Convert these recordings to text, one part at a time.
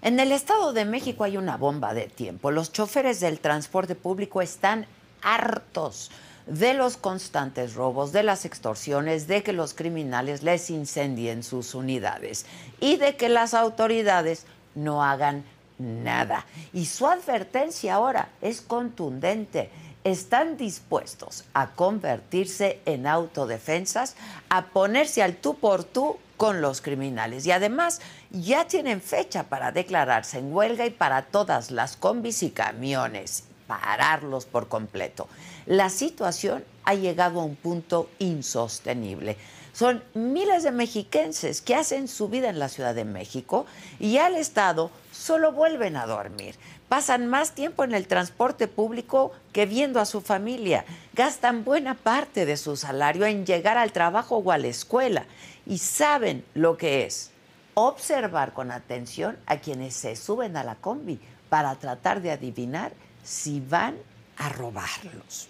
En el Estado de México hay una bomba de tiempo. Los choferes del transporte público están hartos de los constantes robos, de las extorsiones, de que los criminales les incendien sus unidades y de que las autoridades no hagan nada. Y su advertencia ahora es contundente. Están dispuestos a convertirse en autodefensas, a ponerse al tú por tú con los criminales. Y además ya tienen fecha para declararse en huelga y para todas las combis y camiones, pararlos por completo. La situación ha llegado a un punto insostenible. Son miles de mexiquenses que hacen su vida en la Ciudad de México y al Estado solo vuelven a dormir. Pasan más tiempo en el transporte público que viendo a su familia. Gastan buena parte de su salario en llegar al trabajo o a la escuela y saben lo que es observar con atención a quienes se suben a la combi para tratar de adivinar si van a robarlos.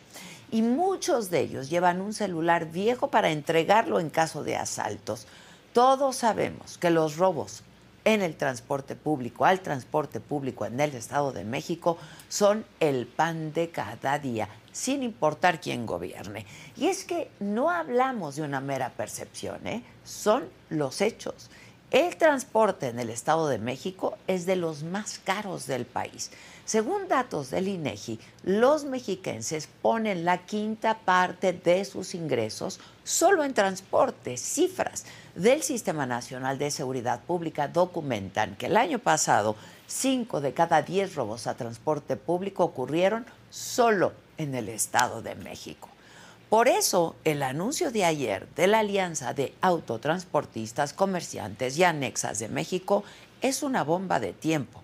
Y muchos de ellos llevan un celular viejo para entregarlo en caso de asaltos. Todos sabemos que los robos en el transporte público, al transporte público en el Estado de México, son el pan de cada día, sin importar quién gobierne. Y es que no hablamos de una mera percepción, ¿eh? son los hechos. El transporte en el Estado de México es de los más caros del país. Según datos del INEGI, los mexiquenses ponen la quinta parte de sus ingresos solo en transporte. Cifras del Sistema Nacional de Seguridad Pública documentan que el año pasado, cinco de cada diez robos a transporte público ocurrieron solo en el Estado de México. Por eso, el anuncio de ayer de la Alianza de Autotransportistas, Comerciantes y Anexas de México es una bomba de tiempo.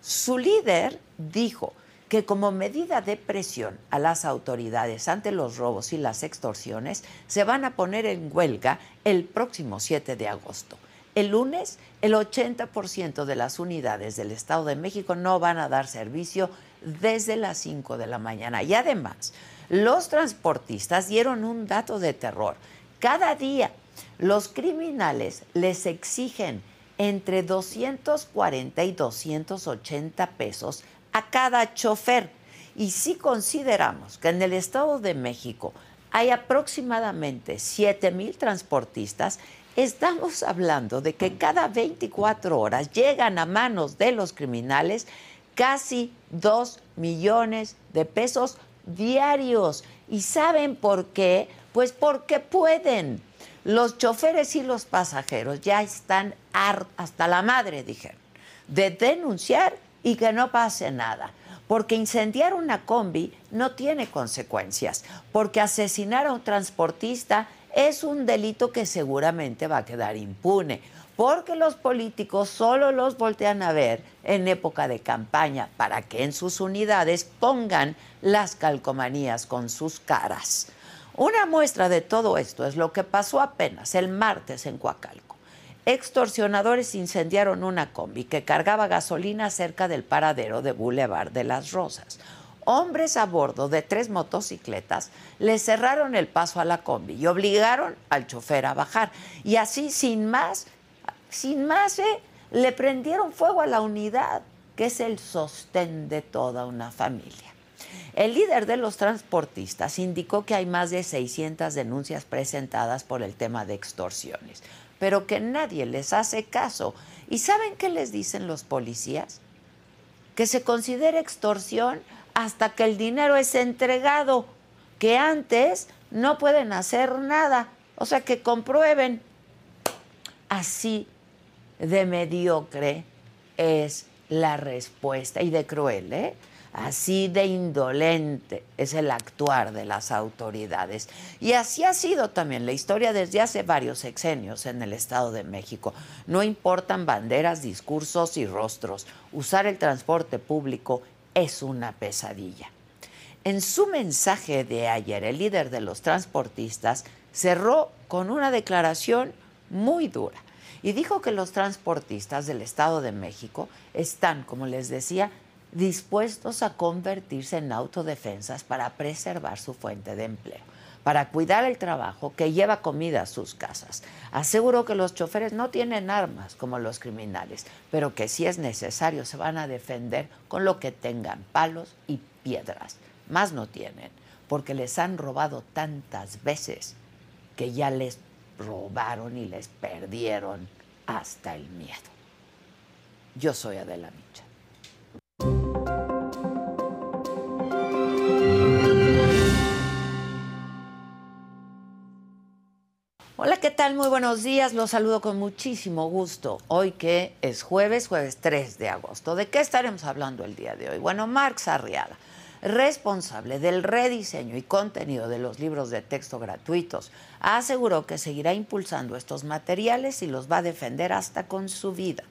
Su líder dijo que como medida de presión a las autoridades ante los robos y las extorsiones, se van a poner en huelga el próximo 7 de agosto. El lunes, el 80% de las unidades del Estado de México no van a dar servicio desde las 5 de la mañana. Y además, los transportistas dieron un dato de terror. Cada día los criminales les exigen entre 240 y 280 pesos a cada chofer. Y si consideramos que en el Estado de México hay aproximadamente 7 mil transportistas, estamos hablando de que cada 24 horas llegan a manos de los criminales casi 2 millones de pesos diarios. ¿Y saben por qué? Pues porque pueden. Los choferes y los pasajeros ya están hasta la madre, dijeron, de denunciar y que no pase nada. Porque incendiar una combi no tiene consecuencias. Porque asesinar a un transportista es un delito que seguramente va a quedar impune porque los políticos solo los voltean a ver en época de campaña para que en sus unidades pongan las calcomanías con sus caras. Una muestra de todo esto es lo que pasó apenas el martes en Coacalco. Extorsionadores incendiaron una combi que cargaba gasolina cerca del paradero de Boulevard de las Rosas. Hombres a bordo de tres motocicletas le cerraron el paso a la combi y obligaron al chofer a bajar. Y así, sin más, sin más, ¿eh? le prendieron fuego a la unidad, que es el sostén de toda una familia. El líder de los transportistas indicó que hay más de 600 denuncias presentadas por el tema de extorsiones, pero que nadie les hace caso. ¿Y saben qué les dicen los policías? Que se considera extorsión hasta que el dinero es entregado, que antes no pueden hacer nada, o sea, que comprueben. Así de mediocre es la respuesta y de cruel, ¿eh? Así de indolente es el actuar de las autoridades. Y así ha sido también la historia desde hace varios sexenios en el Estado de México. No importan banderas, discursos y rostros. Usar el transporte público es una pesadilla. En su mensaje de ayer, el líder de los transportistas cerró con una declaración muy dura y dijo que los transportistas del Estado de México están, como les decía, dispuestos a convertirse en autodefensas para preservar su fuente de empleo, para cuidar el trabajo que lleva comida a sus casas. Aseguró que los choferes no tienen armas como los criminales, pero que si es necesario se van a defender con lo que tengan, palos y piedras. Más no tienen, porque les han robado tantas veces que ya les robaron y les perdieron hasta el miedo. Yo soy Adela Micha. Hola, ¿qué tal? Muy buenos días. Los saludo con muchísimo gusto. Hoy que es jueves, jueves 3 de agosto. ¿De qué estaremos hablando el día de hoy? Bueno, Marx Arriaga, responsable del rediseño y contenido de los libros de texto gratuitos, aseguró que seguirá impulsando estos materiales y los va a defender hasta con su vida.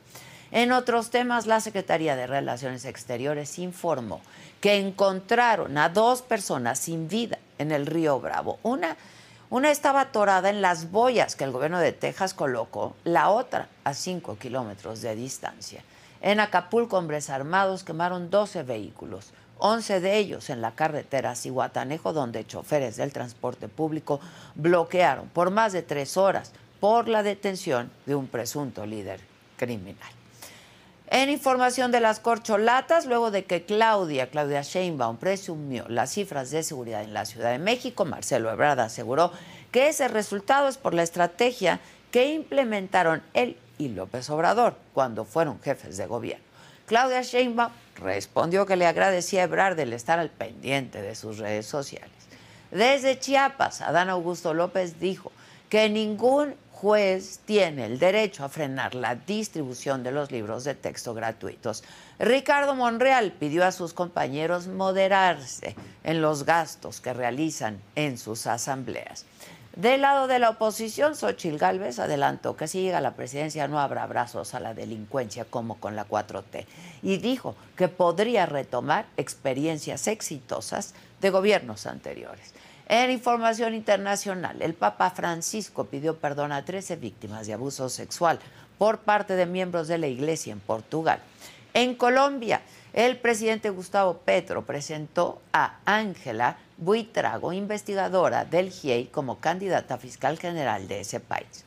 En otros temas, la Secretaría de Relaciones Exteriores informó que encontraron a dos personas sin vida en el río Bravo. Una una estaba atorada en las boyas que el gobierno de Texas colocó, la otra a 5 kilómetros de distancia. En Acapulco, hombres armados quemaron 12 vehículos, 11 de ellos en la carretera Cihuatanejo, donde choferes del transporte público bloquearon por más de tres horas por la detención de un presunto líder criminal. En información de las corcholatas, luego de que Claudia, Claudia Sheinbaum, presumió las cifras de seguridad en la Ciudad de México, Marcelo Ebrard aseguró que ese resultado es por la estrategia que implementaron él y López Obrador cuando fueron jefes de gobierno. Claudia Sheinbaum respondió que le agradecía a Ebrard el estar al pendiente de sus redes sociales. Desde Chiapas, Adán Augusto López dijo que ningún juez tiene el derecho a frenar la distribución de los libros de texto gratuitos. Ricardo Monreal pidió a sus compañeros moderarse en los gastos que realizan en sus asambleas. Del lado de la oposición, Xochil Gálvez adelantó que si llega a la presidencia no habrá brazos a la delincuencia como con la 4T y dijo que podría retomar experiencias exitosas de gobiernos anteriores. En información internacional, el Papa Francisco pidió perdón a 13 víctimas de abuso sexual por parte de miembros de la Iglesia en Portugal. En Colombia, el presidente Gustavo Petro presentó a Ángela Buitrago, investigadora del GIEI, como candidata fiscal general de ese país.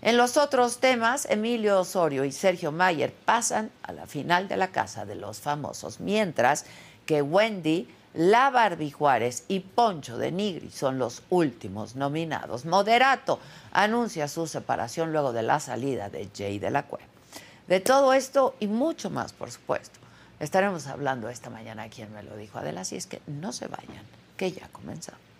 En los otros temas, Emilio Osorio y Sergio Mayer pasan a la final de la Casa de los Famosos, mientras que Wendy la Barbie Juárez y Poncho de Nigri son los últimos nominados. Moderato anuncia su separación luego de la salida de Jay de la Cueva. De todo esto y mucho más, por supuesto, estaremos hablando esta mañana quien Me lo dijo Adela, así es que no se vayan, que ya comenzamos.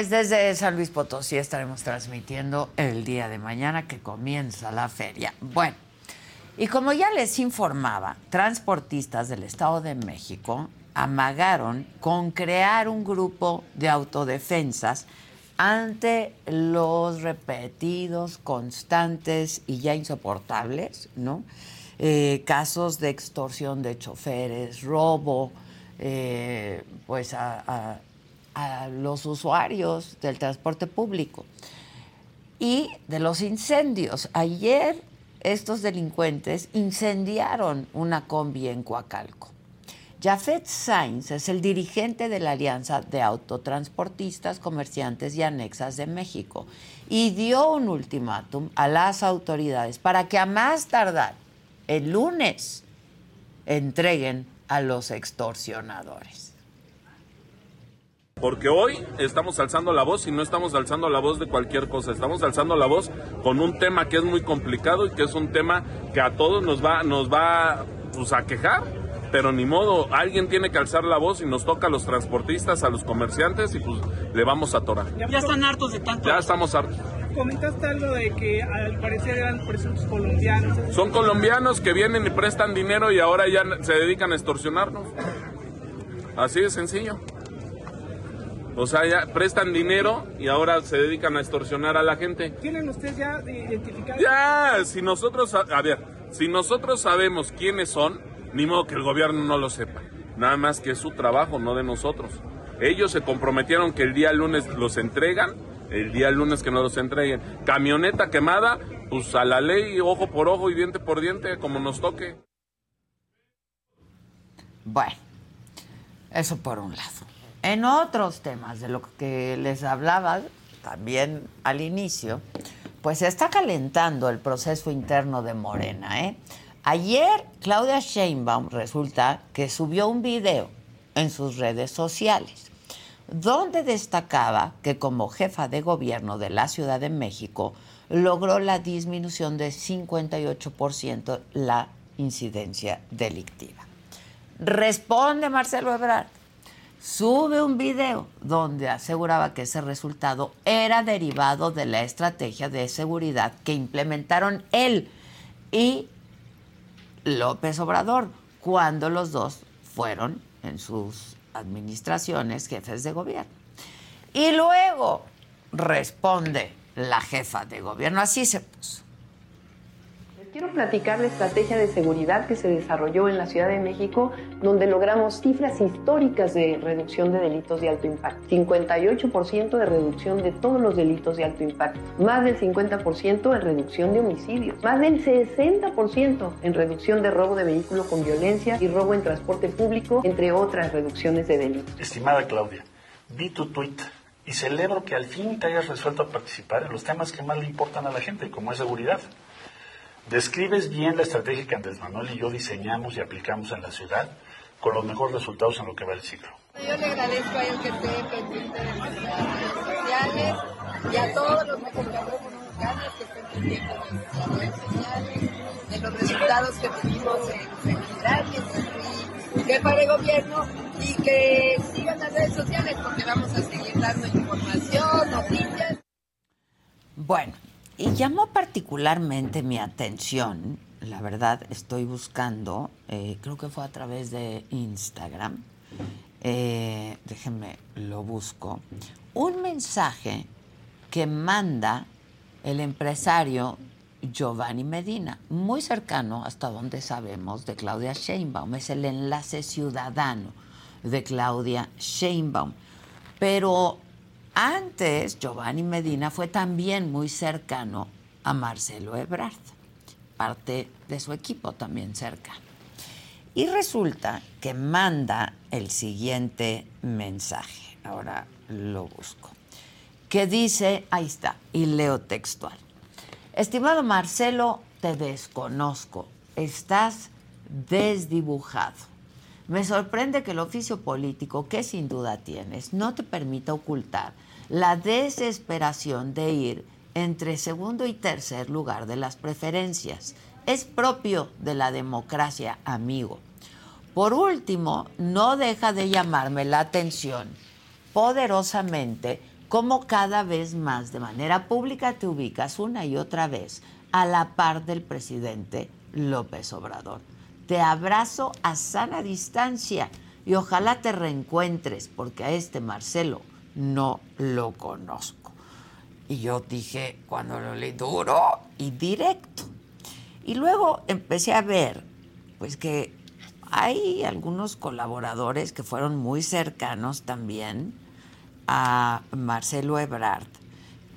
Pues desde San Luis Potosí estaremos transmitiendo el día de mañana que comienza la feria. Bueno, y como ya les informaba, transportistas del Estado de México amagaron con crear un grupo de autodefensas ante los repetidos, constantes y ya insoportables, ¿no? Eh, casos de extorsión de choferes, robo, eh, pues a, a los usuarios del transporte público y de los incendios. Ayer estos delincuentes incendiaron una combi en Coacalco. Jafet Sainz es el dirigente de la Alianza de Autotransportistas, Comerciantes y Anexas de México y dio un ultimátum a las autoridades para que a más tardar el lunes entreguen a los extorsionadores. Porque hoy estamos alzando la voz y no estamos alzando la voz de cualquier cosa, estamos alzando la voz con un tema que es muy complicado y que es un tema que a todos nos va, nos va pues, a quejar pero ni modo, alguien tiene que alzar la voz y nos toca a los transportistas, a los comerciantes y pues le vamos a atorar. Ya están hartos de tanto. Ya estamos hartos. Comentaste algo de que al parecer eran presuntos colombianos. Son colombianos que vienen y prestan dinero y ahora ya se dedican a extorsionarnos. Así de sencillo. O sea, ya prestan dinero y ahora se dedican a extorsionar a la gente. ¿Tienen ustedes ya identificado? Ya, si nosotros, a ver, si nosotros sabemos quiénes son, ni modo que el gobierno no lo sepa. Nada más que es su trabajo, no de nosotros. Ellos se comprometieron que el día lunes los entregan, el día lunes que no los entreguen. Camioneta quemada, pues a la ley, ojo por ojo y diente por diente, como nos toque. Bueno, eso por un lado. En otros temas de lo que les hablaba también al inicio, pues se está calentando el proceso interno de Morena, ¿eh? Ayer Claudia Sheinbaum resulta que subió un video en sus redes sociales donde destacaba que como jefa de gobierno de la Ciudad de México logró la disminución de 58% la incidencia delictiva. Responde Marcelo Ebrard, sube un video donde aseguraba que ese resultado era derivado de la estrategia de seguridad que implementaron él y López Obrador, cuando los dos fueron en sus administraciones jefes de gobierno. Y luego responde la jefa de gobierno, así se puso. Quiero platicar la estrategia de seguridad que se desarrolló en la Ciudad de México, donde logramos cifras históricas de reducción de delitos de alto impacto. 58% de reducción de todos los delitos de alto impacto, más del 50% en reducción de homicidios, más del 60% en reducción de robo de vehículo con violencia y robo en transporte público, entre otras reducciones de delitos. Estimada Claudia, vi tu tweet y celebro que al fin te hayas resuelto a participar en los temas que más le importan a la gente, como es seguridad. Describes bien la estrategia que Andrés Manuel y yo diseñamos y aplicamos en la ciudad con los mejores resultados en lo que va el ciclo. Yo le agradezco a él que esté pendiente de nuestras redes sociales y a todos los mexicanos que estén pendientes de nuestras redes sociales, de los resultados que tuvimos en seguridad y jefa de gobierno y que sigan las redes sociales porque vamos a seguir dando información, noticias. Bueno, y llamó particularmente mi atención, la verdad estoy buscando, eh, creo que fue a través de Instagram, eh, déjenme lo busco, un mensaje que manda el empresario Giovanni Medina, muy cercano hasta donde sabemos de Claudia Sheinbaum, es el enlace ciudadano de Claudia Sheinbaum. Pero antes, Giovanni Medina fue también muy cercano a Marcelo Ebrard, parte de su equipo también cercano. Y resulta que manda el siguiente mensaje, ahora lo busco, que dice, ahí está, y leo textual. Estimado Marcelo, te desconozco, estás desdibujado. Me sorprende que el oficio político que sin duda tienes no te permita ocultar la desesperación de ir entre segundo y tercer lugar de las preferencias. Es propio de la democracia, amigo. Por último, no deja de llamarme la atención poderosamente cómo cada vez más de manera pública te ubicas una y otra vez a la par del presidente López Obrador. Te abrazo a sana distancia y ojalá te reencuentres porque a este Marcelo no lo conozco. Y yo dije, cuando lo leí, duro y directo. Y luego empecé a ver, pues que hay algunos colaboradores que fueron muy cercanos también a Marcelo Ebrard,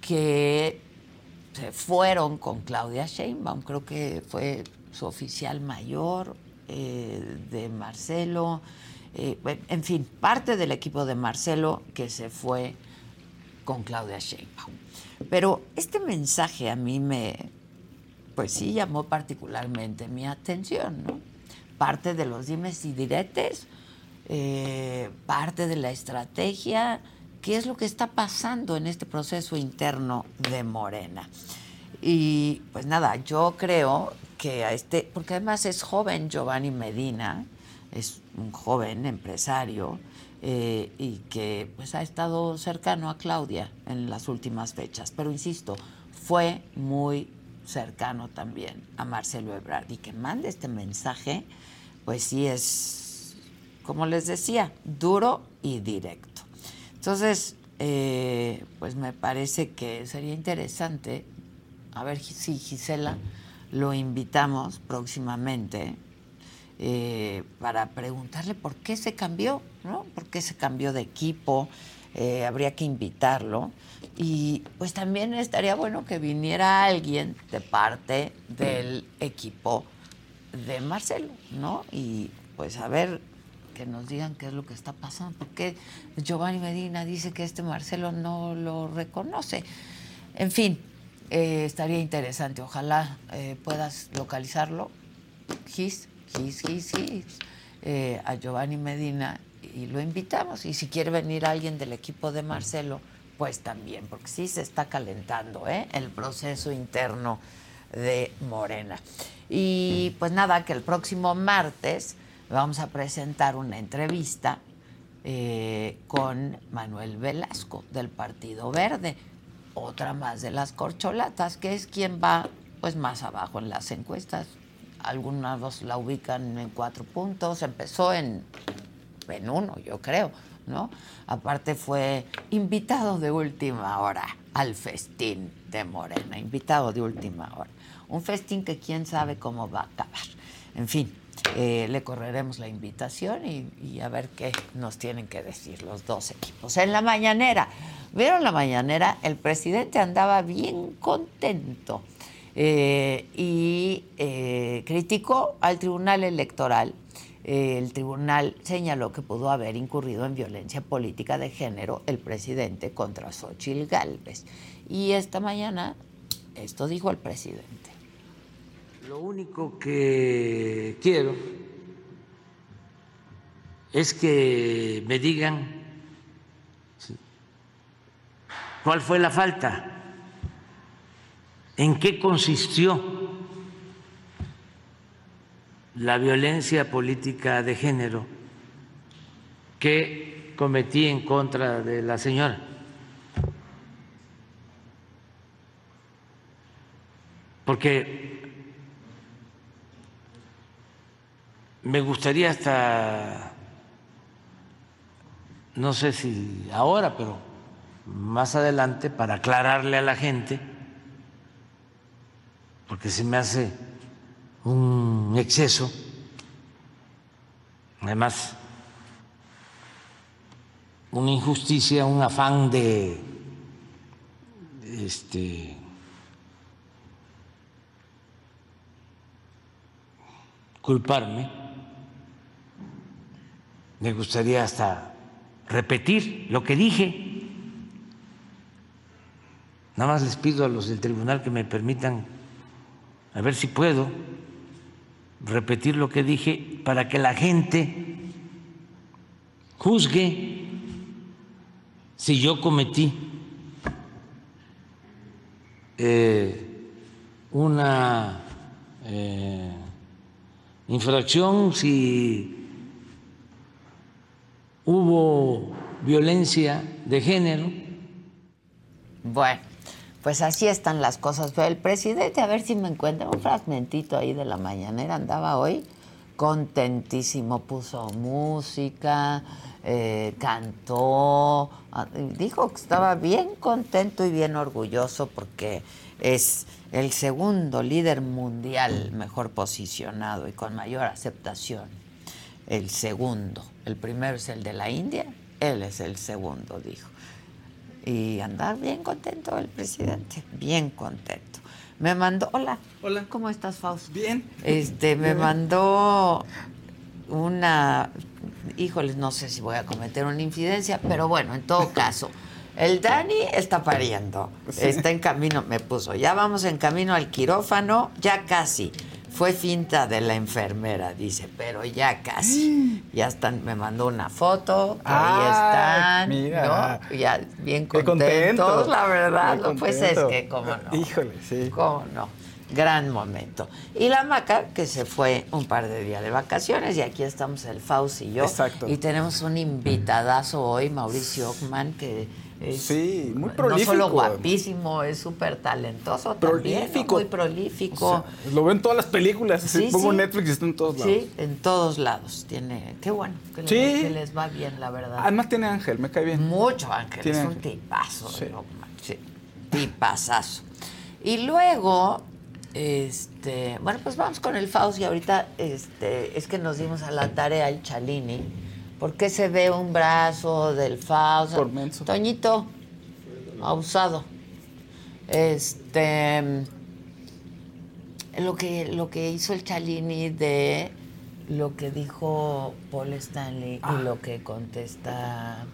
que se fueron con Claudia Sheinbaum, creo que fue su oficial mayor eh, de Marcelo, eh, en fin, parte del equipo de Marcelo que se fue con Claudia Sheinbaum. Pero este mensaje a mí me, pues sí llamó particularmente mi atención, ¿no? Parte de los dimes y diretes, eh, parte de la estrategia, qué es lo que está pasando en este proceso interno de Morena. Y pues nada, yo creo que a este, porque además es joven Giovanni Medina, es un joven empresario eh, y que pues ha estado cercano a Claudia en las últimas fechas, pero insisto, fue muy cercano también a Marcelo Ebrard y que mande este mensaje, pues sí es, como les decía, duro y directo. Entonces, eh, pues me parece que sería interesante, a ver si Gisela lo invitamos próximamente eh, para preguntarle por qué se cambió, ¿no? ¿Por qué se cambió de equipo? Eh, habría que invitarlo. Y pues también estaría bueno que viniera alguien de parte del equipo de Marcelo, ¿no? Y pues a ver que nos digan qué es lo que está pasando, porque Giovanni Medina dice que este Marcelo no lo reconoce. En fin, eh, estaría interesante, ojalá puedas localizarlo, Gis, Gis, Gis, Gis, eh, a Giovanni Medina y lo invitamos. Y si quiere venir alguien del equipo de Marcelo, pues también, porque sí se está calentando el proceso interno de Morena. Y pues nada, que el próximo martes vamos a presentar una entrevista eh, con Manuel Velasco del Partido Verde, otra más de las corcholatas, que es quien va pues más abajo en las encuestas. Algunos la ubican en cuatro puntos, empezó en, en uno, yo creo, ¿no? Aparte fue invitado de última hora al festín de Morena, invitado de última hora. Un festín que quién sabe cómo va a acabar. En fin, eh, le correremos la invitación y, a ver qué nos tienen que decir los dos equipos. En la mañanera, ¿vieron la mañanera? El presidente andaba bien contento eh, y eh, criticó al Tribunal Electoral. el tribunal señaló que pudo haber incurrido en violencia política de género el presidente contra Xochitl Gálvez. Y esta mañana esto dijo el presidente. Lo único que quiero es que me digan cuál fue la falta, en qué consistió la violencia política de género que cometí en contra de la señora. Porque Me gustaría hasta, no sé si ahora, pero más adelante, para aclararle a la gente, porque se me hace un exceso, además una injusticia, un afán de este culparme me gustaría hasta repetir lo que dije. Nada más les pido a los del tribunal que me permitan, a ver si puedo, repetir lo que dije para que la gente juzgue si yo cometí eh, una eh, infracción, si hubo violencia de género. Bueno, pues así están las cosas. Pero el presidente, a ver si me encuentra un fragmentito ahí de la mañanera, andaba hoy contentísimo, puso música, eh, cantó, ah, dijo que estaba bien contento y bien orgulloso porque es el segundo líder mundial mejor posicionado y con mayor aceptación. El segundo. El primero es el de la India, él es el segundo, dijo. Y andaba bien contento el presidente, bien contento. Me mandó, hola. Hola. ¿Cómo estás, Fausto? Bien. Este, me mandó una, híjoles, no sé si voy a cometer una infidencia, pero bueno, en todo caso, el Dani está pariendo, está en camino, me puso, ya vamos en camino al quirófano, ya casi. Fue finta de la enfermera, dice, pero ya casi. Ya están, me mandó una foto, ahí están, mira. ¿no? Ya bien contentos, contento. la verdad. Pues es que, cómo no. Híjole, sí. ¿Cómo no? Gran momento. Y la Maca, que se fue un par de días de vacaciones, y aquí estamos el Faust y yo. Exacto. Y tenemos un invitadazo hoy, Mauricio Ockman, que es Sí, muy no prolífico. solo guapísimo, es súper talentoso también, ¿no? Prolífico. muy prolífico. O sea, lo ven todas las películas. Sí, pongo sí. Netflix y está en todos lados. Sí, en todos lados. Tiene, qué bueno, que, Sí. les, que les va bien, la verdad. Además tiene Ángel, me cae bien. Mucho Ángel, Tiene es un Ángel. tipazo, Sí. Sí, tipazazo. Y luego, este, bueno, pues vamos con el Faust y ahorita este, es que nos dimos a la tarea el Chalini, porque se ve un brazo del. Por menso. Toñito, abusado. Este lo que lo que hizo el Chalini de lo que dijo Paul Stanley Ah. y lo que contesta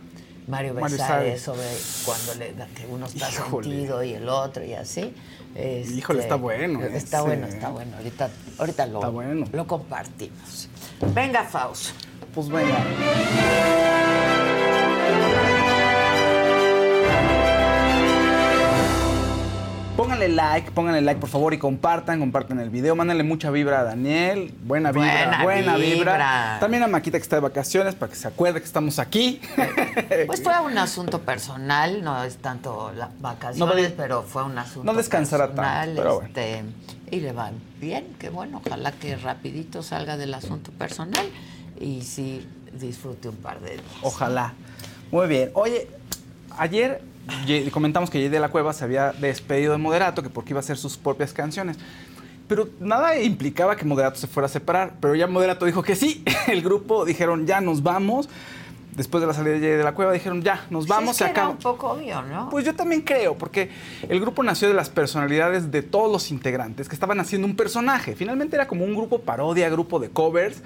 Mario Mario Besares sobre cuando le da que uno está Híjole. sentido y el otro y así. Este, Híjole, está bueno, ¿eh? Está bueno, está bueno. Ahorita, ahorita lo, bueno. lo compartimos. Venga, Faust. Pues venga. Pónganle like, pónganle like por favor y compartan, compartan el video, mándenle mucha vibra a Daniel, buena vibra, Buena buena, vibra. vibra. También a Maquita que está de vacaciones para que se acuerde que estamos aquí. Pues fue un asunto personal, no es tanto la vacaciones, No pero fue un asunto no descansará tanto, personal, bueno. este, y le va bien, que bueno, ojalá que rapidito salga del asunto personal y sí disfrute un par de días. Ojalá. Muy bien. Oye, ayer Ye- comentamos que Jay de la Cueva se había despedido de Moderato, que porque iba a hacer sus propias canciones. Pero nada implicaba que Moderato se fuera a separar. Pero ya Moderato dijo que sí. El grupo dijeron, ya nos vamos. Después de la salida de Jay de la Cueva dijeron, ya, nos vamos, Sí, se es que era acabó. un poco obvio, ¿no? Pues yo también creo, porque el grupo nació de las personalidades de todos los integrantes que estaban haciendo un personaje. Finalmente era como un grupo parodia, grupo de covers,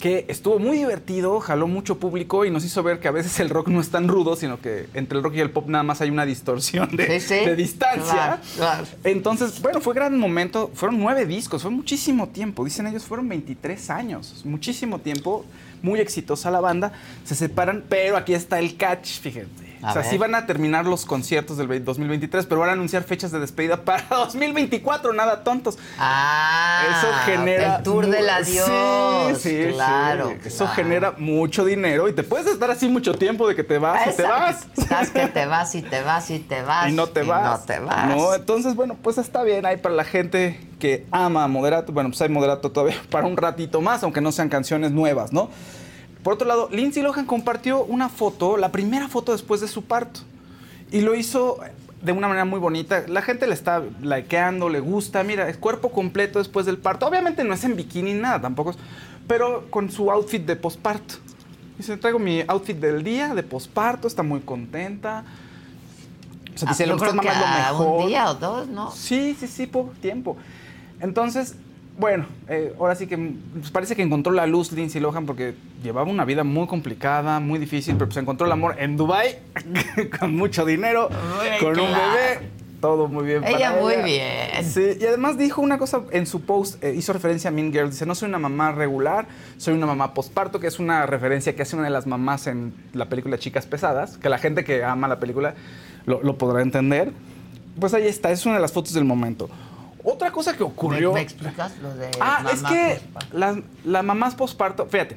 que estuvo muy divertido, jaló mucho público y nos hizo ver que a veces el rock no es tan rudo, sino que entre el rock y el pop nada más hay una distorsión de, Sí, sí. de distancia. Claro, claro. Entonces, bueno, fue gran momento. Fueron nueve discos, fue muchísimo tiempo. Dicen ellos, fueron 23 años. Muchísimo tiempo. Muy exitosa la banda. Se separan, pero aquí está el catch, fíjense. A o sea, ver. sí van a terminar los conciertos del 2023, pero van a anunciar fechas de despedida para 2024, nada tontos. Ah, Eso genera. el tour del adiós. Sí, sí, claro. sí. Eso claro. genera mucho dinero y te puedes estar así mucho tiempo de que te vas y te vas. Estás que te vas y te vas y te vas. Y no te vas. No te vas. No, entonces, bueno, pues está bien ahí para la gente que ama a Moderato. Bueno, pues hay Moderato todavía para un ratito más, aunque no sean canciones nuevas, ¿no? Por otro lado, Lindsay Lohan compartió una foto, la primera foto después de su parto. Y lo hizo de una manera muy bonita. La gente le está likeando, le gusta. Mira, es cuerpo completo después del parto. Obviamente no es en bikini ni nada tampoco. es- pero con su outfit de posparto. Dice, traigo mi outfit del día de posparto, está muy contenta. O sea, Ah, dice, yo lo que mamando a mejor. un día o dos, ¿no? Sí, sí, sí, poco tiempo. Entonces, bueno, eh, ahora sí que pues, parece que encontró la luz Lindsay Lohan porque llevaba una vida muy complicada, muy difícil, pero pues encontró el amor en Dubai con mucho dinero, Muy con un bebé. Todo muy bien. Ella para muy ella. bien. Sí, y además dijo una cosa en su post, eh, hizo referencia a Mean Girls. Dice: No soy una mamá regular, soy una mamá postparto, que es una referencia que hace una de las mamás en la película Chicas Pesadas, que la gente que ama la película lo, lo podrá entender. Pues ahí está, es una de las fotos del momento. Otra cosa que ¿Me, ocurrió. me explicas lo de Ah, es que las, las mamás posparto, fíjate,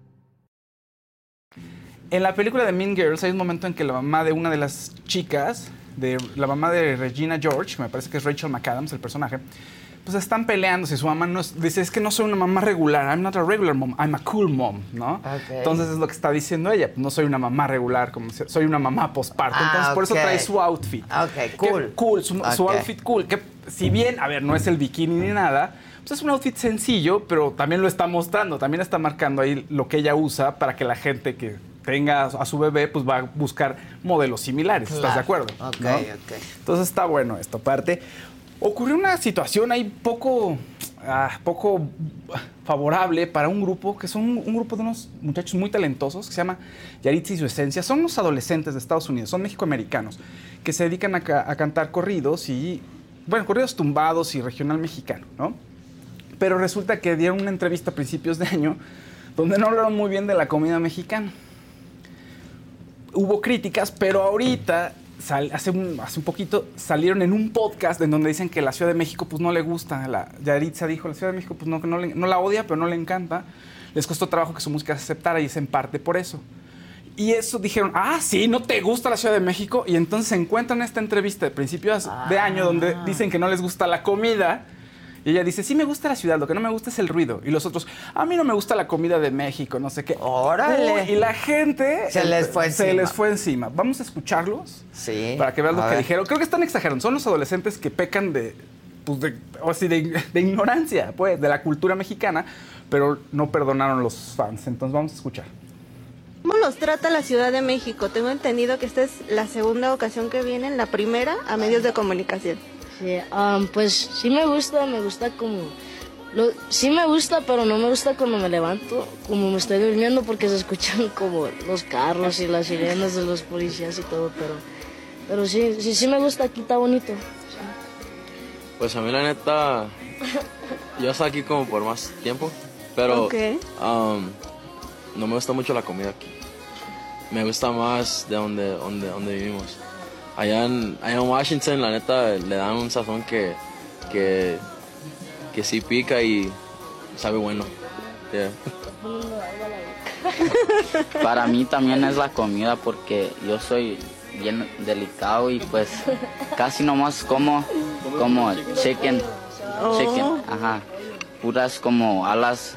En la película de Mean Girls hay un momento en que la mamá de una de las chicas, de la mamá de Regina George, me parece que es Rachel McAdams el personaje, pues están peleando si su mamá no es, dice, es que no soy una mamá regular, I'm not a regular mom, I'm a cool mom, ¿no? Entonces es lo que está diciendo ella, no soy una mamá regular, como si- soy una mamá posparto, Ah, entonces por eso trae su outfit. Ok, Que- cool. cool, su, su outfit cool, que si bien, a ver, no es el bikini ni nada, pues es un outfit sencillo, pero también lo está mostrando, también está marcando ahí lo que ella usa para que la gente que tenga a su bebé, pues va a buscar modelos similares, ¿estás Claro. de acuerdo? Ok, ¿no? ok. Entonces está bueno esto. Aparte, ocurrió una situación ahí poco, ah, poco favorable para un grupo, que son un grupo de unos muchachos muy talentosos, que se llama Yaritza y su esencia. Son unos adolescentes de Estados Unidos, son mexicoamericanos, que se dedican a, ca- a cantar corridos y, bueno, corridos tumbados y regional mexicano, ¿no? Pero resulta que dieron una entrevista a principios de año donde no hablaron muy bien de la comida mexicana hubo críticas, pero ahorita, sal- hace, un, hace un poquito, salieron en un podcast en donde dicen que la Ciudad de México pues no le gusta. La, Yaritza dijo, la Ciudad de México pues no, no, le- no la odia, pero no le encanta. Les costó trabajo que su música se aceptara y es en parte por eso. Y eso dijeron, ah, sí, no te gusta la Ciudad de México. Y entonces se encuentran esta entrevista de principios de año donde dicen que no les gusta la comida. Y ella dice, sí me gusta la ciudad, lo que no me gusta es el ruido. Y los otros, a mí no me gusta la comida de México, no sé qué. Órale. Uy, y la gente... Se les fue Se encima. les fue encima. Vamos a escucharlos Sí. para que vean lo que dijeron. Creo que están exagerando. Son los adolescentes que pecan de, pues de, o así de, de ignorancia, pues, de la cultura mexicana, pero no perdonaron los fans. Entonces vamos a escuchar. ¿Cómo los trata la Ciudad de México? Tengo entendido que esta es la segunda ocasión que vienen, la primera a medios de comunicación. Sí, am, pues sí me gusta, me gusta como... lo- sí me gusta, pero no me gusta cuando me levanto, como me estoy durmiendo, porque se escuchan como los carros y las sirenas de los policías y todo, pero, pero sí, sí, sí me gusta, aquí está bonito. Pues a mí la neta, yo estoy aquí como por más tiempo, pero Ok. um, no me gusta mucho la comida aquí. Me gusta más de donde, donde, donde vivimos. Allá en, allá en Washington, la neta, le dan un sazón que, que, que sí pica y sabe bueno. Yeah. Para mí también es la comida porque yo soy bien delicado y pues casi nomás como como chicken, Oh. chicken, ajá, puras como alas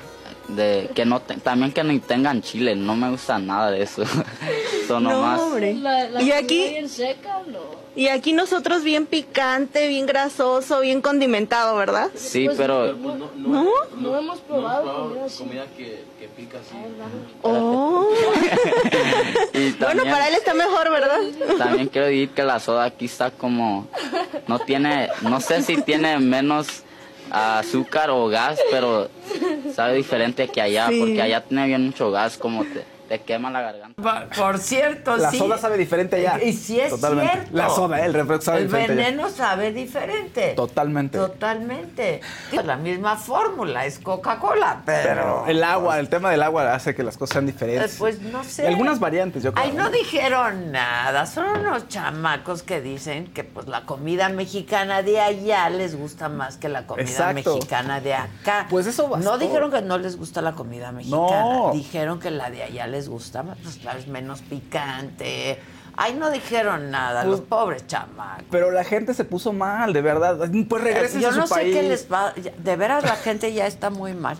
de que no te- también que ni tengan chile, no me gusta nada de eso. Son nomás hombre. La, la y aquí bien seca, no. y aquí nosotros bien picante, bien grasoso, bien condimentado, ¿verdad? Sí, Pues, pero ¿No? No hemos probado comida así. Comida que, que pica así. Oh. y Bueno, para él está mejor, ¿verdad? También quiero decir que la soda aquí está como, no tiene, no sé si tiene menos azúcar o gas, pero sabe diferente que allá, Sí. porque allá tiene bien mucho gas, como te, te quema la garganta. Pa- Por cierto, La sí. soda sabe diferente allá. Y sí es Totalmente. cierto. La soda, ¿eh? el refresco sabe El diferente allá. veneno sabe diferente. Totalmente. Totalmente. Es la misma fórmula, es Coca-Cola, pero... Pero el agua, el tema del agua hace que las cosas sean Eh, diferentes. Pues no sé. Y algunas variantes, yo creo. Ay, no dijeron nada. Son unos chamacos que dicen que pues la comida mexicana de allá les gusta más que la comida Exacto. mexicana de acá. Pues eso bastó. No dijeron que no les gusta la comida mexicana. No. Dijeron que la de allá les gusta más, pues claro, es menos picante. Ay, no dijeron nada, Pues- los pobres chamacos. Pero la gente se puso mal, de verdad. Pues regresen Yo a su no sé qué les va. De veras, la gente ya está muy mal.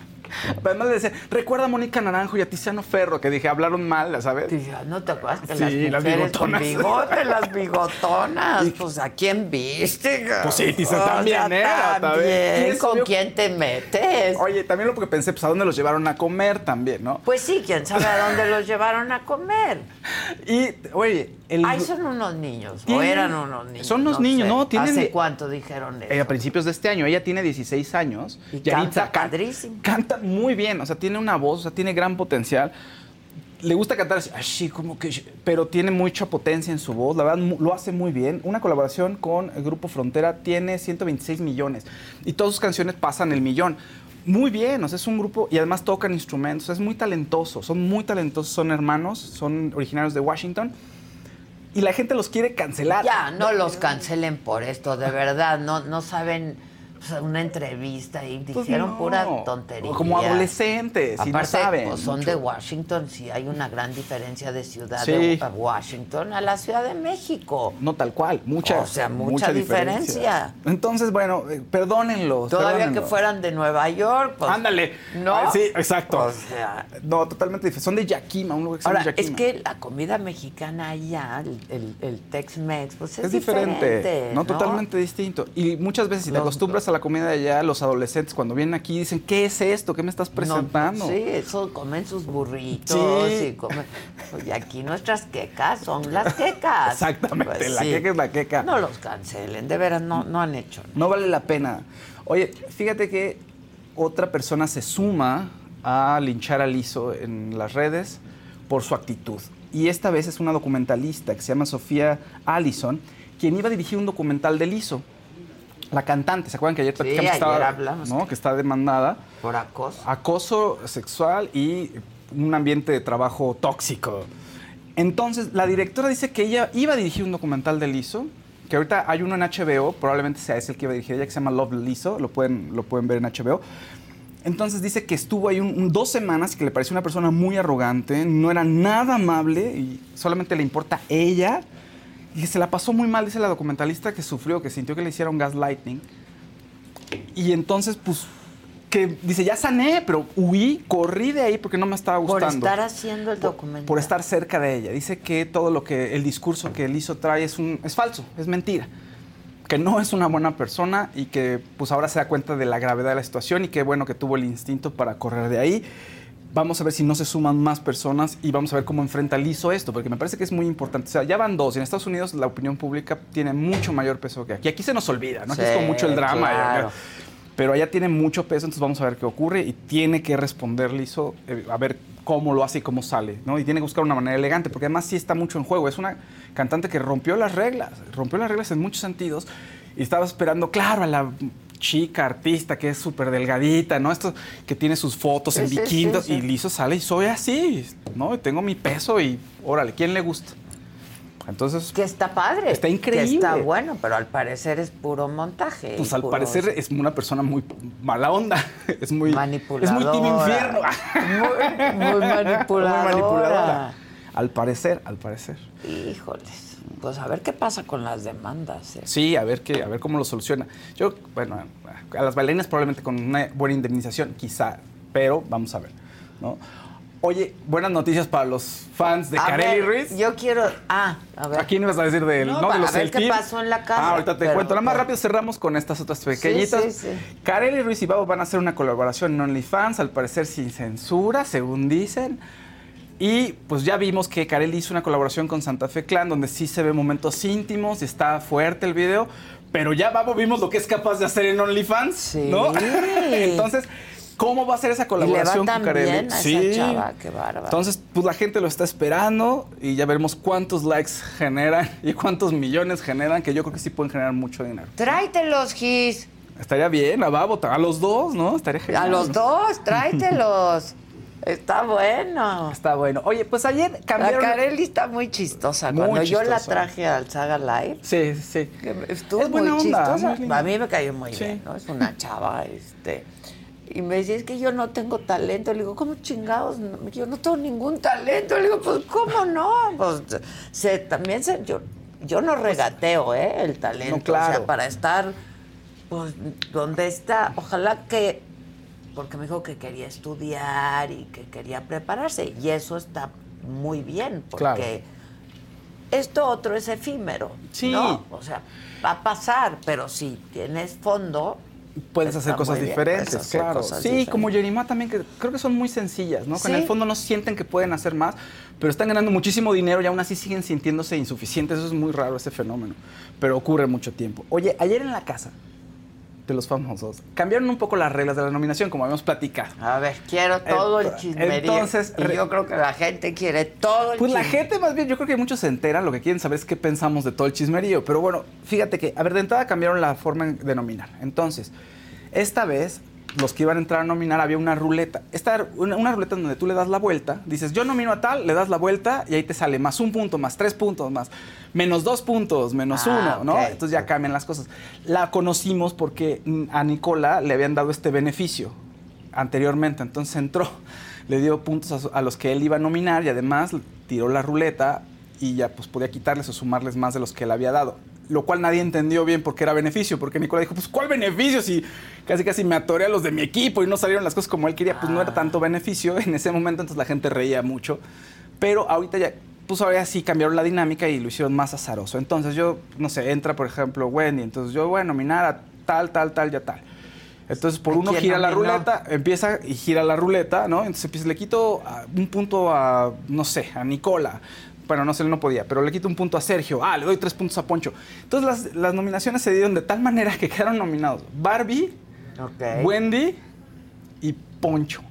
Además le decía, recuerda a Mónica Naranjo y a Tiziano Ferro, que dije, hablaron mal, ¿sabes? ¿No te acuerdas que Sí, las las mujeres con bigotonas. bigote, las bigotonas? Pues ¿a quién viste? Pues sí, Tiziano O sea, también era, también. también. ¿Con quién te metes? Oye, también lo que pensé, pues a dónde los llevaron a comer también, ¿no? Pues sí, quién sabe a dónde los llevaron a comer. Y, oye, el... Ay, son unos niños. O eran unos niños. son unos niños, sé. ¿no? Tienen- ¿Hace cuánto dijeron eso? eh, a principios de este año, ella tiene 16 años. Y Yaritza, canta can- padrísimo. Canta muy bien, o sea, tiene una voz, o sea, tiene gran potencial. Le gusta cantar así, así como que... Pero tiene mucha potencia en su voz, la verdad lo hace muy bien. Una colaboración con el Grupo Frontera tiene 126 millones y todas sus canciones pasan el millón. Muy bien, o sea, es un grupo y además tocan instrumentos, es muy talentoso, son muy talentosos, son hermanos, son originarios de Washington y la gente los quiere cancelar. Ya, no los cancelen por esto, de verdad. No, no saben sea, una entrevista y Pues dijeron no. pura tontería. Como adolescentes, y no Aparte, saben pues, son mucho. de Washington, sí hay una gran diferencia de ciudad Sí. de Washington a la Ciudad de México. No tal cual, mucha, O sea, mucha diferencia. Entonces, bueno, eh, perdónenlos. Todavía que fueran de Nueva York, pues. Ándale. No. Ah, Sí, exacto. O sea. No, totalmente diferente. Son de Yakima, un lugar que se llama Ahora, es Yakima. que la comida mexicana allá, el, el, el Tex-Mex, pues es, es diferente, ¿no? no, totalmente distinto. Y muchas veces si te Los- acostumbras a la comida de allá, los adolescentes cuando vienen aquí dicen, ¿qué es esto? ¿Qué me estás presentando? No, sí, eso comen sus burritos Sí. y comen. Y aquí nuestras quecas son las quecas. Exactamente, Pues la sí. queca es la queca. No los cancelen, de veras no, no han hecho. No vale la pena. Oye, fíjate que otra persona se suma a linchar a Lizo en las redes por su actitud. Y esta vez es una documentalista que se llama Sofía Allison, quien iba a dirigir un documental de Lizo. La cantante, ¿se acuerdan que ayer platicamos que, ayer estaba. ¿no? que está demandada? Por acoso. Acoso sexual y un ambiente de trabajo tóxico. Entonces, la directora dice que ella iba a dirigir un documental de Lizo, que ahorita hay uno en HBO, probablemente sea ese el que iba a dirigir ella, que se llama Love Lizo, lo pueden, lo pueden ver en HBO. Entonces dice que estuvo ahí un- un- dos semanas y que le pareció una persona muy arrogante, no era nada amable y solamente le importa ella. Y que se la pasó muy mal, dice la documentalista, que sufrió, que sintió que le hicieron gaslighting. Y entonces, pues, que dice, ya sané, pero huí, corrí de ahí porque no me estaba Por gustando. estar haciendo el documental. Por estar cerca de ella. Dice que todo lo que, el discurso que él hizo trae es, un, es falso, es mentira. Que no es una buena persona y que pues ahora se da cuenta de la gravedad de la situación y que bueno que tuvo el instinto para correr de ahí. Vamos a ver si no se suman más personas y vamos a ver cómo enfrenta Lizo esto, porque me parece que es muy importante. O sea, ya van dos. En Estados Unidos la opinión pública tiene mucho mayor peso que aquí. Aquí se nos olvida, ¿no? Aquí es como mucho el drama. claro. Pero allá tiene mucho peso, entonces vamos a ver qué ocurre y tiene que responder Lizo, eh, a ver cómo lo hace y cómo sale, ¿no? Y tiene que buscar una manera elegante, porque además sí está mucho en juego. Es una cantante que rompió las reglas, rompió las reglas en muchos sentidos y estaba esperando, claro, a la chica artista que es súper delgadita, ¿no? Esto que tiene sus fotos Sí, en bikini sí, sí. y Lizo sale y soy así, ¿no? Y tengo mi peso y órale, ¿quién le gusta? Entonces, Que está padre. Está increíble. Que está bueno, pero al parecer es puro montaje. Pues al puro- parecer es una persona muy mala onda. Es muy. Manipuladora. Es muy team infierno. Muy, muy manipuladora. Muy manipuladora. Al parecer, al parecer. Híjoles. Pues a ver qué pasa con las demandas. ¿eh? Sí, a ver qué, a ver cómo lo soluciona. Yo, bueno, a las bailarinas probablemente con una buena indemnización, quizá, pero vamos a ver, ¿no? Oye, buenas noticias para los fans de A ver, Ruiz. Yo quiero. Ah, a ver. ¿A quién ibas a decir de él? No, No, de los ver del qué pasó en la casa, Ah, ahorita te pero- cuento. Nada más pero- rápido cerramos con estas otras pequeñitas. Sí, sí, sí. Kareli Ruiz y Babo van a hacer una colaboración en OnlyFans, al parecer sin censura, según dicen. Y pues ya vimos que Kareli hizo una colaboración con Santa Fe Clan, donde sí se ve momentos íntimos y está fuerte el video. Pero ya Babo vimos lo que es capaz de hacer en OnlyFans, ¿no? Entonces, ¿cómo va a ser esa Y le va colaboración con esa chava, qué bárbaro. Entonces, pues la gente lo está esperando y ya veremos cuántos likes generan y cuántos millones generan, que yo creo que sí pueden generar mucho dinero. Tráetelos, Gis. Estaría bien, a Babo, a los dos, ¿no? Estaría genial. A los dos, tráetelos. Está bueno. Está bueno. Oye, pues ayer La cambiaron... Kareli está muy chistosa. Muy Cuando yo la traje al Saga Live, Sí, sí. estuvo Es muy buena onda, chistosa. muy a mí me cayó muy Sí. bien, ¿no? Es una chava, este. Y me decía, es que yo no tengo talento. Le digo, ¿cómo chingados? Yo no tengo ningún talento. Le digo, pues, ¿cómo no? Pues, se, también se, yo, yo no regateo, ¿eh? El talento. No, claro. O sea, para estar, pues, donde está. Ojalá que porque me dijo que quería estudiar y que quería prepararse. Y eso está muy bien, porque Claro. esto otro es efímero. Sí. ¿no? O sea, va a pasar, pero si tienes fondo. Puedes hacer cosas bien, diferentes, hacer claro. cosas sí, diferentes. como Yerima también, que creo que son muy sencillas, ¿no? Que en el fondo no sienten que pueden hacer más, pero están ganando muchísimo dinero y aún así siguen sintiéndose insuficientes. Eso es muy raro, ese fenómeno. Pero ocurre mucho tiempo. Oye, ayer en la casa de los famosos cambiaron un poco las reglas de la nominación, como habíamos platicado. A ver, quiero todo el Ento- chismerío. entonces, y yo creo que la gente quiere todo el Pues la gente más bien, yo creo que muchos se enteran, lo que quieren saber es qué pensamos de todo el chismerío. Pero bueno, fíjate que, a ver, de entrada cambiaron la forma de nominar. Entonces, esta vez, los que iban a entrar a nominar, había una ruleta. Esta, una, una ruleta donde tú le das la vuelta, dices, yo nomino a tal, le das la vuelta y ahí te sale más un punto, más tres puntos, más menos dos puntos, menos Ah, uno, ¿no? Entonces ya cambian las cosas. La conocimos porque a Nicola le habían dado este beneficio anteriormente, entonces entró, le dio puntos a, a los que él iba a nominar y además tiró la ruleta y ya pues podía quitarles o sumarles más de los que él había dado. Lo cual nadie entendió bien porque era beneficio, porque Nicola dijo, pues ¿cuál beneficio? Si casi casi me atoré a los de mi equipo y no salieron las cosas como él quería, pues no era tanto beneficio en ese momento, entonces la gente reía mucho. Pero ahorita ya, pues ahora sí cambiaron la dinámica y lo hicieron más azaroso. Entonces yo, no sé, entra por ejemplo Wendy, entonces yo voy a nominar a tal, tal, tal, ya tal. Entonces por ¿A uno gira la ruleta, empieza y gira la ruleta, ¿no? Entonces empieza- le quito un punto a, no sé, a Nicola. Bueno, no sé, él no podía, pero le quito un punto a Sergio. Ah, le doy tres puntos a Poncho. Entonces las, las nominaciones se dieron de tal manera que quedaron nominados Barbie, Ok. Wendy y Poncho.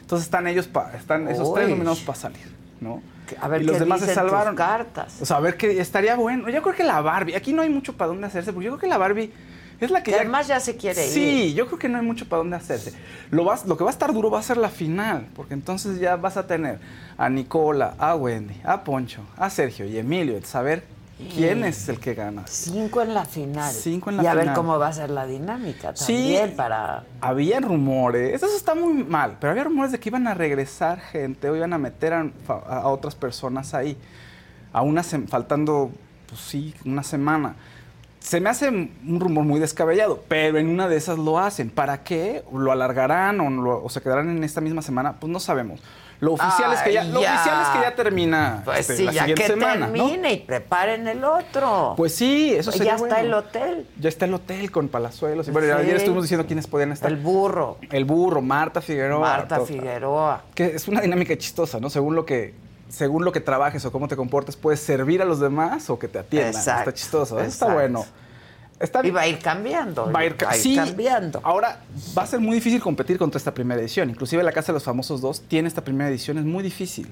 Entonces están ellos, pa- están esos tres nominados para salir, ¿no? A ver y los qué demás se tus salvaron. cartas. O sea, a ver que estaría bueno. Yo creo que la Barbie, aquí no hay mucho para dónde hacerse, porque yo creo que la Barbie es la que, Que además ya se quiere ir. Sí, yo creo que no hay mucho para dónde hacerse. Lo, vas, lo que va a estar duro va a ser la final, porque entonces ya vas a tener a Nicola, a Wendy, a Poncho, a Sergio y Emilio, saber quién es el que gana. Cinco en la final. Cinco en la y a ver cómo va a ser la dinámica Sí. también para... Había rumores, eso está muy mal, pero había rumores de que iban a regresar gente o iban a meter a, otras personas ahí, a una faltando, pues sí, una semana. Se me hace un rumor muy descabellado, pero en una de esas lo hacen. ¿Para qué? ¿Lo alargarán o, lo- o se quedarán en esta misma semana? Pues no sabemos. Lo oficial, es, que ya, Ay, lo ya. oficial es que ya termina Pues este, sí, la ya siguiente que semana. ¿no? termine y preparen el otro. Pues sí, eso Pues sería ya está el hotel. Ya está el hotel con palazuelos. Y bueno, Sí. ayer estuvimos diciendo quiénes podían estar. El burro. El burro, Marta Figueroa. Marta to- Figueroa. Que es una dinámica chistosa, ¿no? Según lo que según lo que trabajes o cómo te comportes, puedes servir a los demás o que te atiendan. Exacto, Está chistoso, eso está bueno. Está Y va a ir cambiando. Va a ir, sí, cambiando. Ahora, va a ser muy difícil competir contra esta primera edición. Inclusive la Casa de los Famosos 2 tiene esta primera edición, es muy difícil.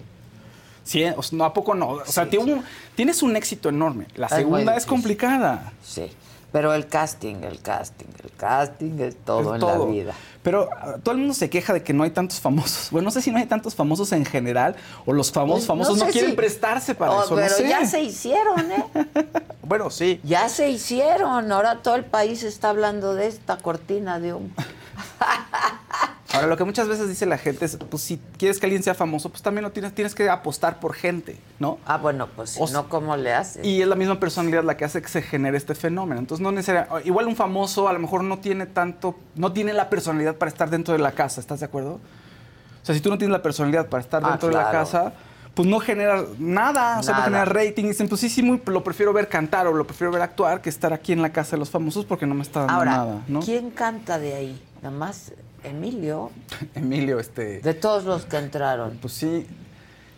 Sí, o sea, no, ¿a poco no? O sea, tiene un- tienes un éxito enorme. La Es segunda es difícil. complicada. Sí. Pero el casting, el casting, el casting es todo Es en todo. la vida. Pero ah, todo el mundo se queja de que no hay tantos famosos. Bueno, no sé si no hay tantos famosos en general o los famosos Pues, famosos no, sé quieren si- prestarse para Oh, eso. Pero no sé. ya se hicieron, ¿eh? Bueno, sí. Ya se hicieron. Ahora todo el país está hablando de esta cortina de humo. Ahora, lo que muchas veces dice la gente es, pues si quieres que alguien sea famoso, pues también lo tienes, tienes que apostar por gente, ¿no? Ah, bueno, pues si O no, ¿cómo le haces? Y es la misma personalidad la que hace que se genere este fenómeno. Entonces, no necesariamente. Igual un famoso a lo mejor no tiene tanto. No tiene la personalidad para estar dentro de la casa, ¿estás de acuerdo? O sea, si tú no tienes la personalidad para estar Ah, dentro de la casa, pues no genera nada. O sea, no genera rating. Dicen, pues sí, sí, muy- lo prefiero ver cantar o lo prefiero ver actuar que estar aquí en la casa de los famosos porque no me está dando Ahora, nada, ¿no? ¿quién canta de ahí? Nada más Emilio. Emilio, este. De todos los que entraron. Pues sí.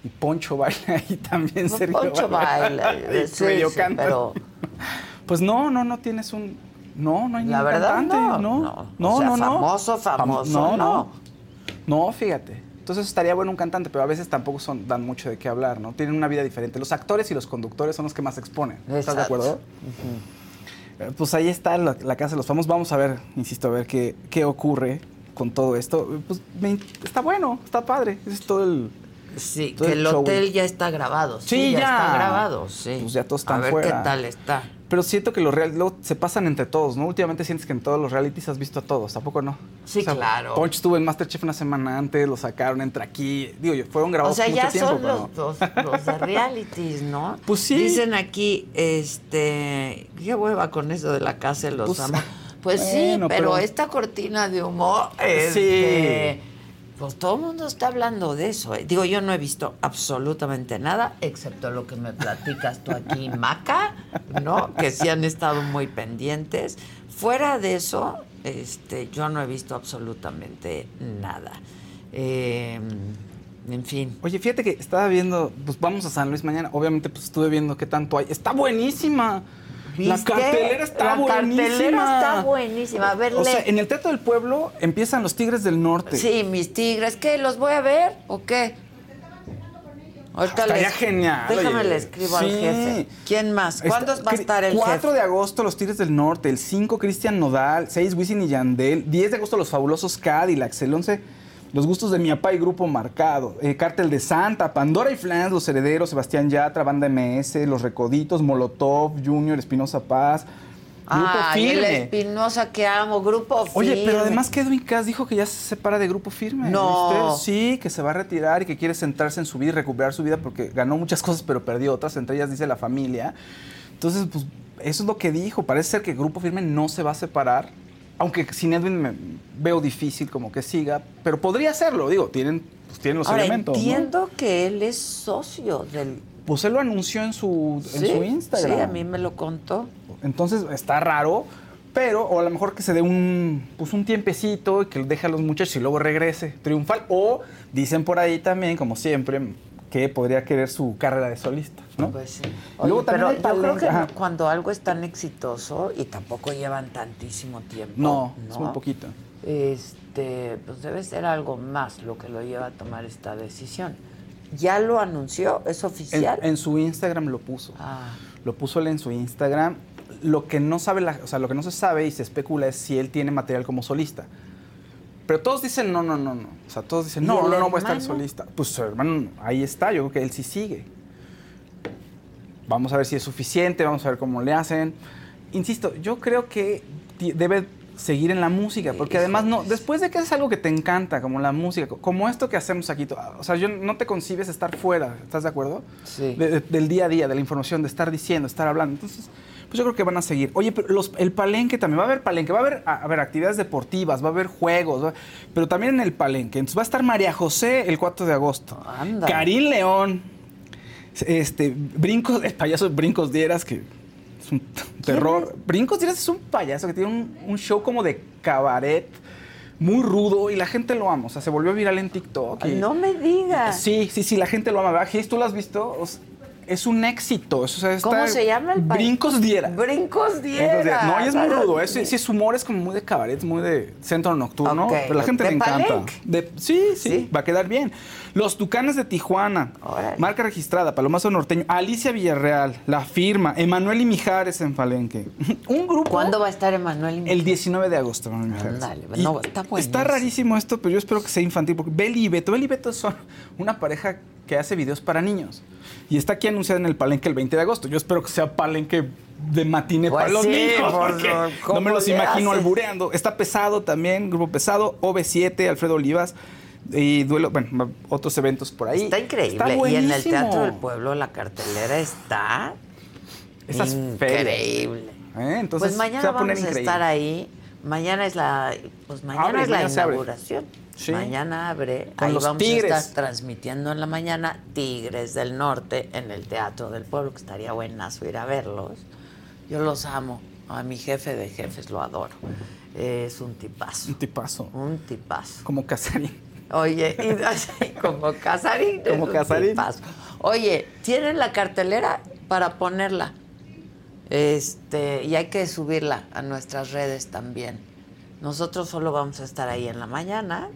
Y Poncho baila ahí también, No, Sergio. Poncho baila, Y sí, sí, canta. pero- Pues no, no, no tienes un. No, no hay La verdad, cantante. no, No, no. no, O sea, no, famoso, Fam- famoso, no, no. no. Fíjate. Entonces estaría bueno un cantante, pero a veces tampoco son, dan mucho de qué hablar, ¿no? Tienen una vida diferente. Los actores y los conductores son los que más se exponen. ¿Estás de acuerdo? Eh, Pues ahí está la, la Casa de los Famosos. Vamos a ver, insisto, a ver qué, qué ocurre con todo esto. Pues me- está bueno, está padre. Es todo el. Sí, todo que el hotel ya está grabado. Sí, Sí, ya, ya. está grabado, sí. Pues ya todos A están ver fuera. qué tal está. Pero siento que los real luego se pasan entre todos, ¿no? Últimamente sientes que en todos los realities has visto a todos, ¿a poco no? Sí, claro. Poncho estuvo en Masterchef una semana antes, lo sacaron, entra aquí. Digo, yo, fueron O grabados sea, mucho ya tiempo, son pero los, no. los, los de realities, ¿no? Pues sí. Dicen aquí, este, qué hueva con eso de la casa de los Pues- famosos. Pues sí, pero, pero- esta cortina de humo, este, pues todo el mundo está hablando de eso. ¿eh? Digo, yo no he visto absolutamente nada, excepto lo que me platicas tú aquí, Maca, ¿no? Que sí han estado muy pendientes. Fuera de eso, este, yo no he visto absolutamente nada. Eh, en fin. Oye, fíjate que estaba viendo, pues vamos a San Luis mañana. Obviamente, pues estuve viendo qué tanto hay. Está buenísima. La ¿Viste? cartelera está La buenísima. cartelera está buenísima. A ver, O sea, en el Teatro del Pueblo empiezan los Tigres del Norte. Sí, mis tigres. ¿Qué? ¿Los voy a ver o qué? Ahorita Estaría les- genial. Déjame oye. le escribo al Sí. jefe. ¿Quién más? ¿Cuándo va a estar el 4 jefe? de agosto, los Tigres del Norte. El 5, Cristian Nodal. 6, Wisin y Yandel. 10 de agosto, los fabulosos Cadillacs. El 11, los gustos de mi papá y Grupo Marcado. Eh, Cártel de Santa, Pandora y Flans, Los Herederos, Sebastián Yatra, Banda MS, Los Recoditos, Molotov, Junior, Espinosa Paz. Grupo Ay, el Firme. Espinosa que amo, Grupo Oye, Firme. pero además que Edwin Cass dijo que ya se separa de Grupo Firme. No. ¿viste? Sí, que se va a retirar y que quiere centrarse en su vida y recuperar su vida porque ganó muchas cosas pero perdió otras, entre ellas dice la familia. Entonces, pues eso es lo que dijo. Parece ser que Grupo Firme no se va a separar. Aunque sin Edwin me veo difícil como que siga, pero podría hacerlo, digo, tienen, pues, tienen los Ahora, elementos. ¿no? entiendo que él es socio del... Pues él lo anunció en su, en su Instagram. Sí, a mí me lo contó. Entonces está raro, pero o a lo mejor que se dé un, pues un tiempecito y que deje a los muchachos y luego regrese triunfal. O dicen por ahí también, como siempre, que podría querer su carrera de solista, ¿no? Pues sí. Luego Oye, pero yo creo que ajá. no- cuando algo es tan exitoso y tampoco llevan tantísimo tiempo. No, es muy poquito. Este, pues debe ser algo más lo que lo lleva a tomar esta decisión. ¿Ya lo anunció? ¿Es En, oficial? en su Instagram lo puso. Ah. Lo puso él en su Instagram. Lo que no sabe, la- o sea, lo que no se sabe y se especula es si él tiene material como solista. Pero todos dicen no, no, no, no. O sea, todos dicen ¿Y no, no, no voy a estar solista. Pues su hermano ahí está, yo creo que él sí sigue. Vamos a ver si es suficiente, vamos a ver cómo le hacen. Insisto, yo creo que debe seguir en la música, porque además no, después de que es algo que te encanta, como la música, co- como esto que hacemos aquí, o sea, yo no te concibes estar fuera, ¿estás de acuerdo? Sí. De- de- del día a día, de la información, de estar diciendo, estar hablando. Entonces, pues yo creo que van a seguir. Oye, pero los- el palenque también, va a haber palenque, va a haber, a, a ver, actividades deportivas, va a haber juegos, va- pero también en el palenque. Entonces va a estar María José el 4 de agosto. Anda. Karim León, este, Brincos, el payaso Brincos Dieras, que es un terror. Brincos Dieras es un payaso que tiene un, un show como de cabaret muy rudo y la gente lo ama. O sea, se volvió viral en TikTok. y- No me digas. Sí, sí, sí, la gente lo ama. ¿verdad? Gis, ¿tú lo has visto? O sea, es un éxito. O sea, está- ¿Cómo se llama el Brincos Dieras. Brincos. Dieras. No, y es muy rudo. Es, sí, su humor es como muy de cabaret, muy de centro nocturno. Pero la gente ¿De le encanta. De- sí, sí, va a quedar bien. Los Tucanes de Tijuana. Marca registrada, Palomazo Norteño. Alicia Villarreal, La Firma. Emanuel y Mijares en Palenque. un grupo. ¿Cuándo va a estar Emanuel? y El 19 de agosto, Emanuel Mijares. No, está. Está rarísimo esto, pero yo espero que sea infantil. Porque Beli y Beto. Beli y Beto son una pareja que hace videos para niños. Y está aquí anunciada en el Palenque el 20 de agosto. Yo espero que sea Palenque de matine Pues para los sí, niños. por- porque ¿cómo no me los imagino haces? albureando. Está pesado también, grupo pesado. OV7, Alfredo Olivas. Y duelo, bueno, otros eventos por ahí. Está increíble. Está y en el. Teatro del Pueblo la cartelera está Esas increíble. ¿Eh? Entonces, pues se mañana va a vamos a estar ahí. Mañana es la pues mañana Abre, es la inauguración. Sí. Mañana abre. Con ahí los vamos Tigres. a estar transmitiendo en la mañana Tigres del Norte en el Teatro del Pueblo, que estaría buenazo ir a verlos. Yo los amo. A mi jefe de jefes lo adoro. Es un tipazo. Un tipazo. Un tipazo. Como Casarín. Oye, y así como Casarín. Como Casarín. tipazo. Oye, ¿tienen la cartelera para ponerla? Este, y hay que subirla a nuestras redes también. Nosotros solo vamos a estar ahí en la mañana,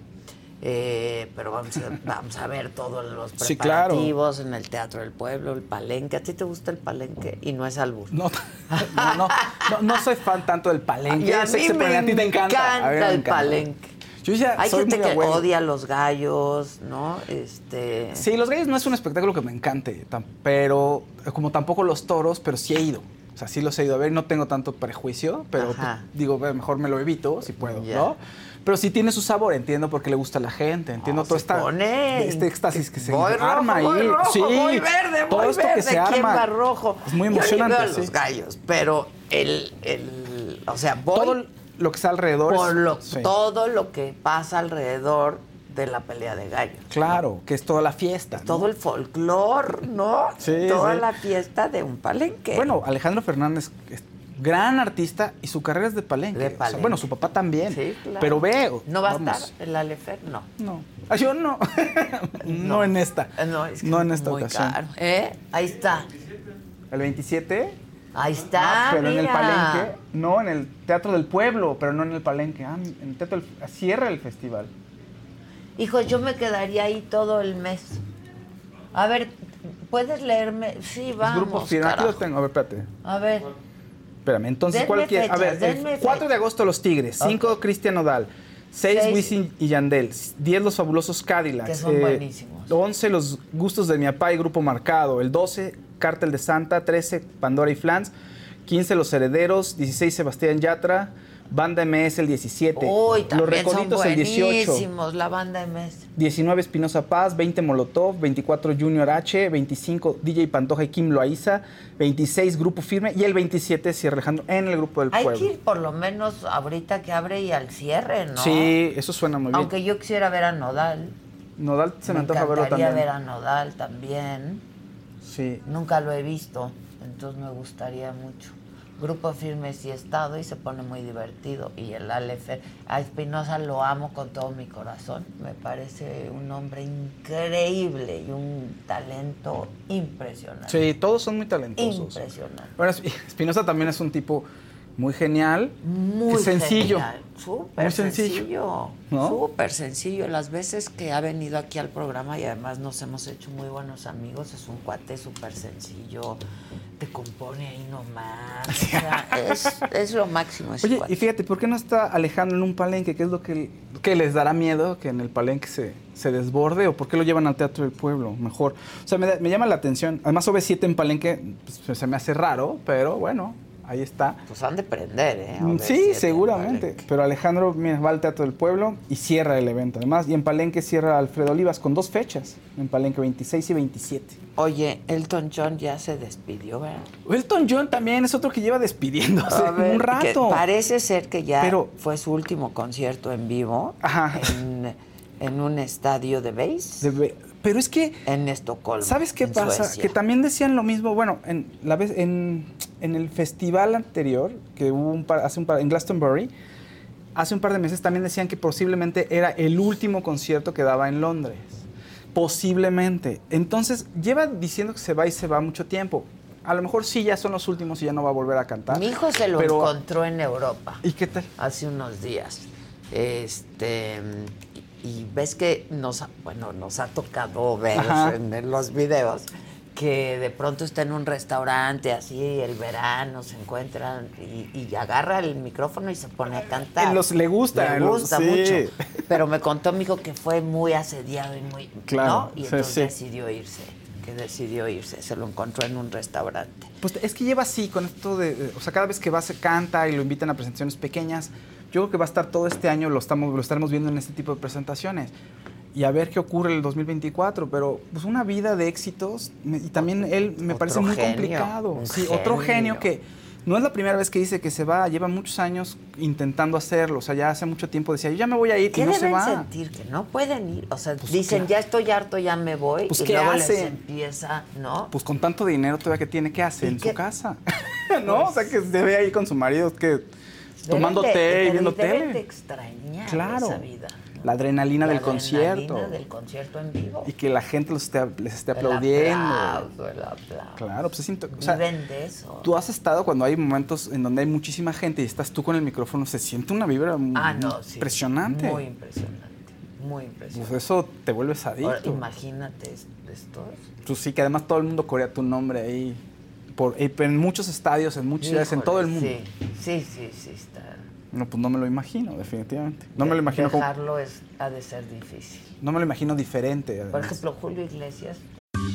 eh, pero vamos a, vamos a ver todos los Sí, claro. preparativos en el Teatro del Pueblo, el palenque. ¿A ti te gusta el palenque? Y no es albur. No, no, no, no, no soy fan tanto del palenque. Y a mí me a ti te encanta. A mí me el encanta. palenque. Yo ya Hay soy gente muy que abuelo. odia a los gallos, ¿no? Este. Sí, los gallos no es un espectáculo que me encante, pero como tampoco los toros, pero sí he ido. O sea, sí los he ido a ver, no tengo tanto prejuicio, pero pues, digo, mejor me lo evito si puedo, Ya. ¿no? Pero sí tiene su sabor, entiendo por qué le gusta a la gente, entiendo todo se esta, pone. este éxtasis que se Voy arma rojo, ahí. voy rojo, sí, voy verde, todo voy esto verde. que se ¿Quién arma. va rojo? Es muy Yo ni emocionante. veo sí. los gallos, pero el, el, o sea, voy Todo lo que está alrededor. Por es- lo, sí. todo lo que pasa alrededor de la pelea de gallos. Claro, que es toda la fiesta. ¿no? Todo el folclore, ¿no? Sí, Toda sí. la fiesta de un palenque. Bueno, Alejandro Fernández gran artista y su carrera es de palenque. De O sea, palenque. bueno, su papá también. Sí, claro. Pero ve. ¿No va a estar el Alefer? No. No. Ah, yo no. no. en esta. No, es que No en esta muy ocasión. caro. ¿Eh? Ahí está. El 27. Ahí está. pero en el palenque. No, en el Teatro del Pueblo, pero no en el palenque. Ah, en el Teatro del, cierra el festival. Hijo, yo me quedaría ahí todo el mes. A ver, ¿puedes leerme? Sí, Los vamos, grupos. Aquí carajo. los tengo. A ver, espérate. A ver, Espérame, entonces, Denme ¿cuál quiere? A ver, fechas, el denme 4 de agosto Los Tigres, 5 Cristian Nodal, 6 Seis. Wisin y Yandel, 10 Los Fabulosos Cadillacs, Que son buenísimos. 11 Los Gustos de mi papá y Grupo Marcado, el 12 Cártel de Santa, 13 Pandora y Flans, 15 Los Herederos, 16 Sebastián Yatra, Banda MS el 17, uy, Los Recoditos el 18, buenísimos, la banda MS. 19 Espinosa Paz, 20 Molotov, 24 Junior H, 25 DJ Pantoja y Kim Loaiza, 26 Grupo Firme y el 27 cierra Alejandro en el Grupo del Hay Pueblo. que ir por lo menos ahorita que abre y al cierre, ¿no? Sí, eso suena muy bien. Aunque yo quisiera ver a Nodal. Nodal se me, antoja verlo también. ver a Nodal también. Sí. Nunca lo he visto, entonces me gustaría mucho. Grupo Firme sí he estado y se pone muy divertido. Y el Alefer, a Espinosa lo amo con todo mi corazón. Me parece un hombre increíble y un talento impresionante. Sí, todos son muy talentosos. Impresionante. Bueno, Esp- Espinosa también es un tipo muy genial, Muy sencillo. genial, Súper Muy sencillo. sencillo. ¿No? Súper sencillo. Las veces que ha venido aquí al programa y además nos hemos hecho muy buenos amigos, es un cuate súper sencillo. Te compone ahí nomás. O sea, es, es lo máximo ese Oye, cuate. y fíjate, ¿por qué no está Alejandro en un palenque? ¿Qué es lo que, que les dará miedo que en el palenque se, se desborde? ¿O por qué lo llevan al Teatro del Pueblo? Mejor. O sea, me, me llama la atención. Además, OV7 en palenque pues, se me hace raro, pero bueno, ahí está. Pues han de prender, ¿eh? Mm, OV7 Sí, en seguramente. Pero Alejandro mira, va al Teatro del Pueblo y cierra el evento. Además, y en Palenque cierra Alfredo Olivas con dos fechas. En Palenque 26 y 27. Oye, Elton John ya se despidió, ¿verdad? Elton John también es otro que lleva despidiéndose ver, un rato. parece ser que ya Pero- fue su último concierto en vivo En, en un estadio de base. Pero es que en Estocolmo. ¿Sabes qué en pasa? Suecia. Que también decían lo mismo, bueno, en, la vez, en, en el festival anterior, que hubo un par, hace un par, en Glastonbury, hace un par de meses también decían que posiblemente era el último concierto que daba en Londres. Posiblemente. Entonces, lleva diciendo que se va y se va mucho tiempo. A lo mejor sí ya son los últimos y ya no va a volver a cantar. Mi hijo se lo pero- encontró en Europa. ¿Y qué tal? Hace unos días. Este y, ves que nos ha- bueno, nos ha tocado ver en, en los videos que de pronto está en un restaurante así el verano se encuentran y, y agarra el micrófono y se pone a cantar. En los- le gusta, le los- gusta sí. mucho. Pero me contó mi hijo que fue muy asediado y muy Claro, ¿no? y entonces sí. decidió irse, que decidió irse, se lo encontró en un restaurante. Pues es que lleva así, con esto de- o sea, cada vez que va se canta y lo invitan a presentaciones pequeñas. Yo creo que va a estar todo este año, lo, estamos, lo estaremos viendo en este tipo de presentaciones. Y a ver qué ocurre en el 2024, pero pues una vida de éxitos me- y también él me parece muy genio, complicado. Sí, otro genio. genio que no es la primera vez que dice que se va, lleva muchos años intentando hacerlo, o sea, ya hace mucho tiempo decía, yo ya me voy a ir ¿Qué y no se va. sentir? Que no pueden ir. O sea, dicen, claro. ya estoy harto, ya me voy. Pues, y ¿qué luego les hacen? empieza, ¿no? Pues con tanto dinero todavía que tiene que hacer ¿Y en qué? su casa. ¿No? o sea, que se ve ahí con su marido que tomando de- té y viendo tele. de extrañar Claro. esa vida. La adrenalina La del concierto. adrenalina del concierto en vivo. Y que la gente los esté, les esté El aplaudiendo. aplauso, el aplauso. Claro, pues es into- o sea, de eso. Tú has estado cuando hay momentos en donde hay muchísima gente y estás tú con el micrófono, se siente una vibra muy Ah, no, sí. impresionante. Muy impresionante. Muy impresionante. Pues eso te vuelves adicto. Ahora, imagínate es- estos. Tú sí, que además todo el mundo corea tu nombre ahí. Por, eh, en muchos estadios, en muchas ciudades, en todo el mundo. Sí, sí, sí, sí está. No, pues no me lo imagino, definitivamente. No me lo imagino como- Dejarlo es, ha de ser difícil. no me lo imagino diferente. Por además. ejemplo, Julio Iglesias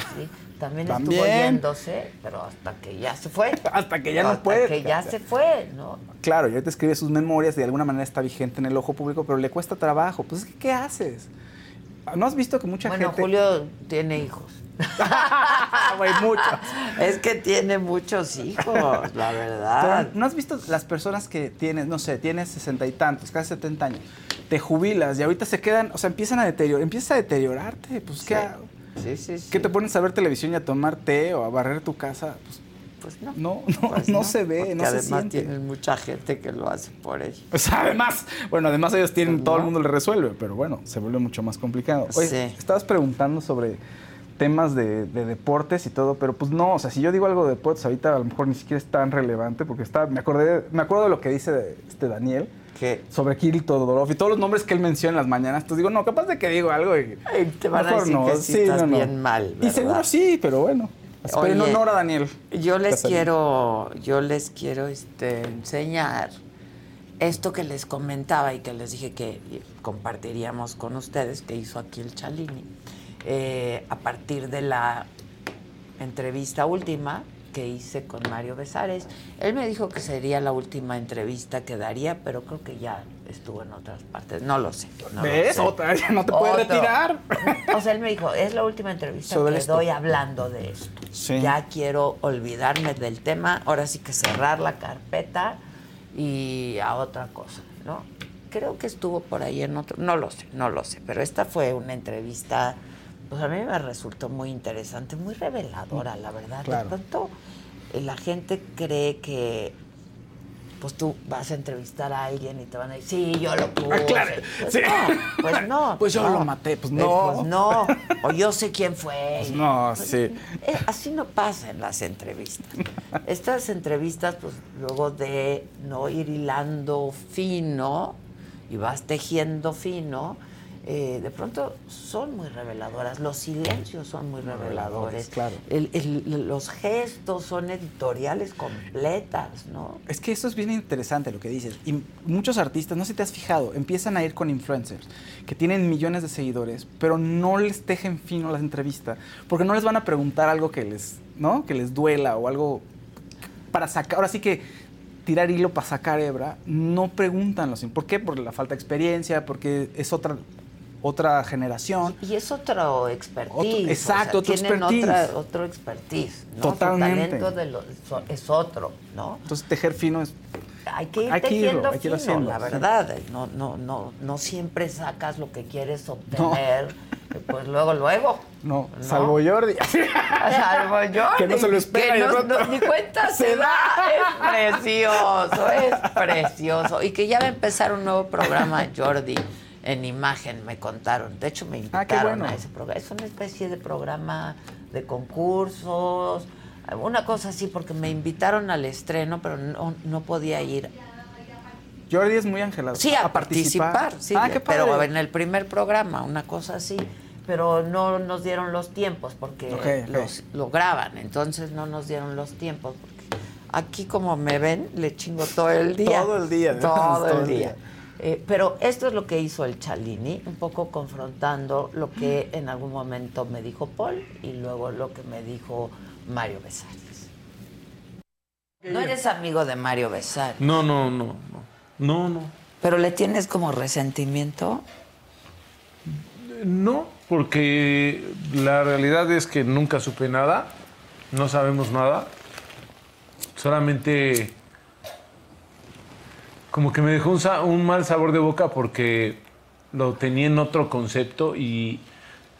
Sí, también, También. estuvo yéndose, pero hasta que ya se fue. Hasta que ya no Hasta puede. que ya se fue, ¿no? Claro, ya te escribe sus memorias y de alguna manera está vigente en el ojo público, pero le cuesta trabajo. Pues ¿qué haces? ¿No has visto que mucha Bueno, gente... Julio tiene hijos. Güey, muchos. Es que tiene muchos hijos, la Pero, verdad. ¿No has visto las personas que tienes, no sé, tienes sesenta y tantos, casi 70 años, te jubilas y ahorita se quedan, o sea, empiezan a deteriorar, empiezas a deteriorarte, pues ¿qué, ha- Sí, sí, sí. ¿qué te pones a ver televisión y a tomar té o a barrer tu casa? Pues, Pues no. no, no, Pues no se ve, no se además siente. tienen mucha gente que lo hace por ellos. Pues además, bueno, además ellos tienen, Pues todo el mundo le resuelve, pero bueno, se vuelve mucho más complicado. Oye, Sí. estabas preguntando sobre temas de, de deportes y todo, pero pues no, o sea, si yo digo algo de deportes ahorita a lo mejor ni siquiera es tan relevante, porque está, me acordé, me acuerdo de lo que dice este Daniel. ¿Qué? Sobre Kirill Todorov y todos los nombres que él menciona en las mañanas. Entonces digo, no, capaz de que digo algo y... te van a mejor decir que sí estás bien mal, Y seguro ¿verdad? sí, pero bueno. Pero en honor a Daniel. Yo les Casarín. quiero, yo les quiero este, enseñar esto que les comentaba y que les dije que compartiríamos con ustedes, que hizo aquí el Chalini, eh, a partir de la entrevista última que hice con Mario Besares. Él me dijo que sería la última entrevista que daría, pero creo que ya estuvo en otras partes. No lo sé. no lo ¿Ves? sé. Otra, ya no te puedes retirar. O sea, él me dijo, es la última entrevista Sobre que esto. doy hablando de esto. Sí. Ya quiero olvidarme del tema, ahora sí que cerrar la carpeta y a otra cosa, ¿no? Creo que estuvo por ahí en otro, no lo sé, no lo sé, pero esta fue una entrevista, pues a mí me resultó muy interesante, muy reveladora, la verdad. Claro. De pronto eh, la gente cree que pues tú vas a entrevistar a alguien y te van a decir, sí, yo lo puse. Ah, claro, Pues sí. no, pues no. Pues yo no. lo maté, pues Eh, no. Pues no, o yo sé quién fue. Pues no, sí. Eh, así no pasa en las entrevistas. Estas entrevistas, pues luego de no ir hilando fino y vas tejiendo fino, eh, de pronto son muy reveladoras. Los silencios son muy reveladores. claro. El- el- los gestos son editoriales completas, ¿no? Es que eso es bien interesante lo que dices. Y muchos artistas, no sé si te has fijado, empiezan a ir con influencers que tienen millones de seguidores, pero no les tejen fino las entrevistas, porque no les van a preguntar algo que les, ¿no? Que les duela o algo para sacar. Ahora sí que tirar hilo para sacar hebra, no preguntan los. ¿Por qué? Por la falta de experiencia, porque es otra otra generación. Y es otro expertise. Otro- exacto, o sea, otro tienen expertise. otra- otro expertise. ¿no? Totalmente. Su talento de lo- es otro, ¿no? Entonces tejer fino es Hay que ir Hay que irlo, hay que haciendo, la sí. verdad. No, no, no, no siempre sacas lo que quieres obtener. Pues luego, luego. no, ¿No? salvo Jordi. Salvo yo. Que no se lo espera que no- no- ni cuenta se da. Es precioso, es precioso. Y que ya va a empezar un nuevo programa, Jordi, en imagen, me contaron. De hecho, me Ah, invitaron bueno. a ese programa. Es una especie de programa de concursos, una cosa así, porque me invitaron al estreno, pero no, no podía ir. Jordi es muy angelado. Sí, a, participar, sí, ah, qué padre. pero en el primer programa, una cosa así. Pero no nos dieron los tiempos porque. Los, lo graban, entonces no nos dieron los tiempos. Porque aquí, como me ven, le chingo todo el día. Todo el día, Todo, todo el el día. día. Eh, pero esto es lo que hizo el Chalini, un poco confrontando lo que en algún momento me dijo Paul y luego lo que me dijo Mario Besares. No eres amigo de Mario Besares, No, no, no, no. No, no. pero le tienes como resentimiento. No, porque la realidad es que nunca supe nada, no sabemos nada. solamente como que me dejó un, un mal sabor de boca porque lo tenía en otro concepto y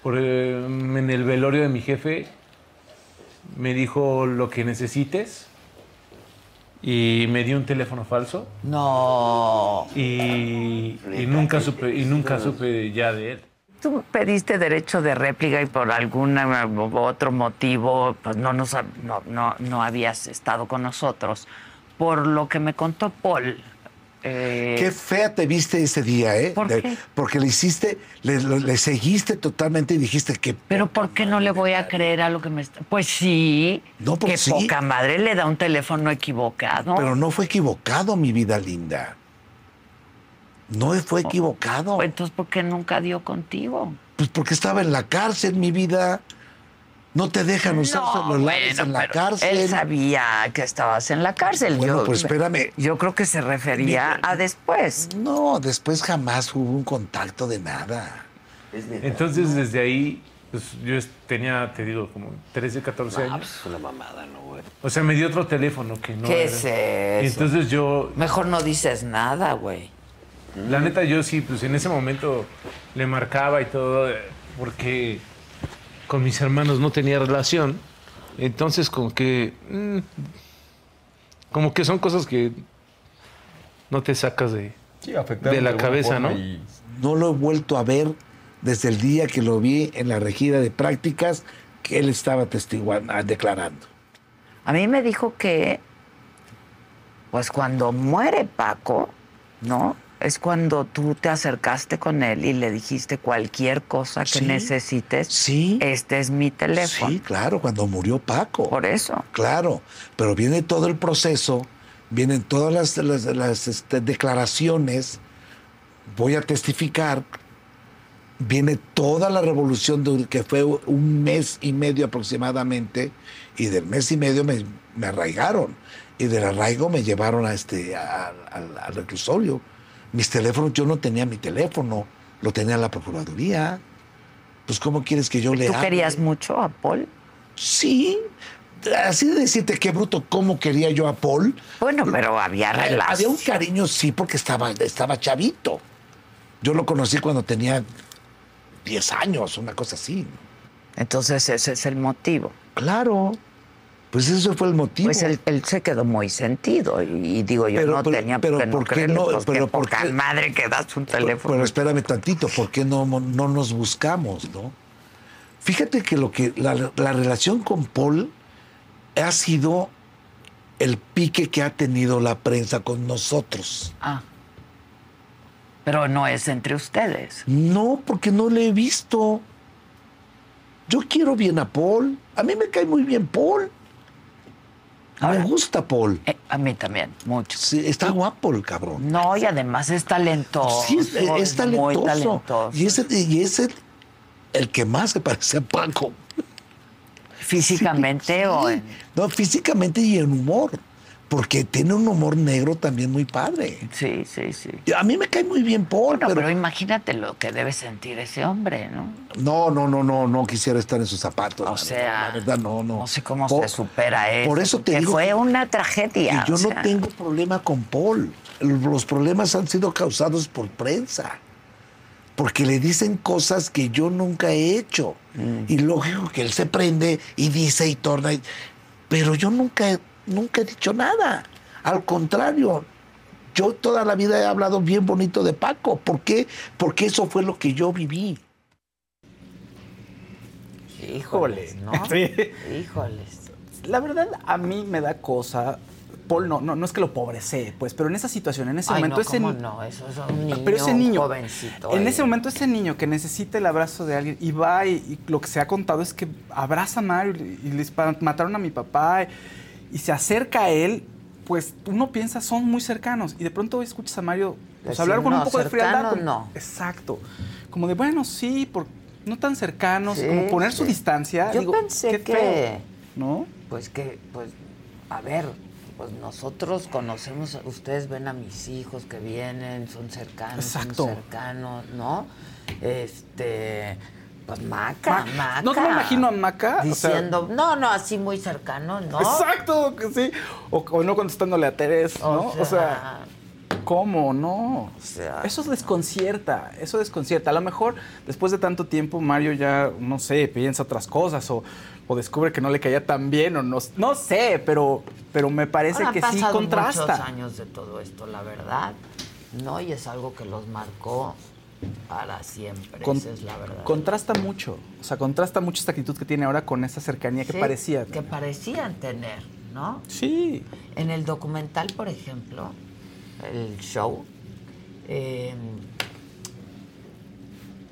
por, eh, en el velorio de mi jefe me dijo lo que necesites y me dio un teléfono falso. No. Y, y nunca supe y nunca supe ya de él. Tú pediste derecho de réplica y por algún eh, otro motivo pues no, nos, no, no, no habías estado con nosotros. Por lo que me contó Paul. Eh, Qué fea te viste ese día, ¿eh? ¿Por De- qué? Porque le hiciste, le, le seguiste totalmente y dijiste que. Pero ¿por qué no le voy a creer a lo que me está...? Pues sí, No, pues que sí. poca madre le da un teléfono equivocado. Pero no fue equivocado, mi vida linda. No fue equivocado. Entonces, ¿por qué nunca dio contigo? Pues porque estaba en la cárcel, mi vida. No te dejan usar No, celulares bueno, en la cárcel. Él sabía que estabas en la cárcel. Bueno, yo, pues espérame. Yo creo que se refería a después. No, después jamás hubo un contacto de nada. Entonces desde ahí pues, yo tenía, te digo, como 13, 14 años. Es una mamada, ¿no, güey? O sea, me dio otro teléfono que no ¿Qué era. es Y eso? entonces yo, Mejor no dices nada, güey. la neta, yo sí, pues en ese momento le marcaba y todo, porque con mis hermanos no tenía relación. Entonces, como que. mm, como que son cosas que no te sacas de, de la cabeza, ¿no? No lo he vuelto a ver desde el día que lo vi en la regida de prácticas que él estaba testiguando, ah, declarando. A mí me dijo que, pues cuando muere Paco, ¿no? Es cuando tú te acercaste con él y le dijiste cualquier cosa que Sí. necesites. Sí. Este es mi teléfono. Sí, claro, cuando murió Paco. Por eso. Claro, pero viene todo el proceso, vienen todas las, las- las, este, declaraciones, voy a testificar, viene toda la revolución de- que fue un mes y medio aproximadamente, y del mes y medio me, me arraigaron, y del arraigo me llevaron a este, a- al- al reclusorio. Mis teléfonos, yo no tenía mi teléfono, lo tenía la Procuraduría. Pues, ¿cómo quieres que yo le ¿Tú hable? querías mucho a Paul? Sí. Así de decirte qué bruto, cómo quería yo a Paul. Bueno, pero había Eh, relación. Había un cariño, sí, porque estaba, estaba chavito. Yo lo conocí cuando tenía 10 años, una cosa así. Entonces ese es el motivo. Claro. Pues eso fue el motivo. Pues él, él se quedó muy sentido y, digo yo Pero- no pero- tenía pero por qué no ¿por qué creerle, no? pues, Pero ¿por qué? madre que das un teléfono. Pero espérame tantito, ¿por qué no, no nos buscamos, no? Fíjate que lo que la, la relación con Paul ha sido el pique que ha tenido la prensa con nosotros. Ah. Pero no es entre ustedes. No, porque no le he visto. Yo quiero bien a Paul. A mí me cae muy bien Paul. Me gusta Paul. Eh, a mí también, mucho. Sí, está guapo el cabrón. No, y además es talentoso. Sí, es, es talentoso. Muy talentoso. Y es, el, y es el, el que más se parece a Paco. Físicamente o en- No, físicamente y en humor. Porque tiene un humor negro también muy padre. Sí, sí, sí. A mí me cae muy bien Paul, No, pero... pero imagínate lo que debe sentir ese hombre, ¿no? No, no, no, no, no quisiera estar en sus zapatos. O la sea, la verdad, no, no. No sé cómo se supera eso. Por eso te que digo fue que- una tragedia. Y yo no tengo problema con Paul. Los problemas han sido causados por prensa. Porque le dicen cosas que yo nunca he hecho. Mm. Y lógico que él se prende y dice y torna. y- Pero yo nunca, he- nunca he dicho nada. Al contrario, yo toda la vida he hablado bien bonito de Paco. ¿Por qué? Porque eso fue lo que yo viví. Híjoles, ¿no? Sí. Híjoles. La verdad, a mí me da cosa. Paul, no, no, no es que lo pobrecé, pues, pero en esa situación, en ese Ay, momento, no, ese ¿cómo no? Eso es un niño, pero ese niño, un jovencito. en eh. ese momento ese niño que necesita el abrazo de alguien y va y, y lo que se ha contado es que abraza a Mario y, y les mataron a mi papá y, y se acerca a él, pues uno piensa son muy cercanos y de pronto escuchas a Mario pues, Decir, hablar con un poco de frialdad. como- no. Exacto. Como de bueno, sí, por, no tan cercanos, Sí, como poner su distancia. Yo Digo, pensé qué que. feo, ¿no? Pues que, pues, a ver, pues nosotros conocemos, ustedes ven a mis hijos que vienen, son cercanos, Exacto. son cercanos, ¿no? Este, Pues Maca, Maca. No te me imagino a Maca. o sea, Diciendo, no, no, así muy cercano, ¿no? Exacto, que sí. O, o no contestándole a Teres, ¿no? O sea, ¿cómo? No. eso desconcierta, eso desconcierta. A lo mejor después de tanto tiempo Mario ya, no sé, piensa otras cosas o, o descubre que no le caía tan bien o no, no sé, pero, pero me parece Ahora, que han sí contrasta. muchos años de todo esto, la verdad, ¿no? Y es algo que los marcó para siempre, Con- esa es la verdad. Contrasta mucho, o sea, contrasta mucho esta actitud que tiene ahora con esa cercanía que parecía. Que parecían tener, ¿no? Sí. En el documental, por ejemplo, el show, eh,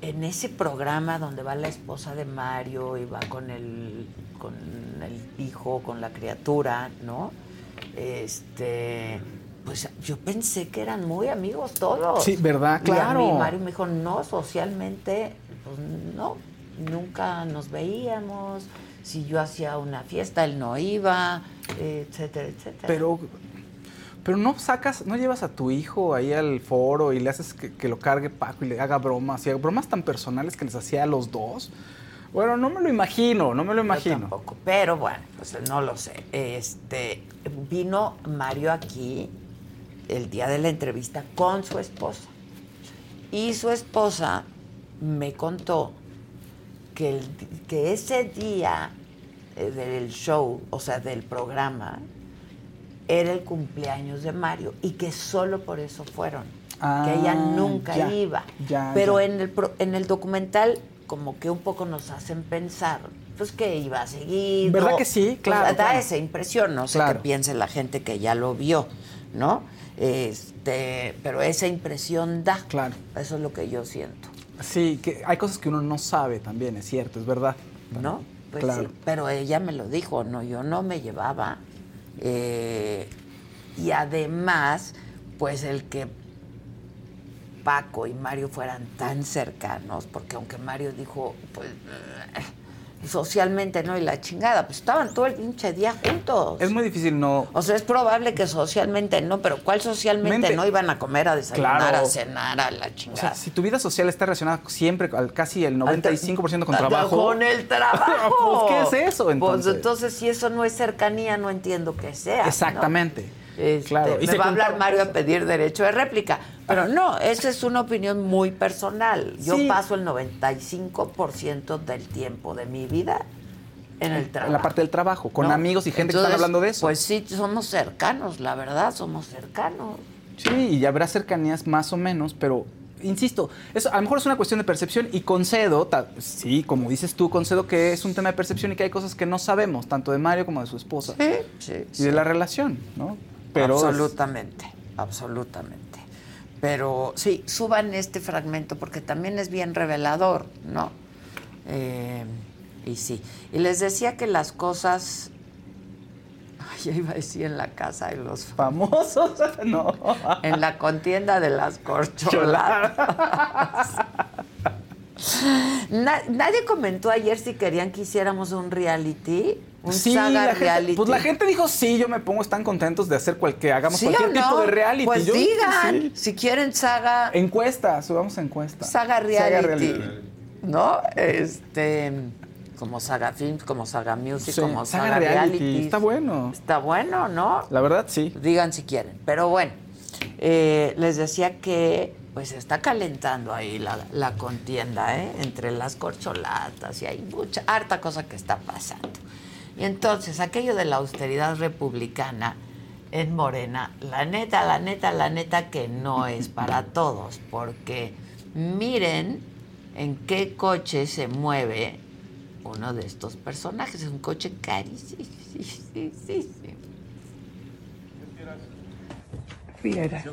en ese programa donde va la esposa de Mario y va con el, con el hijo, con la criatura, ¿no? Este, pues yo pensé que eran muy amigos todos. Sí, ¿verdad? Y a Claro. mí Mario me dijo, no, socialmente, pues no, nunca nos veíamos. Si yo hacía una fiesta, él no iba, etcétera, etcétera. Pero, pero no sacas, no llevas a tu hijo ahí al foro y le haces que, que lo cargue Paco y le haga bromas, y bromas tan personales que les hacía a los dos. Bueno, no me lo imagino, no me lo imagino. tampoco, pero bueno, pues no lo sé. Este vino Mario aquí el día de la entrevista con su esposa. Y su esposa me contó que, el- que ese día eh, del show, o sea, del programa, era el cumpleaños de Mario y que solo por eso fueron. que ella Ah, nunca ya, iba. ya, Pero ya. En, el en el documental como que un poco nos hacen pensar pues que iba a seguir. ¿Verdad que sí? Claro, da claro. esa impresión, no sé Claro. qué piense la gente que ya lo vio, ¿no? Este, pero esa impresión da. Claro. Eso es lo que yo siento. Sí, que hay cosas que uno no sabe también, es cierto, es verdad. ¿No? Pues claro. sí, pero ella me lo dijo, no, yo no me llevaba. Eh, y además, pues el que Paco y Mario fueran tan cercanos, porque aunque Mario dijo, pues socialmente no y la chingada, pues estaban todo el pinche día juntos. Es muy difícil no. O sea, es probable que socialmente no, pero ¿cuál socialmente Mente- no iban a comer, a desayunar, Claro. a cenar, a la O chingada? sea, si tu vida social está relacionada siempre, al, casi el 95% con trabajo. Con el trabajo. Pues, ¿qué es eso, entonces? Pues entonces, si eso no es cercanía, no entiendo qué sea. ¿no? Exactamente. Este, Claro, y me va a hablar Mario a pedir derecho de réplica. Pero no, esa es una opinión muy personal. Yo Sí. paso el 95% del tiempo de mi vida en el trabajo. En la parte del trabajo, con ¿no? amigos y gente que están hablando de eso. Pues sí, somos cercanos, la verdad, somos cercanos. Sí, y habrá cercanías más o menos, pero insisto, eso a lo mejor es una cuestión de percepción y concedo, ta- sí, como dices tú, concedo que es un tema de percepción y que hay cosas que no sabemos, tanto de Mario como de su esposa. Sí, sí. Y sí. de la relación, ¿no? Absolutamente, absolutamente. Pero sí, suban este fragmento porque también es bien revelador, ¿no? Eh, y sí. Y les decía que las cosas. Ya iba a decir en la casa de los famosos, no. En la contienda de las corcholatas. Na- nadie comentó ayer si querían que hiciéramos un reality, un Sí, saga la gente- reality. pues la gente dijo, sí, yo me pongo, están contentos de hacer cualquier, hagamos ¿Sí cualquier tipo de reality. Pues Yo- digan, sí. si quieren saga, Encuesta, subamos encuesta. saga reality, ¿no? Este, como saga films, como saga music, Sí, como saga saga, reality, reality. está bueno. Está bueno, ¿no? La verdad, sí. Digan si quieren. Pero bueno, eh, les decía que pues se está calentando ahí la, la contienda ¿eh? entre las corcholatas y hay mucha, harta cosa que está pasando. Y entonces, aquello de la austeridad republicana en Morena, la neta, la neta, la neta que no es para todos, porque miren en qué coche se mueve uno de estos personajes. Es un coche carísimo. Fiera.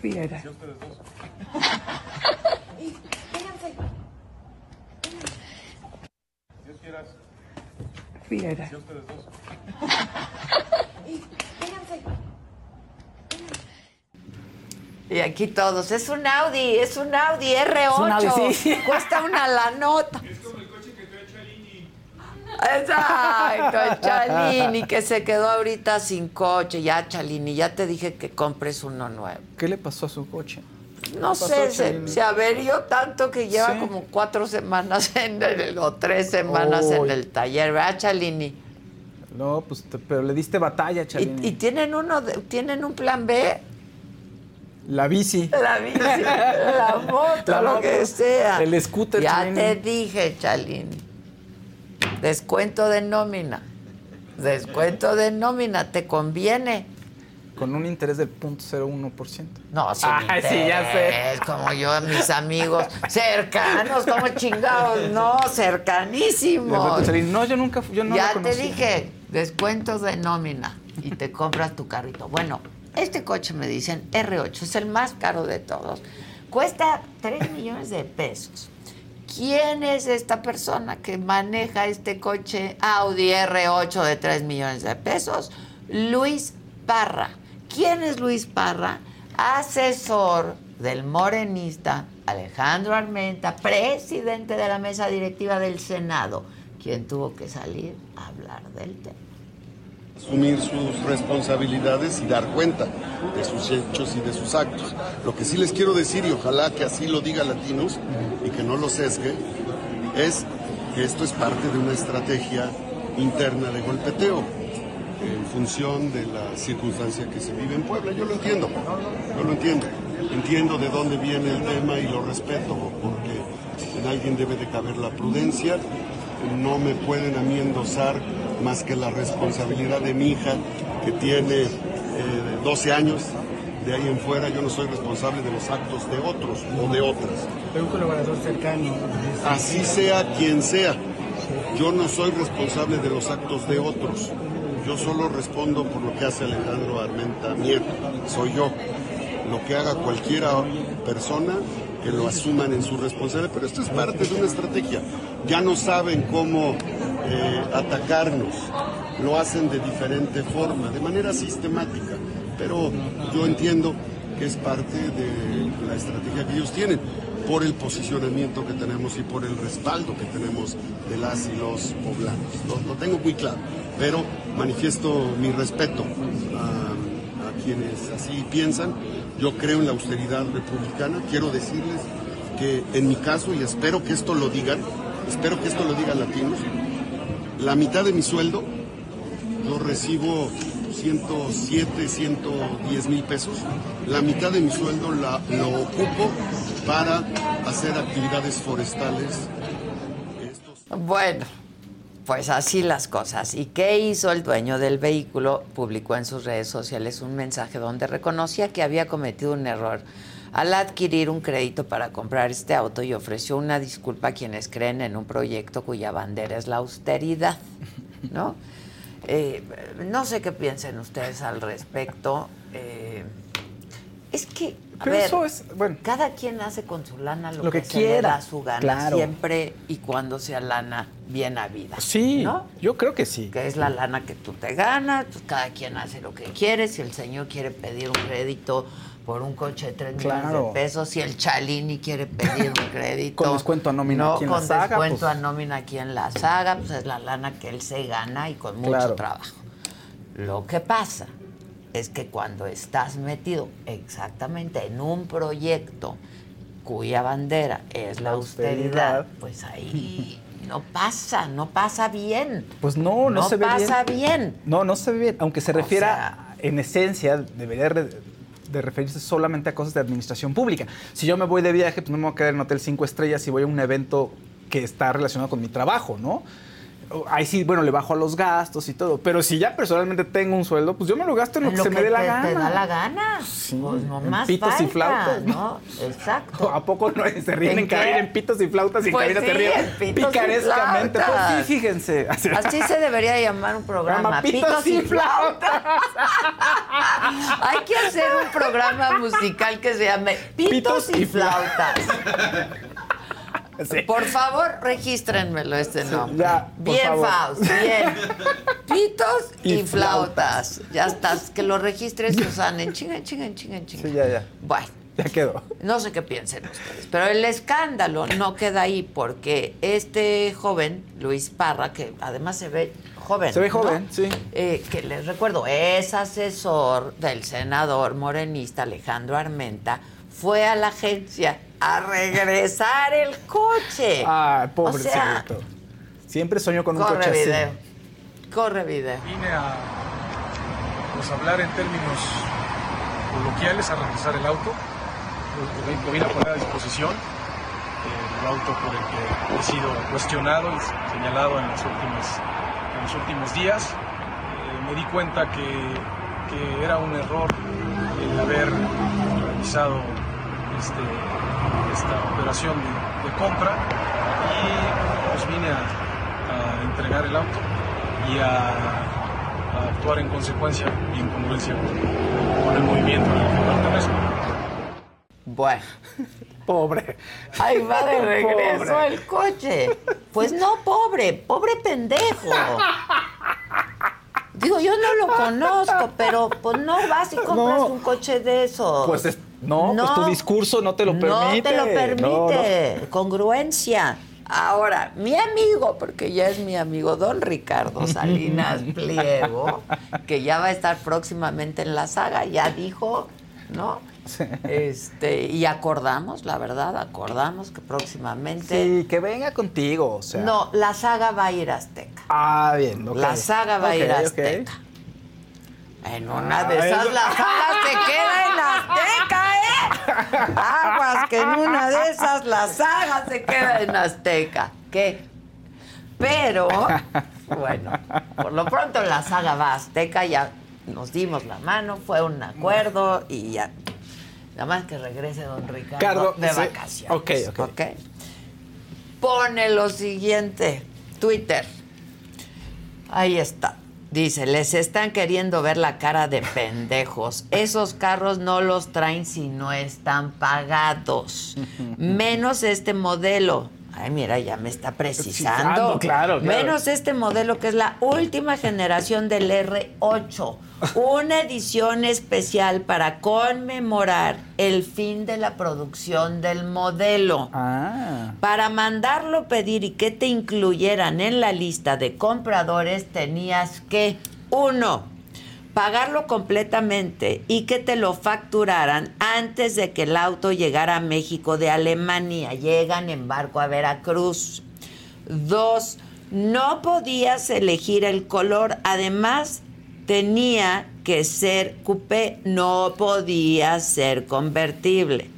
Fiera. Fiera. Y aquí todos, es un Audi, es un Audi R8. Es un Audi, sí. Cuesta una la nota. Exacto, el Chalini que se quedó ahorita sin coche. Ya, Chalini, ya te dije que compres uno nuevo. ¿Qué le pasó a su coche? No ¿Qué pasó, sé, se, averió tanto que lleva Sí. como cuatro semanas en el, o tres semanas en el taller, ¿verdad, Chalini? No, pues, te- pero le diste batalla, Chalini. Y, y tienen uno, de- tienen un plan B, La bici. la bici, la moto, La lo moto. que sea. El scooter, Ya Chalini. te dije, Chalini. Descuento de nómina. Descuento de nómina, ¿te conviene? Con un interés del 0.01%. No, sin Ay, sí, ya sé. interés, como yo, mis amigos cercanos, como chingados, no, cercanísimos. no, yo nunca, fui- yo no ya te dije, descuentos de nómina y te compras tu carrito. Bueno, este coche me dicen R8, es el más caro de todos. Cuesta 3 millones de pesos. ¿Quién es esta persona que maneja este coche Audi R8 de 3 millones de pesos? Luis Parra. ¿Quién es Luis Parra? Asesor del morenista Alejandro Armenta, presidente de la mesa directiva del Senado, quien tuvo que salir a hablar del tema. Asumir sus responsabilidades y dar cuenta de sus hechos y de sus actos. Lo que sí les quiero decir, y ojalá que así lo diga Latinos y que no lo sesgue, es que esto es parte de una estrategia interna de golpeteo en función de la circunstancia que se vive en Puebla. Yo lo entiendo, yo lo entiendo. Entiendo de dónde viene el tema y lo respeto porque en alguien debe de caber la prudencia. No me pueden a mí endosar más que la responsabilidad de mi hija que tiene eh, 12 años. De ahí en fuera yo no soy responsable de los actos de otros o de otras. Fue un colaborador cercano. Así sea quien sea, yo no soy responsable de los actos de otros. Yo solo respondo por lo que hace Alejandro Armenta Mier. Soy yo. Lo que haga cualquiera persona, que lo asuman en su responsabilidad. Pero esto es parte de una estrategia. Ya no saben cómo eh, atacarnos. Lo hacen de diferente forma, de manera sistemática. Pero yo entiendo que es parte de la estrategia que ellos tienen por el posicionamiento que tenemos y por el respaldo que tenemos de las y los poblanos. Lo, tengo muy claro, pero manifiesto mi respeto a quienes así piensan. Yo creo en la austeridad republicana. Quiero decirles que en mi caso, y espero que esto lo digan, espero que esto lo digan latinos, la mitad de mi sueldo yo recibo 107, 110 mil pesos. La mitad de mi sueldo lo ocupo para hacer actividades forestales. Bueno, pues así las cosas. ¿Y qué hizo el dueño del vehículo? Publicó en sus redes sociales un mensaje donde reconocía que había cometido un error al adquirir un crédito para comprar este auto y ofreció una disculpa a quienes creen en un proyecto cuya bandera es la austeridad, ¿no? Eh, no sé qué piensen ustedes al respecto. Eh, es que, a Pero ver, eso es, bueno. cada quien hace con su lana lo, Lo que se le quiera, da su gana, claro. siempre y cuando sea lana bien habida. Sí, ¿no? yo creo que sí. Que es la lana que tú te ganas, pues cada quien hace lo que quiere. Si el señor quiere pedir un crédito por un coche de 3 millones Claro. de pesos, si el Chalini quiere pedir un crédito. Con descuento a nómina no, en la con saga, descuento pues. a nómina aquí en la saga, pues es la lana que él se gana y con mucho Claro. trabajo. Lo que pasa es que cuando estás metido exactamente en un proyecto cuya bandera es la austeridad, pues ahí no pasa, no pasa bien. Pues no, no, No se ve bien. pasa bien. No, no se ve bien. Aunque se refiera, en esencia, debería de referirse solamente a cosas de administración pública. Si yo me voy de viaje, pues no me voy a quedar en hotel cinco estrellas y voy a un evento que está relacionado con mi trabajo, ¿no? Ahí sí, bueno, le bajo a los gastos y todo. Pero si ya personalmente tengo un sueldo, pues yo me lo gasto en lo, que se me dé la te- gana. Te da la gana. Sí, pues no en más pitos y flautas, ¿no? Exacto. ¿A poco no se ríen ¿En cabina en pitos y flautas y en Pues cabina se sí, ríen picarescamente? Pues sí, fíjense. Así se debería llamar un programa. Pitos, y flautas. Hay que hacer un programa musical que se llame Pitos, y flautas. Por favor, regístrenmelo este nombre. ya, bien. Faust, bien. Pitos y, Y flautas. Ya estás, que lo registres, Susana. En chinga, en chinga, chinga, chinga. Sí, ya, ya. Bueno, Ya quedó. No sé qué piensen ustedes, pero el escándalo no queda ahí porque este joven, Luis Parra, que además se ve joven. Se ve ¿no? joven, sí. Eh, que les recuerdo, es asesor del senador morenista Alejandro Armenta, fue a la agencia a regresar el coche. O pobrecito. sea, Siempre soñó con un corre coche video. así. Corre video. Vine a pues, hablar en términos coloquiales, a regresar el auto. Lo vine a poner a disposición. El auto por el que he sido cuestionado y señalado en los últimos, en los últimos días. Eh, me di cuenta que, que era un error el haber realizado este, esta operación de, de compra y pues vine a, a entregar el auto y a, a actuar en consecuencia y en congruencia con, con el movimiento al que pertenezco. Bueno. Pobre. Ahí va de regreso Pobre. el coche. Pues no, pobre, pobre pendejo. Digo, yo no lo conozco, pero pues no vas y compras No. un coche de esos. Pues es- no, pues tu discurso no te lo No permite. te lo No, permite. Congruencia. Ahora, mi amigo, porque ya es mi amigo don Ricardo Salinas Pliego, que ya va a estar próximamente en la saga, ya dijo, ¿no? Este, y acordamos, la verdad, acordamos que próximamente. Sí, que venga contigo, o sea. No, la saga va a ir a Azteca. Ah, bien, ok. La saga va a ir a. Azteca. En una de Ah, esas eso- la saga se. Aguas, que en una de esas la saga se queda en Azteca. ¿Qué? Pero, bueno, por lo pronto la saga va a Azteca, ya nos dimos la mano, fue un acuerdo y ya. Nada más que regrese don Ricardo de sí. vacaciones. Ok, ok. Pone lo siguiente, Twitter. Ahí está. Dice, les están queriendo ver la cara de pendejos. Esos carros no los traen si no están pagados. Menos este modelo. Ay, mira, ya me está precisando. Claro, claro. Menos este modelo que es la última generación del R8. Una edición especial para conmemorar el fin de la producción del modelo. Ah. Para mandarlo pedir y que te incluyeran en la lista de compradores tenías que, uno, pagarlo completamente y que te lo facturaran antes de que el auto llegara a México de Alemania. Llegan en barco a Veracruz. Dos, no podías elegir el color. Además, tenía que ser coupé, no podía ser convertible.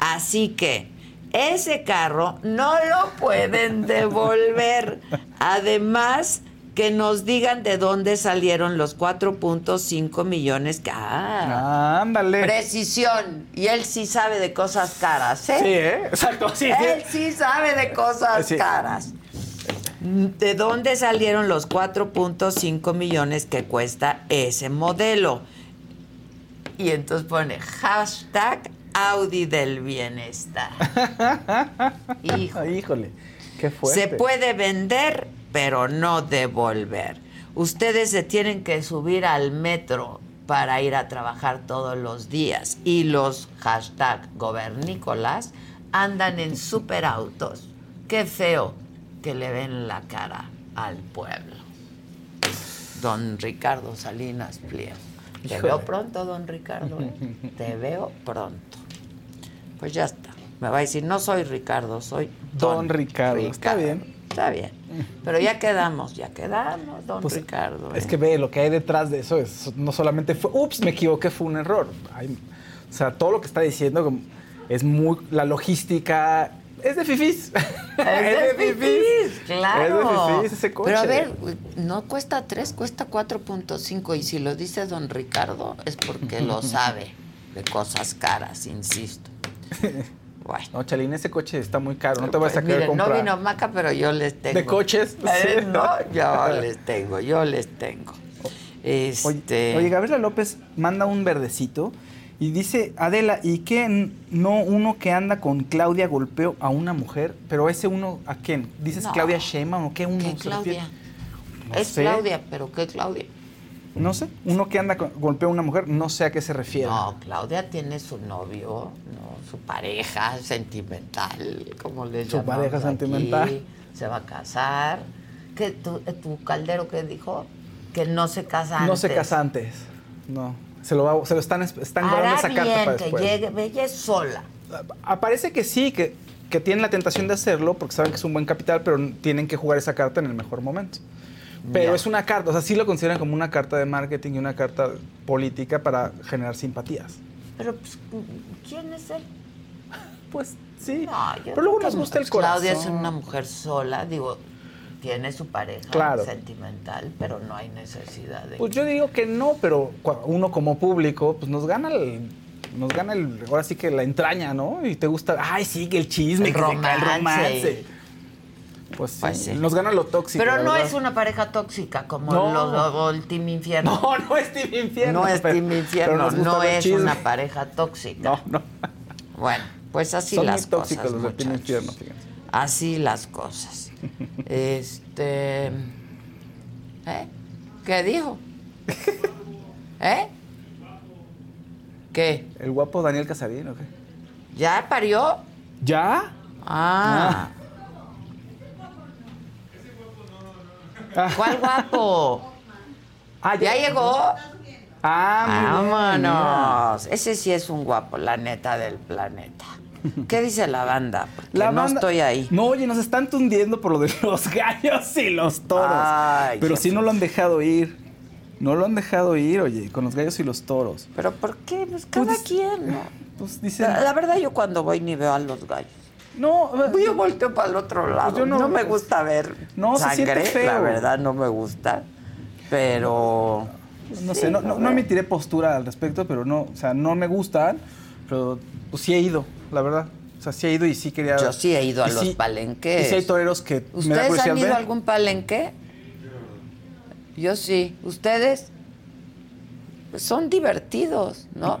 Así que ese carro no lo pueden devolver. Además, que nos digan de dónde salieron los 4.5 millones que... Ah, ándale. Precisión. Y él sí sabe de cosas caras, ¿eh? Sí, ¿eh? Exacto, sí. Él sí sabe de cosas Sí. caras. ¿De dónde salieron los 4.5 millones que cuesta ese modelo? Y entonces pone hashtag Audi del bienestar. Hijo. Híjole, qué fuerte. Se puede vender, pero no devolver. Ustedes se tienen que subir al metro para ir a trabajar todos los días. Y los hashtag gobernícolas andan en superautos. Qué feo que le ven la cara al pueblo. Don Ricardo Salinas Pliego. Te Híjole. veo pronto, don Ricardo. ¿eh? Te veo pronto. Pues ya está. Me va a decir, no soy Ricardo, soy Don Ricardo. Está bien. Está bien. Pero ya quedamos, ya quedamos, don Pues, Ricardo. Es ¿eh? que ve, lo que hay detrás de eso es no solamente fue, ups, me equivoqué, fue un error. Hay- o sea, todo lo que está diciendo es muy, la logística es de fifís. Es de fifís, claro. Es de fifís ese coche. Pero a ver, no cuesta 3, cuesta 4.5. Y si lo dice don Ricardo, es porque lo sabe de cosas caras, insisto. Bueno. No, Chalín, ese coche está muy caro, no te vas a Pues querer miren, comprar. no vino Maca, pero yo les tengo. ¿De coches? Eh, Sí. No, yo les tengo, yo les tengo. Este... Oye, Gabriela López manda un verdecito y dice, Adela, ¿y qué no uno que anda con Claudia golpeó a una mujer? Pero ese uno, ¿a quién? ¿Dices No. Claudia Sheinbaum o qué uno? ¿Qué? Claudia? No es sé. Claudia, pero ¿qué Claudia? No sé, uno que anda con- golpea a una mujer, no sé a qué se refiere. No, Claudia tiene su novio, no, su pareja sentimental, como le Su llamamos pareja aquí, sentimental. Se va a casar. ¿Qué, tu, eh, tu caldero qué dijo? Que no se casa antes. No se casa antes. No. Se lo, va- se lo están, están guardando esa carta bien para que después. llegue, ella es sola. Aparece que sí, que, que tienen la tentación de hacerlo porque saben que es un buen capital, pero tienen que jugar esa carta en el mejor momento. Pero es una carta, o sea, sí lo consideran como una carta de marketing y una carta política para generar simpatías. Pero, pues, ¿quién es él? Pues sí. No, yo Pero luego nos gusta el Claudia es corazón. una mujer sola, digo, tiene su pareja Claro. sentimental, pero no hay necesidad de... Pues yo digo que no, pero uno como público, pues nos gana el. Nos gana el, ahora sí que la entraña, ¿no? Y te gusta, ay, sí, que el chisme, El que se cae el romance. Pues sí, Pues sí. nos gana lo tóxico. Pero no es una pareja tóxica como No. el Team Infierno. No, no es Team Infierno. No es pero- Team Infierno, no es chisme. una pareja tóxica. No, no. Bueno, pues así Son las muy cosas. los Team. Infierno, fíjense. Así las cosas. este. ¿Eh? ¿Qué dijo? ¿Eh? ¿Qué? El guapo Daniel Casarín, ¿o qué? ¿Ya parió? ¿Ya? Ah. ¿Cuál guapo? ¿Ya llegó? Ah, Vámonos. Ese sí es un guapo, la neta del planeta. ¿Qué dice la banda? Porque La no banda- estoy ahí. No, oye, nos están tundiendo por lo de los gallos y los toros. Ay, Pero sí no lo han dejado ir. No lo han dejado ir, oye, con los gallos y los toros. ¿Pero por qué? Pues cada quien, ¿no? Pues dicen. La, la verdad, yo cuando voy ni veo a los gallos. No, yo volteo para el otro lado. yo no- no, me gusta ver No, se sangre, feo. la verdad no me gusta. Pero No Sí, sé, no, no no, emitiré postura al respecto, pero no, o sea, no me gustan, pero pues sí he ido, la verdad. O sea, sí he ido y sí quería. Yo sí he ido a los sí- palenques. Y sí hay toreros que me da ¿Ustedes han ido ver. a algún palenque? Yo sí. ¿Ustedes? Pues son divertidos, ¿no?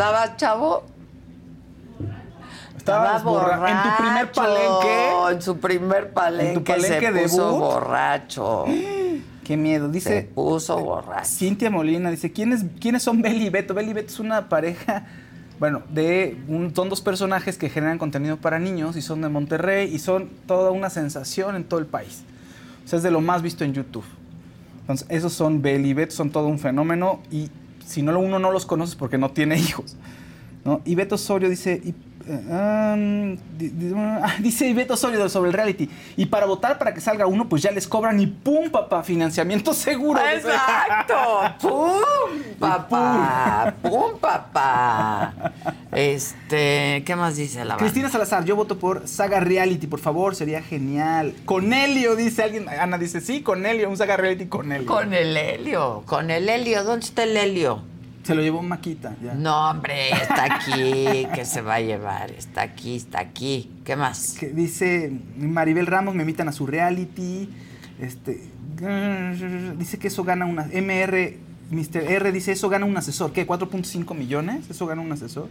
¿Estaba chavo? Estabas borra- en tu primer palenque. En su primer palenque, ¿En tu palenque se puso debut? borracho. Qué miedo, dice. Se puso borracho. Cintia Molina dice, ¿quiénes, ¿quiénes son Beli y Beto? Beli y Beto es una pareja, bueno, de un- son dos personajes que generan contenido para niños y son de Monterrey y son toda una sensación en todo el país. O sea, es de lo más visto en YouTube. Entonces, esos son Beli y Beto, son todo un fenómeno y si no uno no los conoce porque no tiene hijos. ¿no? Y Beto Osorio dice, y, um, di- di- dice Beto Osorio sobre el reality, y para votar para que salga uno, pues ya les cobran y ¡pum, papá! Financiamiento seguro. ¡Exacto! ¡Pum, papá! ¡Pum, papá! Este, ¿qué más dice la banda? Cristina Salazar, yo voto por Saga Reality, por favor, sería genial. Cornelio, dice alguien. Ana dice, sí, Cornelio, un Saga Reality Cornelio. Con el helio, con el helio. ¿Dónde está el helio? Se lo llevó Maquita, ya. No, hombre, está aquí. ¿Qué se va a llevar? Está aquí, está aquí. ¿Qué más? Que dice Maribel Ramos, me invitan a su reality. Este. Dice que eso gana una. MR, Mr. R dice, eso gana un asesor. ¿Qué? ¿4.5 millones? ¿Eso gana un asesor?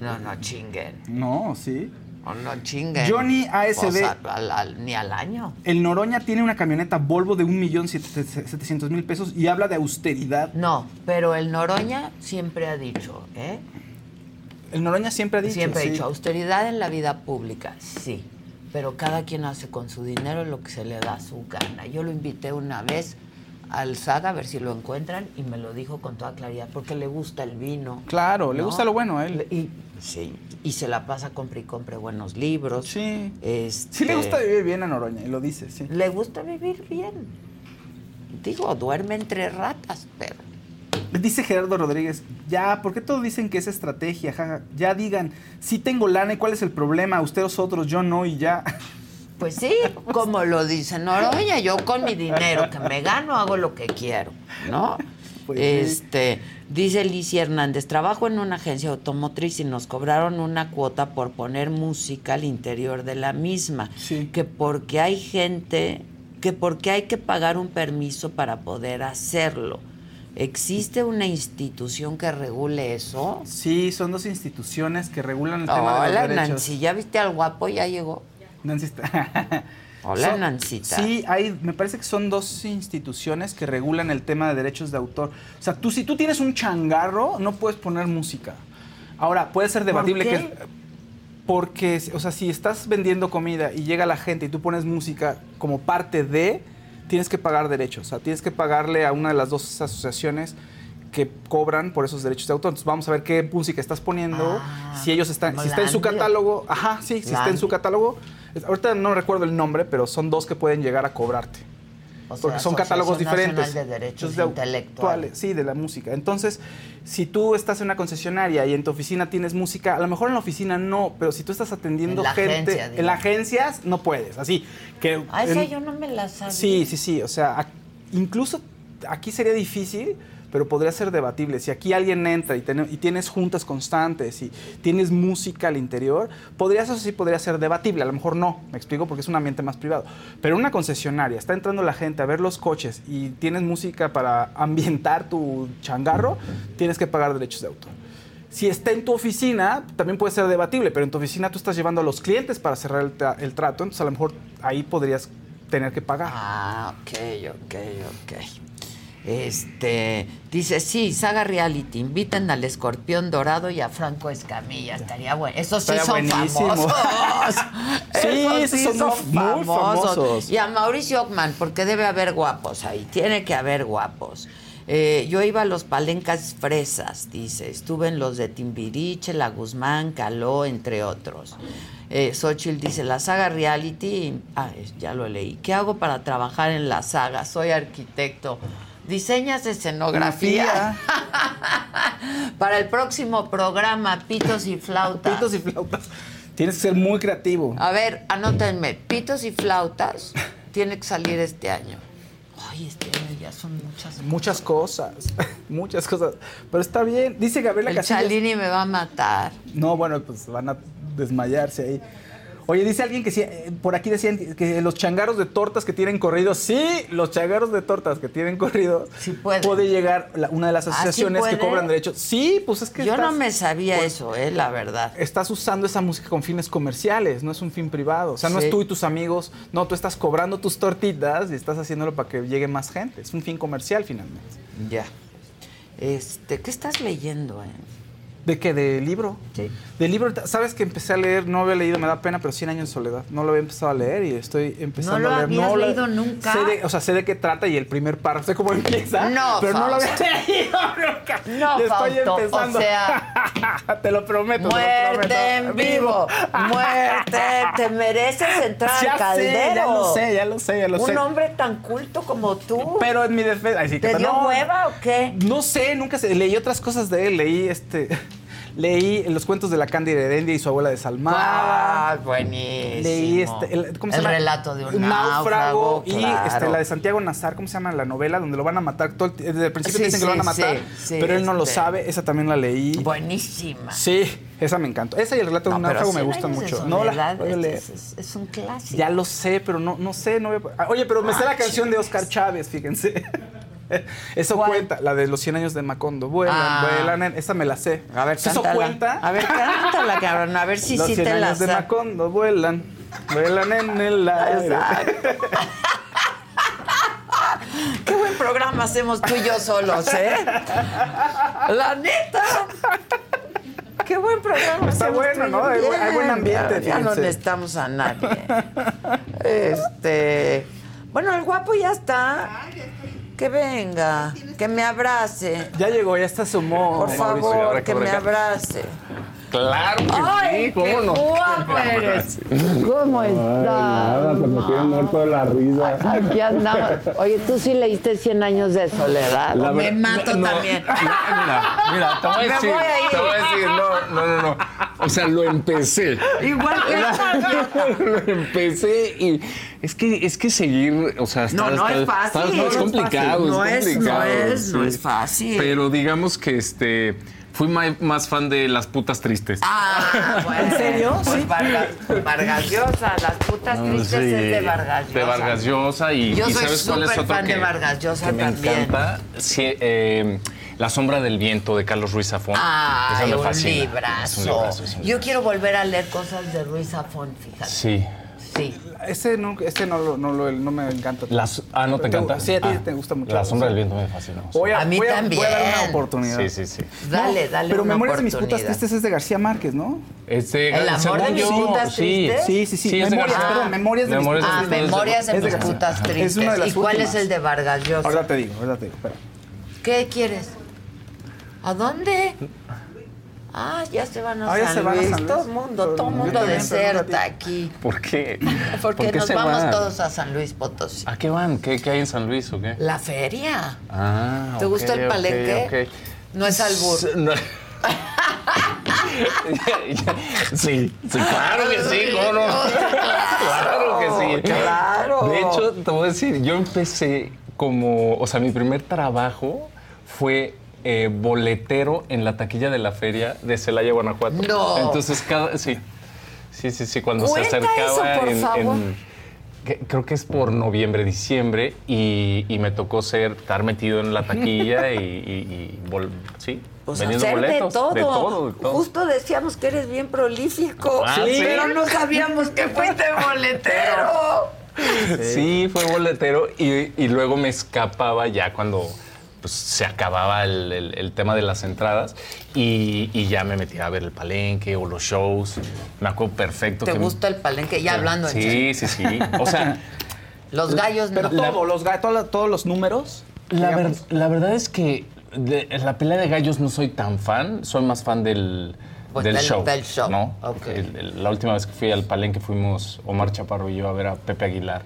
No, no chinguen. No, sí. No, no chinguen. Johnny ASB. Al- al- al- ni al año. El Noroña tiene una camioneta Volvo de 1.700.000 pesos y habla de austeridad. No, pero el Noroña siempre ha dicho, ¿eh? El Noroña siempre ha dicho. Siempre sí. ha dicho, austeridad en la vida pública, sí. pero cada quien hace con su dinero lo que se le da su gana. Yo lo invité una vez al Saga a ver si lo encuentran y me lo dijo con toda claridad porque le gusta el vino. Claro, le gusta lo bueno a él. Y, sí, y se la pasa compre y compre buenos libros. Sí. Este, Sí le gusta vivir bien a Noroña, y lo dice, sí. Le gusta vivir bien. Digo, duerme entre ratas, pero Dice Gerardo Rodríguez, ya, ¿por qué todos dicen que es estrategia? Ya digan, sí tengo lana y cuál es el problema, ustedes otros, yo no y ya. Pues sí, como lo dice Noroña, yo con mi dinero que me gano hago lo que quiero, ¿no? Pues sí. este, dice Licia Hernández, trabajo en una agencia automotriz y nos cobraron una cuota por poner música al interior de la misma, que porque hay gente, que porque hay que pagar un permiso para poder hacerlo. ¿Existe una institución que regule eso? Sí, son dos instituciones que regulan el tema de Hola, los derechos. Nancy, ¿ya viste al guapo? Ya llegó. Nancy está- Hola, Son- Nancita. Sí, hay, me parece que son dos instituciones que regulan el tema de derechos de autor. O sea, tú si tú tienes un changarro, no puedes poner música. Ahora, puede ser debatible qué? que porque, o sea, si estás vendiendo comida y llega la gente y tú pones música como parte de, tienes que pagar derechos. O sea, tienes que pagarle a una de las dos asociaciones que cobran por esos derechos de autor. Entonces vamos a ver qué música estás poniendo, si ellos están, si está en su catálogo, ajá, sí, si está en su catálogo. Ahorita no recuerdo el nombre, pero son dos que pueden llegar a cobrarte. O sea, porque son catálogos diferentes. De Derechos de Intelectuales. Sí, de la música. Entonces, si tú estás en una concesionaria y en tu oficina tienes música, a lo mejor en la oficina no, pero si tú estás atendiendo En gente agencia, en las agencias, no puedes. Así que. Ah, esa en- yo no me la sabía. Sí, sí, sí. O sea, incluso aquí sería difícil, pero podría ser debatible. Si aquí alguien entra y, ten- y tienes juntas constantes y tienes música al interior, podría, eso sí podría ser debatible. A lo mejor no, me explico, porque es un ambiente más privado. Pero una concesionaria, está entrando la gente a ver los coches y tienes música para ambientar tu changarro, tienes que pagar derechos de autor. Si está en tu oficina, también puede ser debatible, pero en tu oficina tú estás llevando a los clientes para cerrar el, tra- el trato, entonces a lo mejor ahí podrías tener que pagar. Ah, ok, ok, ok. Este, dice, sí, Saga Reality, inviten al Escorpión Dorado y a Franco Escamilla, estaría bueno. Esos sí son famosos. Sí, Esos esos son muy famosos. Y a Mauricio Ockman, porque debe haber guapos ahí, tiene que haber guapos. Eh, yo iba a los palencas fresas, dice. Estuve en los de Timbiriche, La Guzmán, Caló, entre otros. Eh, Xochitl dice, la saga reality, ah, ya lo leí. ¿Qué hago para trabajar en la saga? Soy arquitecto. ¿Diseñas escenografía? para el próximo programa, Pitos y Flautas. Pitos y flautas. Tienes que ser muy creativo. A ver, anótenme. Pitos y Flautas tiene que salir este año. Ay, este año ya son muchas Muchas cosas, muchas cosas. Pero está bien. Dice Gabriela El Casillas. Chalini me va a matar. No, bueno, pues van a desmayarse ahí. Oye, dice alguien que sí, eh, por aquí decían que los changarros de tortas que tienen corridos, sí, los changarros de tortas que tienen corridos, puede. llegar la- una de las ¿Ah, sí asociaciones que puede? cobran derechos. Sí, pues es que Yo no me sabía pues, eso, eh, la verdad. Estás usando esa música con fines comerciales, no es un fin privado. O sea, no Sí. es tú y tus amigos, no, tú estás cobrando tus tortitas y estás haciéndolo para que llegue más gente. Es un fin comercial finalmente. Ya. Este, ¿qué estás leyendo, eh? ¿De qué? ¿De libro? Sí. De libro, sabes que empecé a leer, no había leído, me da pena, pero 100 años de soledad. No lo había empezado a leer y estoy empezando ¿No lo a leer. habías lo- leído nunca? Sé de, o sea, sé de qué trata y el primer párrafo, sé cómo empieza. No, pero no lo había Fausto. leído nunca. No, Y estoy Fausto, empezando. o sea... te lo prometo. te lo Muerte en prometo. vivo. Muerte. Te mereces entrar Ya al sé, caldero. ya lo sé, ya lo sé, ya lo Un sé. hombre tan culto como tú. Pero en mi defensa. ay, sí, ¿Te que- dio no, hueva o qué? No sé, nunca sé. Leí otras cosas de él. Leí este. Leí los cuentos de la Cándida Heredia y su abuela de Salmada. Ah, buenísimo. Leí este, el, ¿cómo se El llama? relato de un náufrago, y claro. este, la de Santiago Nazar, ¿cómo se llama la novela? Donde lo van a matar. Todo desde el principio Sí, dicen que lo van a matar, sí, sí, pero él no lo este. sabe. Esa también la leí. Buenísima. Sí, esa me encantó. Esa y el relato de un náufrago me gustan mucho. No la voy a leer. es, un clásico. Ya lo sé, pero no, no sé. No voy a- Ah, Oye, pero me sé Ah, la canción de Oscar Chávez, fíjense. Eso cuenta, la de los 100 años de Macondo. Vuelan, Ah. vuelan, en- esa me la sé. A ver, ¿Eso cántala. cuenta? A ver, cántala, cabrón. A ver si los sí 100 te la años de. Macondo vuelan, vuelan en el aire. Qué buen programa hacemos tú y yo solos, ¿eh? La neta. qué buen programa. Está hacemos bueno, tú y ¿no? Hay buen- hay buen Bien, ambiente, Ya, ya no necesitamos a nadie. Este. Bueno, el guapo ya está. Que venga, que me abrace. Ya llegó, ya está sumó. Por favor, que me abrace. Claro que ¡Ay, sí, ¿cómo qué no? guapo eres! ¿Cómo estás? pues me tiene muerto de la risa. Aquí andamos. Oye, tú sí leíste 100 años de soledad. La me mato no, también. Mira, mira, te voy a Me decir, voy a ir. te voy a decir, no, no, no, no. O sea, lo empecé. Igual que lo empecé y es que es que seguir, o sea, No, está, no está- es fácil. está- no, es No es complicado, fácil. No es es- no complicado. es- no es fácil. Pero digamos que este fui ma- más fan de las putas tristes. Ah, bueno. ¿En serio? Pues Sí. Vargas, Vargas Llosa, las putas No, tristes sí, es de Vargas Llosa. De Vargas Llosa y, Yo y soy ¿sabes cuál es súper otro fan que, de Vargas Llosa que me también. encanta? Sí, eh, La sombra del viento de Carlos Ruiz Zafón. Me un fascina. librazo. Es un librazo, es un Yo quiero volver a leer cosas de Ruiz Zafón, fíjate. Sí. Sí. Ese no, ese no, lo- no, me encanta. Las- ah, ¿no te encanta? Sí, a ti Ah, te gusta mucho. La sombra del viento me fascina. Voy a, A mí voy a- también. Voy a dar una oportunidad. Sí, sí, sí. Dale, No, dale Pero una Memorias de mis putas tristes es de García Márquez, ¿no? Este, ¿El amor de mis putas sí. tristes? Sí, sí, sí. Memorias, perdón, Memorias de mis putas Ah. Memorias de mis putas tristes. Es una de las ¿Y cuál es el de Vargas Llosa? Ahora te digo, ahora te digo. espera. ¿Qué quieres? ¿A dónde? Ah, ya se van a Ah, ya San se van a Luis. San Luis. Todo el mundo, todo el mundo deserta aquí. ¿Por qué? Porque ¿Por qué nos vamos van? todos a San Luis Potosí. ¿A qué van? ¿Qué, qué hay en San Luis o qué? La feria. Ah, ¿Te ok, gusta el palenque? No es albur. No. Sí, sí, claro que sí, ¿cómo no? Claro que sí. Claro. De hecho, te voy a decir, yo empecé como, o sea, mi primer trabajo fue eh, boletero en la taquilla de la feria de Celaya, Guanajuato. No. Entonces, cada, sí, sí, sí, sí, cuando Cuenta se acercaba eso, por en- favor. en creo que es por noviembre, diciembre, y, y me tocó ser, estar metido en la taquilla y, y- y vol- sí, Pues vendiendo boletos. de todo. De todo, de todo. Justo decíamos que eres bien prolífico. Ah, ¿sí? Pero no sabíamos que fuiste boletero. Sí, fue boletero y, y luego me escapaba ya cuando pues, se acababa el, el- el tema de las entradas y, y ya me metía a ver el palenque o los shows. Me acuerdo perfecto. ¿Te que gusta el palenque? Ya hablando en serio. Sí, sí, sí. O sea, Los gallos Pero no. todo, los, ga- todos, todos los números. la, ver- la verdad es que de la pelea de gallos no soy tan fan, soy más fan del, Pues del del- show. del show, ¿no? ok. El- el- la última vez que fui al palenque fuimos Omar Chaparro y yo a ver a Pepe Aguilar.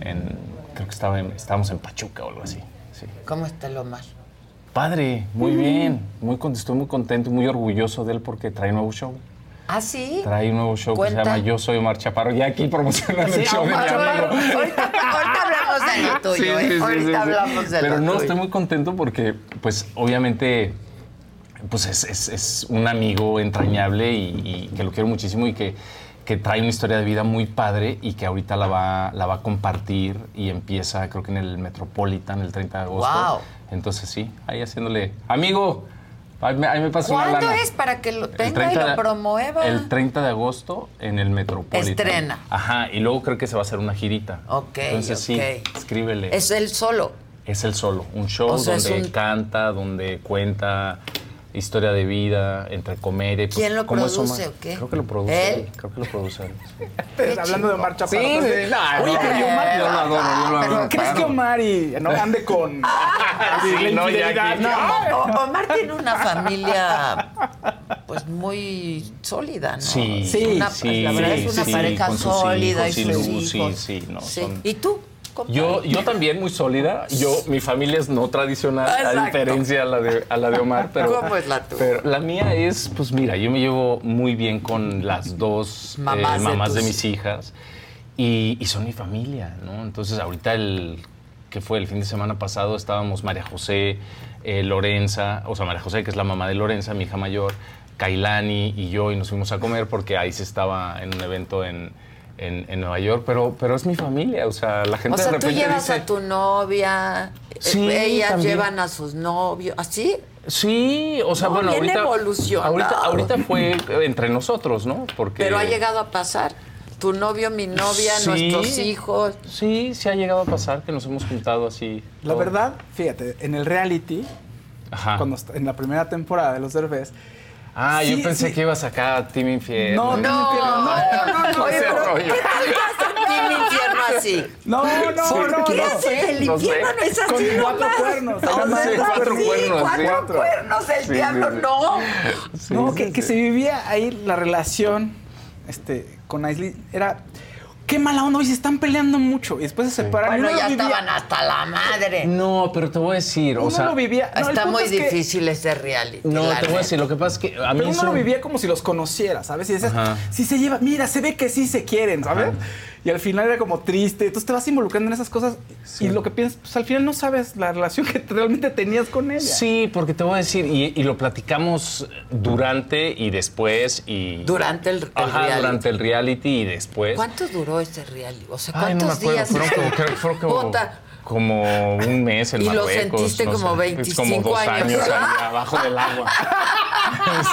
En, creo que estaba en- estábamos en Pachuca o algo así. Sí. ¿Cómo está el Omar? Padre, muy bien. Muy, estoy muy contento, muy orgulloso de él porque trae nuevo show. ¿Ah, sí? Trae un nuevo show que se llama Yo Soy Omar Chaparro. Ya aquí promocionando el Sí, show de mi Omar, amigo. ahorita, ahorita hablamos de lo tuyo, Sí, sí, ¿eh? ahorita hablamos de Pero lo no, tuyo. estoy muy contento porque, pues, obviamente, pues es, es- es un amigo entrañable y, y que lo quiero muchísimo y que, que trae una historia de vida muy padre y que ahorita la va, la va a compartir y empieza, creo que en el Metropolitan el 30 de agosto. Guau. Entonces, sí, ahí haciéndole, amigo, ahí me, ahí me pasa una ¿Cuándo lana. es para que lo El tenga y 30 lo de- promueva? El 30 de agosto en el Metropolitan. Estrena. Ajá, y luego creo que se va a hacer una girita. Ok, Entonces sí, escríbele. Es él solo. Es el solo, un show O sea, es donde un- canta, donde cuenta historia de vida, entre comedia. y, pues, ¿Quién lo ¿cómo produce Omar? o qué? Creo que lo produce ¿Él? él. Creo que lo produce él. Pero Hablando de Omar Chaparro. Sí, no, Oye, no, pero yo- Omar- yo lo adoro, yo lo adoro, ¿Crees que Omar y, no, ande con Sí, la no, ya No. Omar tiene una familia pues muy sólida, ¿no? Sí, sí, una- sí, La verdad es una sí, pareja sólida hijos, y sí, sus hijos. sí, sí, no, Sí. son- ¿Y tú? Compadre? Yo, yo también muy sólida. Yo, mi familia es no tradicional, Exacto. a diferencia a la de, a la de Omar. Pero, ¿Cómo es la tuya? Pero la mía es, pues mira, yo me llevo muy bien con las dos eh, Mamás de mis hijas y, y son mi familia, ¿no? Entonces ahorita el que fue el fin de semana pasado estábamos María José, eh, Lorenza, o sea María José que es la mamá de Lorenza, mi hija mayor, Kailani y yo y nos fuimos a comer porque ahí se estaba en un evento en, en, en Nueva York, pero, pero es mi familia, o sea la gente O sea, de tú llevas dice, a tu novia, eh, Sí, ellas también. llevan a sus novios, ¿así? Sí, o sea, No, bueno, ahorita, evolucionado. ahorita, ahorita fue entre nosotros, ¿no? Porque Pero ha llegado a pasar. Tu novio, mi novia, Sí. nuestros hijos. Sí, sí ha llegado a pasar que nos hemos juntado así. La todo. verdad, fíjate, en el reality, Ajá. cuando en la primera temporada de los Derbez, Ah, yo pensé sí. que ibas acá a Team Infierno. No, no, no, no, no, Oye, pero. ¿qué tal vas a Team Infierno así? No, no, ¿Por no, qué no. hace? El infierno no es así Con cuatro nomás. cuernos, cuatro sí, cuernos, sí. cuatro cuernos, el Sí, diablo, sí, sí. no. no, que, que se vivía ahí la relación este, con Aislinn. Era. Qué mala onda, oye, se están peleando mucho. Y después se separaron. Bueno, y uno ya estaban hasta la madre. No, pero te voy a decir, o Uno sea... lo vivía. no, el Está punto muy es que- difícil ese reality. No, te voy a decir, lo que pasa es que a mí Pero uno eso- lo vivía como si los conociera, ¿sabes? Y decías, Ajá. si se lleva, mira, se ve que sí se quieren, ¿sabes? Y al final era como triste. Entonces te vas involucrando en esas cosas y lo que piensas, pues al final no sabes la relación que realmente tenías con ella. Sí, porque te voy a decir, y, y lo platicamos durante y después y... Durante el, el Ajá, reality. durante el reality y después. ¿Cuánto duró ese reality? O sea, Ay, no me ¿cuántos acuerdo, días? fueron como, fueron como, como un mes en Y lo Marruecos. sentiste no como sé, es 25 como dos años. años ahí abajo del agua.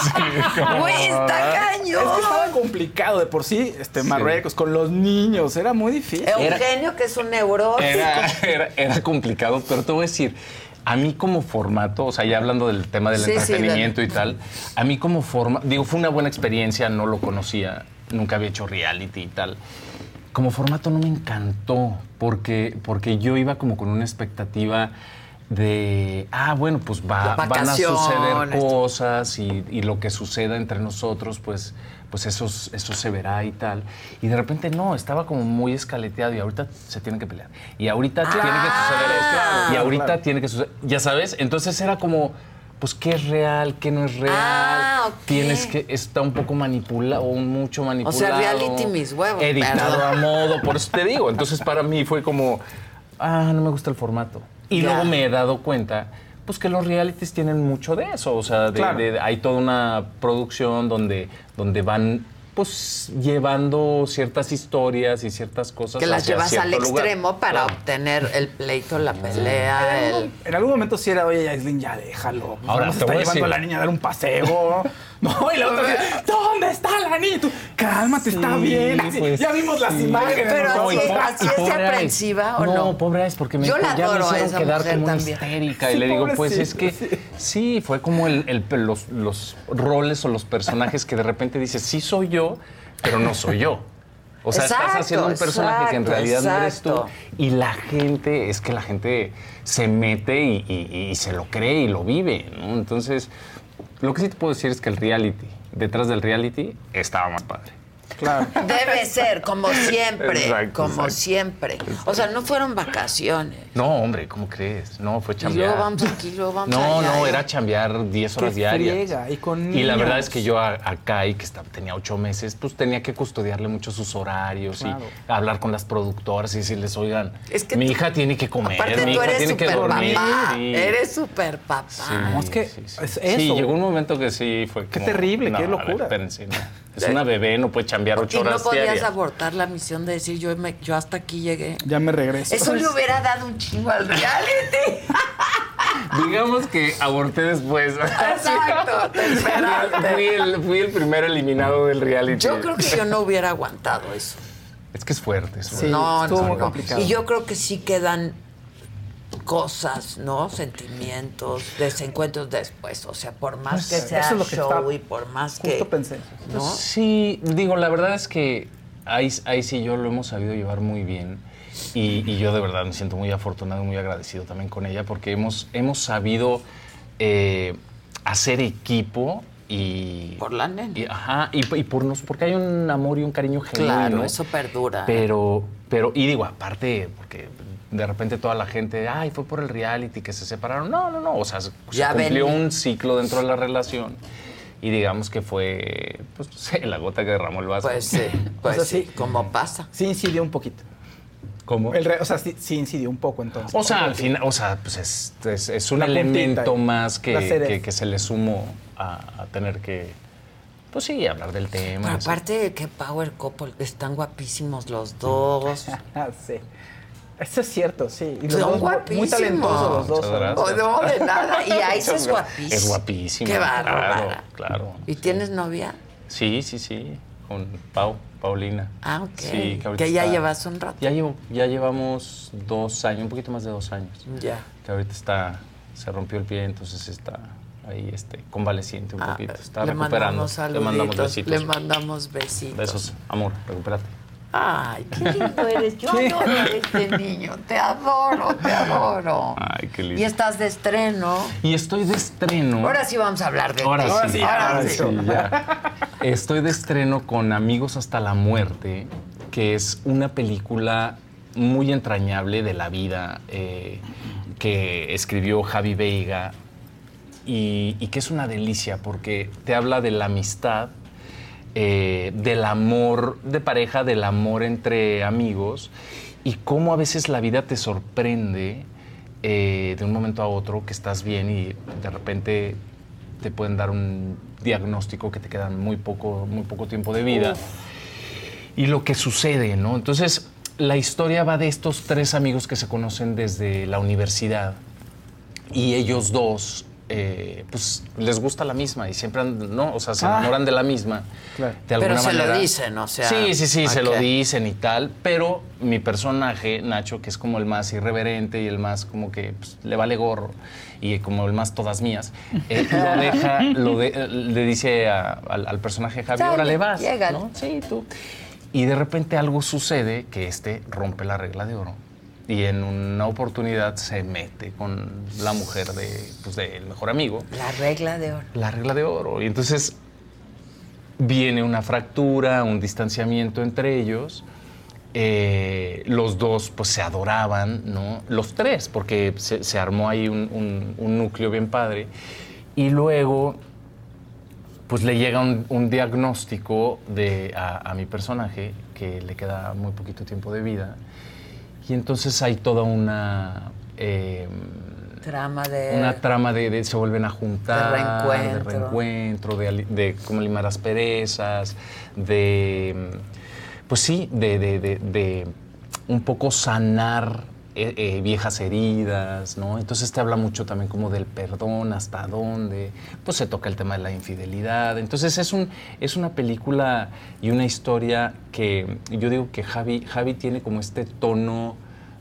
Sí, como- Güey, está. Es que estaba complicado de por sí, este, Marruecos, con los niños, era muy difícil. Eugenio, que es un neurótico. Era, era, era complicado, pero te voy a decir, a mí como formato, o sea, ya hablando del tema del Sí, sí, entretenimiento y tal, a mí como forma, digo, fue una buena experiencia, no lo conocía, nunca había hecho reality y tal. Como formato no me encantó, porque, porque yo iba como con una expectativa de, ah, bueno, pues va, van a suceder cosas y, y lo que suceda entre nosotros, pues, pues eso, eso se verá y tal. Y de repente no, estaba como muy escaleteado y ahorita se tiene que pelear. Y ahorita tiene que suceder esto. Y ahorita claro. tiene que suceder, ya sabes, entonces era como... Pues qué es real, qué no es real. Ah, ok. Tienes que está un poco manipulado, o mucho manipulado. sea, reality mis huevos, Editado perdón. a modo, por eso te digo. Entonces para mí fue como, ah, no me gusta el formato. Y Ya. luego me he dado cuenta, pues que los realities tienen mucho de eso. O sea, de- Claro. de- hay toda una producción donde, donde van pues llevando ciertas historias y ciertas cosas. Que las hacia llevas al lugar. extremo para Claro. obtener el pleito, la pelea, En el... algún, en algún momento sí era, oye, Aislinn, ya déjalo. Ahora, voy a llevando a la niña a dar un paseo. No, y la otra dice, ¿dónde está la niña? Y tú, cálmate, está bien. Así, pues, ya vimos las sí. imágenes. Pero ¿no? así, así es aprensiva o no. No, pobre es porque me, Yo la ya me hicieron esa quedar mujer como también. histérica. Sí, y le digo, pues es que sí. sí, fue como el, el- los, los roles o los personajes que de repente dices, sí soy yo, pero no soy yo. O sea, Exacto, estás haciendo un personaje que en exacto, realidad no eres tú. Y la gente, es que la gente se mete y, y- y se lo cree y lo vive, ¿no? Entonces, lo que sí te puedo decir es que el reality, detrás del reality, estaba más padre. Claro. Debe ser, como siempre, Exacto, como exacto. siempre. O sea, no fueron vacaciones. No, hombre, ¿cómo crees? No, fue Y chambear. luego vamos aquí, luego vamos No, allá. no, era chambear 10 horas diarias. friega, y con Y la verdad es que yo a, a Kai, que estaba- tenía ocho meses, pues tenía que custodiarle mucho sus horarios Claro. y hablar con las productoras y decirles, oigan, Es que mi tú- hija tiene que comer, Aparte, mi tú hija eres tiene que super dormir. papá. Sí. Eres super papá. Sí, No, es que sí, sí. es Sí, eso. llegó un momento que sí fue Qué como, terrible, no, qué a ver, locura. espérense, no. Es una bebé, no puede chambear ocho Y no horas podías diarias. abortar la misión de decir, yo, me- yo hasta aquí llegué. Ya me regreso. Eso le hubiera dado un chingo al reality. Digamos que aborté después. Exacto, te esperaste. fui, el, fui el primer eliminado del reality. Yo creo que yo no hubiera aguantado eso. Es que es fuerte. Es Sí, fuerte. no, estuvo no, muy no. complicado. Y yo creo que sí quedan cosas, ¿no? Sentimientos, desencuentros después. O sea, por más que sea eso es lo que show y por más que... Justo pensé. ¿no? Pues sí, digo, la verdad es que ahí, ahí sí yo lo hemos sabido llevar muy bien. Y, y yo de verdad me siento muy afortunado y muy agradecido también con ella porque hemos, hemos sabido eh, hacer equipo y... Por la nena. y- ajá, y, y por nos, porque hay un amor y un cariño genuino. Claro, eso perdura. Pero, pero, y digo, aparte, porque de repente toda la gente, ay, fue por el reality que se separaron. No, no, no. O sea, se, Ya cumplió ven. un ciclo dentro de la relación. Y digamos que fue, pues, no sé, la gota que derramó el vaso. Pues sí, pues O sea, sí, como pasa. Sí incidió un poquito. ¿Cómo? El re- o sea, sí, sí incidió un poco entonces. O sea, al final, o sea, pues es, es, es un La elemento más que, que, que se le sumó a, a tener que, pues sí, hablar del tema. Pero aparte de que Power Couple, están guapísimos los dos. Ah, sí. Eso es cierto, sí. Y los Son dos guapísimos. Muy talentosos los dos. Oh, no, de nada. Y Muchas es guapísimo. Es guapísimo. Qué bárbara. Claro, claro. ¿Y tienes novia? Sí, sí, sí. Con Pau, Paulina. Ah, ok. Sí, que ahorita ya está- llevas un rato. Ya, llevo, ya llevamos dos años, un poquito más de dos años. Ya. Que ahorita está, se rompió el pie, entonces está ahí este, convaleciente un Ah, poquito. Está le recuperando. mandamos Le mandamos besitos. le mandamos besitos. Besos, amor, recupérate. Ay, qué lindo eres. Yo adoro a este niño. Te adoro, te adoro. Ay, qué lindo. Y estás de estreno. Y estoy de estreno. Ahora sí vamos a hablar de Ahora ti. sí, ahora sí, ya. Estoy de estreno con Amigos hasta la muerte, que es una película muy entrañable de la vida eh, que escribió Javi Veiga y, y que es una delicia porque te habla de la amistad, eh, del amor de pareja, del amor entre amigos y cómo a veces la vida te sorprende eh, de un momento a otro que estás bien y de repente te pueden dar un diagnóstico que te quedan muy poco, muy poco tiempo de vida. Y lo que sucede, ¿no? Entonces, la historia va de estos tres amigos que se conocen desde la universidad y ellos dos, eh, pues les gusta la misma y siempre, han- ¿no? O sea, se Ah. enamoran de la misma. Claro. De alguna Pero se lo dicen, o sea, Sí, sí, sí, se lo dicen y tal. Pero mi personaje, Nacho, que es como el más irreverente y el más como que pues, le vale gorro y como el más todas mías, eh, lo deja, lo de- le dice a- al, al personaje Javi, ahora le vas. llégale. ¿no? Sí, tú. Y de repente algo sucede que este rompe la regla de oro. Y en una oportunidad se mete con la mujer de, pues, del mejor amigo La regla de oro. la regla de oro. Y entonces viene una fractura, un distanciamiento entre ellos. Eh, los dos pues se adoraban, ¿no? Los tres, porque se, se armó ahí un, un- un núcleo bien padre. Y luego pues le llega un, un diagnóstico de, a, a mi personaje que le queda muy poquito tiempo de vida. Y entonces hay toda una... eh, Trama de. una trama de, de se vuelven a juntar, De reencuentro. de, reencuentro, de de cómo limar las perezas, de, pues sí, de- de un poco sanar eh, eh, viejas heridas, ¿no? Entonces te habla mucho también como del perdón, hasta dónde, pues se toca el tema de la infidelidad. Entonces es, un, es una película y una historia que yo digo que Javi, Javi tiene como este tono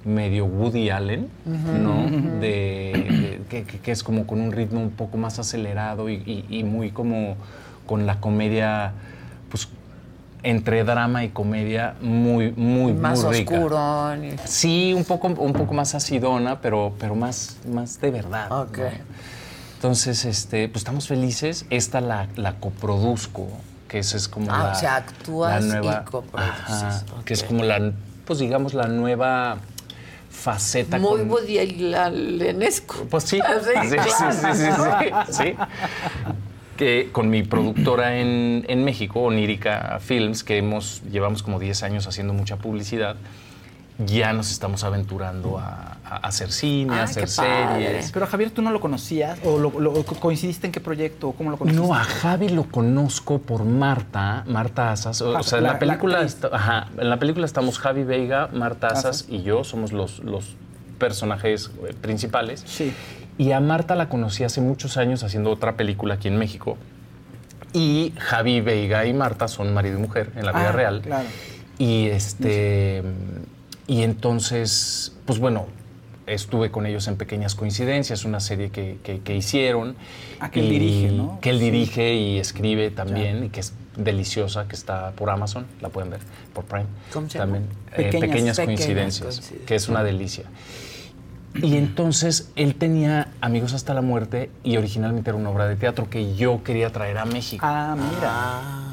medio Woody Allen, ¿no? De, de- que, es como con un ritmo un poco más acelerado y, y- y muy como con la comedia, entre drama y comedia muy, muy, más muy rica. oscuro. Sí, un poco, un poco más acidona, pero, pero más, más de verdad. ¿no? Entonces, este, pues estamos felices. Esta la, la coproduzco, que esa es como Ah, la, o sea, actúas la nueva, y coproduces. Ajá, Que es como la, pues digamos, la nueva faceta. Muy con- Woody. Pues sí, Ah, sí, sí, sí, sí, sí. Que con mi productora en, en México, Onírica Films, que hemos, llevamos como 10 años haciendo mucha publicidad, ya nos estamos aventurando a, a hacer cine, a hacer series. Pero Javier, ¿tú no lo conocías? ¿O lo, lo- coincidiste en qué proyecto? ¿O cómo lo conociste? No, a Javi lo conozco por Marta, Marta Asas. O, o sea, en la- la, la película actriz. está- ajá, en la película estamos Javi Veiga, Marta Asas Asas. y yo, somos los, los personajes eh, principales. Sí. Y a Marta la conocí hace muchos años haciendo otra película aquí en México. Y Javi Veiga y Marta son marido y mujer en la vida Ah, real. Claro. Y este. Y entonces, pues bueno, estuve con ellos en Pequeñas Coincidencias, una serie que, que- que hicieron. Ah, que él dirige, ¿no? Que él Sí. dirige y escribe también, y que es deliciosa, que está por Amazon, la pueden ver, por Prime. ¿Cómo se llama? También. eh, Pequeñas- pequeñas, Pequeñas coincidencias, Coincidencias. que es una delicia. Y entonces él tenía Amigos hasta la muerte y originalmente era una obra de teatro que yo quería traer a México. Ah, mira.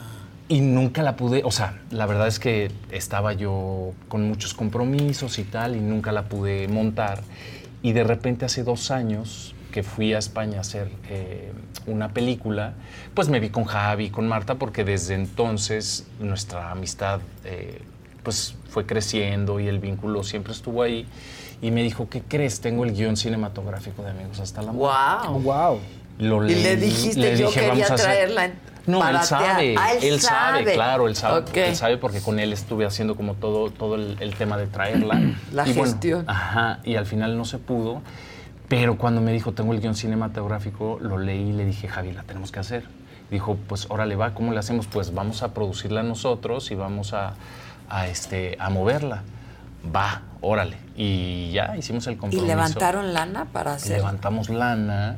Y nunca la pude, o sea, la verdad es que estaba yo con muchos compromisos y tal, y nunca la pude montar. Y de repente hace dos años que fui a España a hacer eh, una película, pues me vi con Javi, con Marta, porque desde entonces nuestra amistad eh, pues fue creciendo y el vínculo siempre estuvo ahí. Y me dijo, ¿qué crees? Tengo el guion cinematográfico de Amigos hasta la muerte. Wow. Wow. Lo Y le leí, dijiste, le yo dije, quería "Vamos a hacer-". traerla No, él sabe. Ah, él él sabe, sabe. claro, él sabe, él sabe porque con él estuve haciendo como todo, todo el, el tema de traerla. La Y bueno, gestión. ajá, y al final no se pudo, pero cuando me dijo, tengo el guion cinematográfico, lo leí y le dije, Javi, la tenemos que hacer. Dijo, pues órale va, ¿cómo le hacemos? Pues vamos a producirla nosotros y vamos a, a, este, a moverla. Va, órale. Y ya hicimos el ¿Y compromiso. levantaron lana para hacer? Levantamos lana.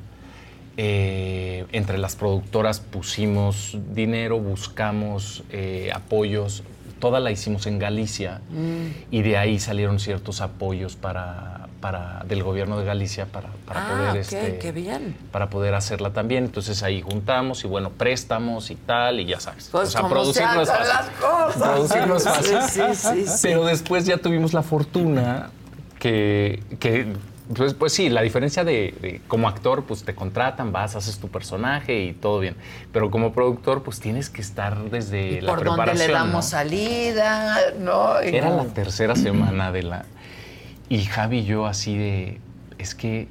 eh, entre las productoras pusimos dinero, buscamos eh, apoyos, toda la hicimos en Galicia Mm. y de ahí salieron ciertos apoyos para, para del gobierno de Galicia para, para ah, poder ok, este, qué bien. para poder hacerla también. Entonces ahí juntamos y bueno, préstamos y tal, y ya sabes. Pues como se hacen las cosas. Producir no es Sí, fácil. sí, sí, sí. Pero después ya tuvimos la fortuna que, que pues, pues sí, la diferencia de, de como actor, pues te contratan, vas, haces tu personaje y todo bien. Pero como productor, pues tienes que estar desde la Por donde preparación. le ¿no? damos salida, ¿no? Y- Era la tercera semana de la... Y Javi y yo así de... Es que...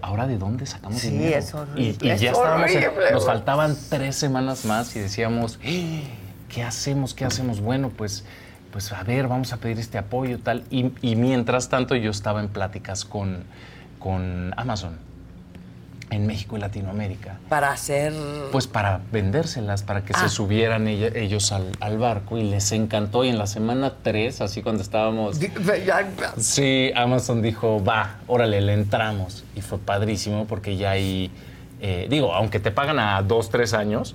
¿Ahora de dónde sacamos Sí, dinero? es horrible, Y, y es ya estábamos... horrible, nos faltaban tres semanas más y decíamos... "Eh, ¿Qué hacemos? ¿Qué hacemos? Bueno, pues... Pues a ver, vamos a pedir este apoyo tal. Y, y mientras tanto yo estaba en pláticas con, con Amazon en México y Latinoamérica. Para hacer... Pues para vendérselas, para que Ah. se subieran ella- ellos al, al barco y les encantó. Y en la semana 3, así cuando estábamos... Sí, Amazon dijo, va, órale, le entramos. Y fue padrísimo porque ya ahí, eh, digo, aunque te pagan a dos, tres años,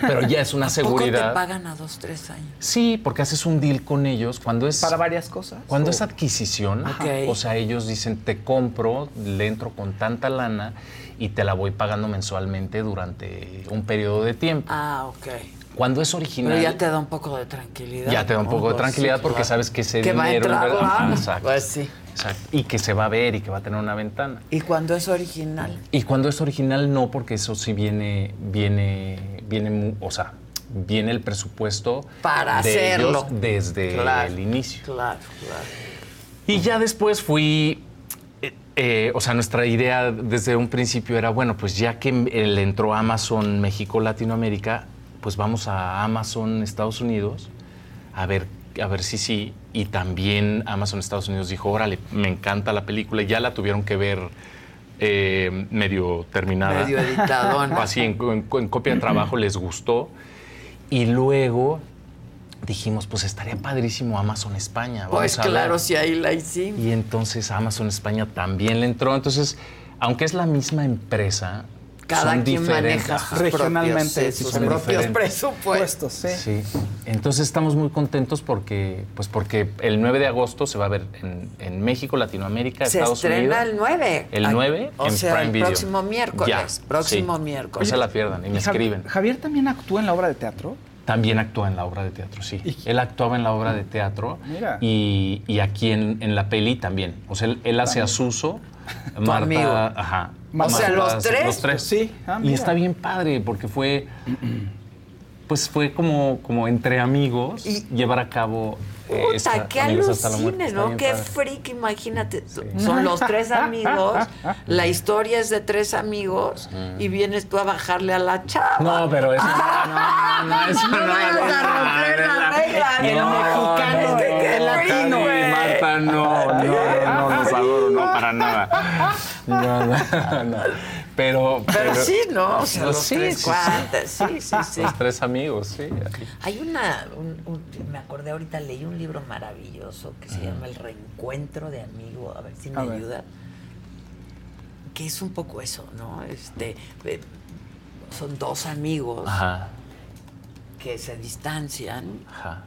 pero ya es una ¿A poco seguridad. te pagan a dos, tres años? Sí, porque haces un deal con ellos cuando es... Para varias cosas. Cuando ¿O? es adquisición, Ok. o sea, ellos dicen, te compro, le entro con tanta lana y te la voy pagando mensualmente durante un periodo de tiempo. Ah, ok. Cuando es original... Pero ya te da un poco de tranquilidad. ya te da un poco de Pues tranquilidad sí, porque claro. sabes que ese Que va a dinero... entrar Ajá, lana. exacto, Pues sí. exacto. Y que se va a ver y que va a tener una ventana. Y cuando es original. Y cuando es original, no, porque eso sí viene, viene, viene, o sea, viene el presupuesto Para de hacerlo. ellos desde Claro, el inicio. Claro, claro. Y ya después fui, eh, eh, o sea, nuestra idea desde un principio era, bueno, pues ya que le entró Amazon México Latinoamérica, pues vamos a Amazon Estados Unidos a ver, a ver si sí. Y también Amazon Estados Unidos dijo, órale, me encanta la película. Y ya la tuvieron que ver eh, medio terminada. Medio editadona. O así, en, en- en copia de trabajo les gustó. Y luego dijimos, pues estaría padrísimo Amazon España. Vamos Pues a ver. claro, si ahí la hicimos. Y entonces Amazon España también le entró. Entonces, aunque es la misma empresa, Cada son quien diferentes. maneja sus Regionalmente, propios, sí, sus son propios diferentes. presupuestos. sí. Sí. Entonces estamos muy contentos porque, pues porque el 9 de agosto se va a ver en, en México, Latinoamérica, Se Estados estrena Unidos. el 9. El Ay, 9 o en sea, Prime el Video. próximo miércoles, Ya, próximo sí. miércoles. No se la pierdan y me escriben. Javier también actúa en la obra de teatro. También actúa en la obra de teatro, sí. Él actuaba en la obra de teatro y, y aquí en, en la peli también. O sea, él, él hace a Suso, Marta, ajá. O sea, ¿los tres? Los tres. Sí. Ah, y está bien padre porque fue, pues fue como, como entre amigos llevar a cabo eh, Puta, esta qué Está ¿no? Qué freak, imagínate. Son los tres amigos, la historia es de tres amigos y vienes tú a bajarle a la chava. No, pero eso no, no, no, eso no. No vayas a romper la regla. El No, mexicano, es que el latino. güey. Marta, no, no, no, los adoro, no, para nada. No, no, no. Pero, Pero sí, ¿no? O sea, los sí, tres sí, sí, sí, sí. Los tres amigos, sí. Hay una, un- un- me acordé ahorita, leí un libro maravilloso que se llama El reencuentro de amigos, a ver si me A ver. ayuda, que es un poco eso, ¿no? Este, eh, son dos amigos Ajá, que se distancian ajá.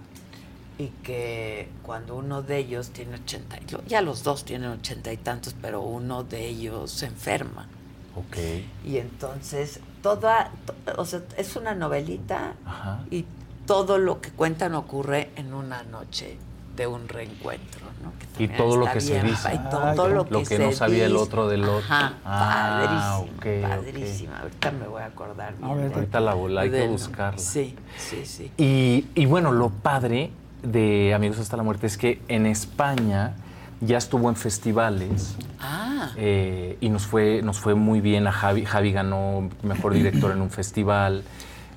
y que cuando uno de ellos tiene ochenta, ya los dos tienen ochenta y tantos, pero uno de ellos se enferma. Ok. Y entonces, toda, to- o sea, es una novelita Ajá. y todo lo que cuentan ocurre en una noche de un reencuentro, ¿no? Que Y todo lo que se bien, dice. Y todo lo que, Lo que se no sabía el dice. otro del otro. Ajá, Ah, padrísimo, ok, ok. padrísima. Ahorita me voy a acordar bien. ver, de- Ahorita la bola, hay que buscarla. Sí, sí, sí. Y, y bueno, lo padre de Amigos hasta la muerte es que en España ya estuvo en festivales Ah, eh, y nos fue, nos fue muy bien. A Javi, Javi ganó mejor director en un festival.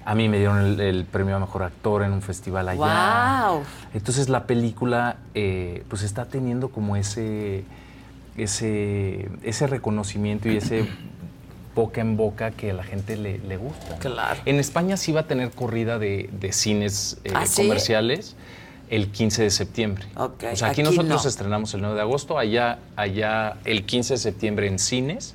A mí me dieron el, el premio a mejor actor en un festival allá. wow. Entonces la película eh, pues está teniendo como ese, ese, ese reconocimiento y ese boca en boca que a la gente le, le gusta. Claro. En España sí va a tener corrida de, de cines eh, ¿Ah, sí? comerciales el 15 de septiembre. Ok, O sea, aquí, aquí nosotros no. estrenamos el 9 de agosto, allá, allá el 15 de septiembre en cines.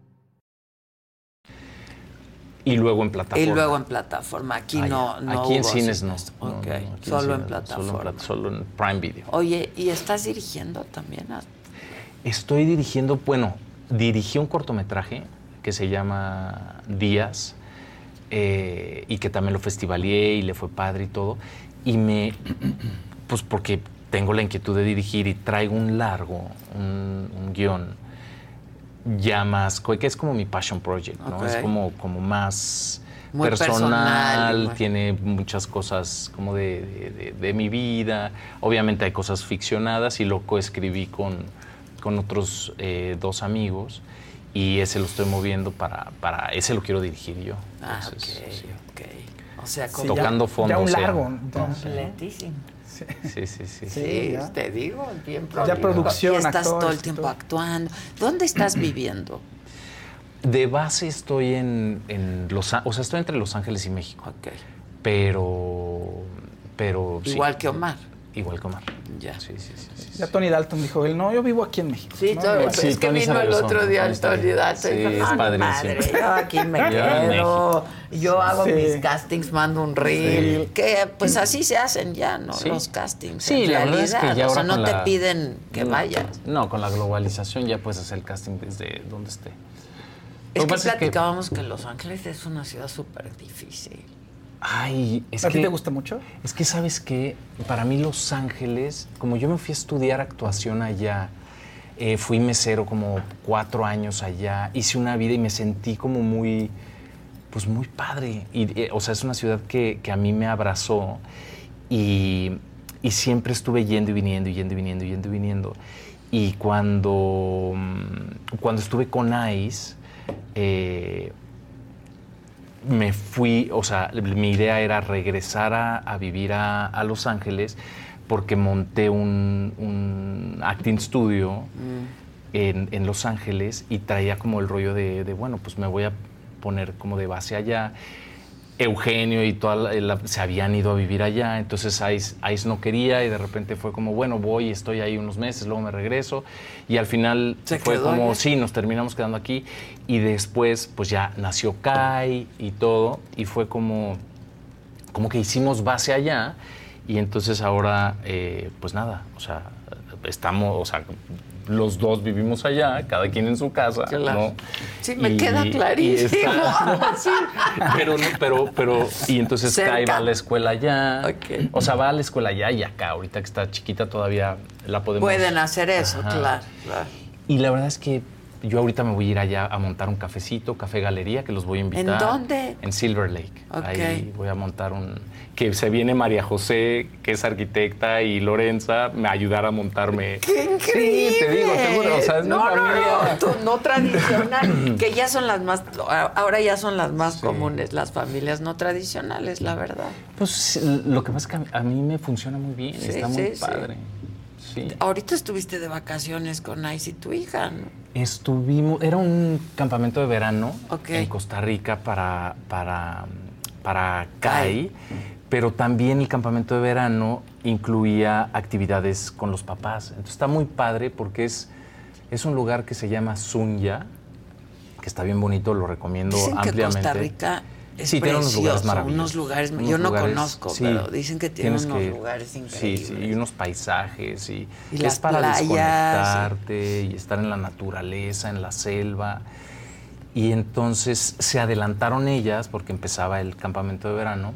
Y luego en plataforma. Y luego en plataforma. Aquí no, no Aquí en hubo cines no. cines. No, Ok, no, aquí solo en plataforma. Solo en, plat- solo en Prime Video. Oye, ¿y estás dirigiendo también? a- Estoy dirigiendo, bueno, dirigí un cortometraje que se llama Días eh, y que también lo festivalié y le fue padre y todo. Y me, pues porque tengo la inquietud de dirigir y traigo un largo, un, un guion ya más, que es como mi passion project, ¿no? Es como, como más Muy personal, tiene muchas cosas como de, de- de- de mi vida. Obviamente hay cosas ficcionadas y lo coescribí con, con otros eh, dos amigos y ese lo estoy moviendo para, para ese lo quiero dirigir yo. Ah, Entonces, ok, sí. ok. O sea, Sí, como- Tocando fondo. ya un o sea, largo. Completísimo. Sí, sí, sí. Sí, ya. te digo, bien Ya prolijo. producción, Y estás actores todo el tiempo todo. actuando. ¿Dónde estás viviendo? De base estoy en, en Los Ángeles, o sea, estoy entre Los Ángeles y México. Ok. Pero, pero sí. Igual que Omar. Igual que Omar. Ya. Sí, sí, sí. sí. Ya Tony Dalton dijo él, no, yo vivo aquí en México. Sí, ¿no? todo- Sí, es que Tony vino el otro día Tony el Tony. Dalton. Sí, dijo, es "No, padrísimo". madre, yo aquí me quedo. Yo hago Sí. mis castings, mando un reel. Que pues así se hacen ya, ¿no? Sí. Los castings. Sí, en la verdad es que realidad. O sea, no te la- piden que No, vayas. No, con la globalización ya puedes hacer el casting desde donde esté. Es Lo que es que- platicábamos que Los Ángeles es una ciudad súper difícil. Ay, es ¿A que... ti te gusta mucho? Es que, ¿sabes qué? Para mí Los Ángeles, como yo me fui a estudiar actuación allá, eh, fui mesero como cuatro años allá, hice una vida y me sentí como muy, pues muy padre. Y, eh, o sea, es una ciudad que, que a mí me abrazó y, y siempre estuve yendo y viniendo, y yendo y viniendo, y yendo y viniendo. Y cuando, mm, cuando estuve con Ice, eh, me fui, o sea, mi idea era regresar a, a vivir a, a Los Ángeles porque monté un, un acting studio en, en Los Ángeles y traía como el rollo de, de, bueno, pues me voy a poner como de base allá. Eugenio y toda la- la- se habían ido a vivir allá, entonces Ice, Ice no quería y de repente fue como, bueno, voy, estoy ahí unos meses, luego me regreso y al final ¿Se fue como, allá? sí, nos terminamos quedando aquí y después pues ya nació Kai y todo y fue como, como que hicimos base allá y entonces ahora eh, pues nada, o sea, estamos, o sea, los dos vivimos allá, cada quien en su casa, Claro. ¿no? Sí, me Y- queda clarísimo. está- Sí. pero, no, pero, pero, y entonces Cerca. Kai va a la escuela allá. O sea, va a la escuela allá y acá, ahorita que está chiquita todavía la podemos. Pueden hacer eso, claro, claro. Y la verdad es que yo ahorita me voy a ir allá a montar un cafecito, café galería, que los voy a invitar. dónde? En Silver Lake. Ok. Ahí voy a montar un. Que se viene María José, que es arquitecta, y Lorenza, me ayudar a montarme. ¡Qué increíble! Sí, te digo, te juro. O sea, es no, una no, familia- no, tú- no tradicional, que ya son las más, ahora ya son las más comunes, las familias no tradicionales, la verdad. Pues lo que pasa es que a- mí me funciona muy bien, Sí, está muy sí, sí. padre. Sí. Ahorita estuviste de vacaciones con Ice y tu hija, ¿no? Estuvimos, era un campamento de verano Ok. en Costa Rica para, para, para CAI, pero también el campamento de verano incluía actividades con los papás. Entonces está muy padre porque es, es un lugar que se llama Sunya, que está bien bonito, lo recomiendo Dicen que ampliamente. Costa Rica Es sí, tiene unos lugares precioso, maravillosos. unos lugares- Unos yo no lugares- conozco, sí, pero dicen que tiene unos lugares increíbles. Sí, sí, y unos paisajes y, Y es las para playas, desconectarte y estar en la naturaleza, en la selva. Y entonces se adelantaron ellas porque empezaba el campamento de verano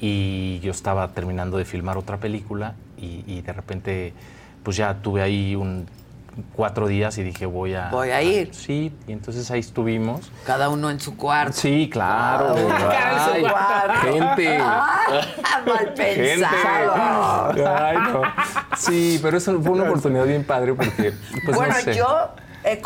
y yo estaba terminando de filmar otra película y, y de repente pues ya tuve ahí un cuatro días y dije voy a Voy a ir. sí y entonces ahí estuvimos Cada uno en su cuarto. sí claro Cada en su cuarto. gente Ah, mal pensado. Gente. Ay, no. Sí, pero eso fue una oportunidad bien padre porque, pues bueno, no sé. yo he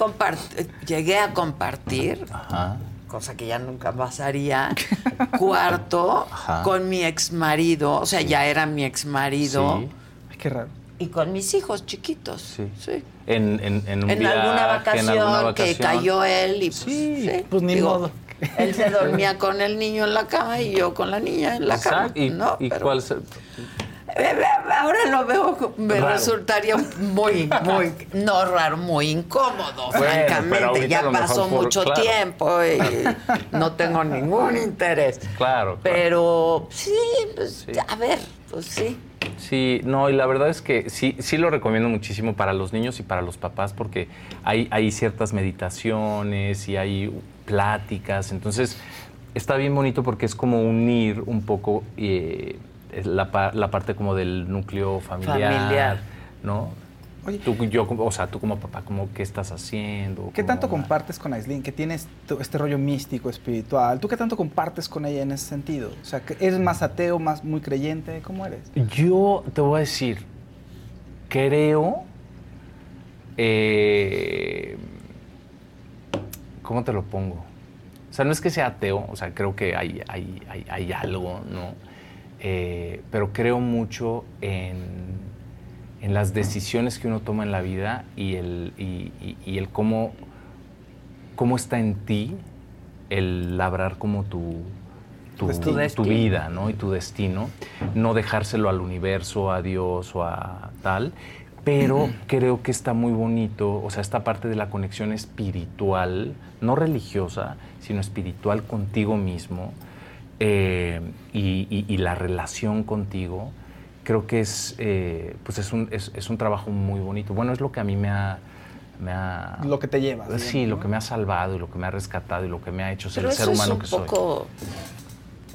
llegué a compartir, Ajá. Cosa que ya nunca pasaría, cuarto Ajá. con mi ex marido, o sea, ya era mi ex marido, Sí. Ay, qué raro. y con mis hijos chiquitos. Sí. Sí. En, en, en un En viaje, alguna en vacación que cayó él y pues, sí, Pues ni digo, modo. Él se dormía con el niño en la cama y yo con la niña en la cama. Exacto. ¿Y, ¿no? y Pero- cuál es el- Eh, Ahora lo veo, me Raro. resultaría muy, muy, no raro, muy incómodo, Bueno, francamente. Ya pasó por- mucho claro. tiempo y no tengo ningún interés. Claro. Pero sí, pues, a ver, pues sí. Sí, no, y la verdad es que sí, sí lo recomiendo muchísimo para los niños y para los papás porque hay, hay ciertas meditaciones y hay pláticas, entonces está bien bonito porque es como unir un poco eh, la, la parte como del núcleo familiar, Familiar. ¿no? Tú, yo, o sea, tú como papá, como, ¿qué estás haciendo? ¿Qué ¿Cómo tanto compartes con Aislinn? Que tienes este rollo místico, espiritual. ¿Tú qué tanto compartes con ella en ese sentido? O sea, que ¿eres más ateo, más muy creyente? ¿Cómo eres? Yo te voy a decir, creo, eh, ¿cómo te lo pongo? O sea, no es que sea ateo, o sea, creo que hay, hay, hay, hay algo, ¿no? Eh, pero creo mucho en, en las decisiones que uno toma en la vida y el, y, y- y el cómo, cómo está en ti el labrar como tu, tu, Destino. tu vida, ¿no? Y tu destino. No dejárselo al universo, a Dios o a tal. Pero creo que está muy bonito, o sea, esta parte de la conexión espiritual, no religiosa, sino espiritual contigo mismo eh, y, y- y la relación contigo, creo que es, eh, pues es, un, es, es un trabajo muy bonito. Bueno, es lo que a mí me ha... me ha- Lo que te llevas. Sí, digamos, lo ¿no? que me ha salvado y lo que me ha rescatado y lo que me ha hecho ser Pero el ser eso humano es un que soy. poco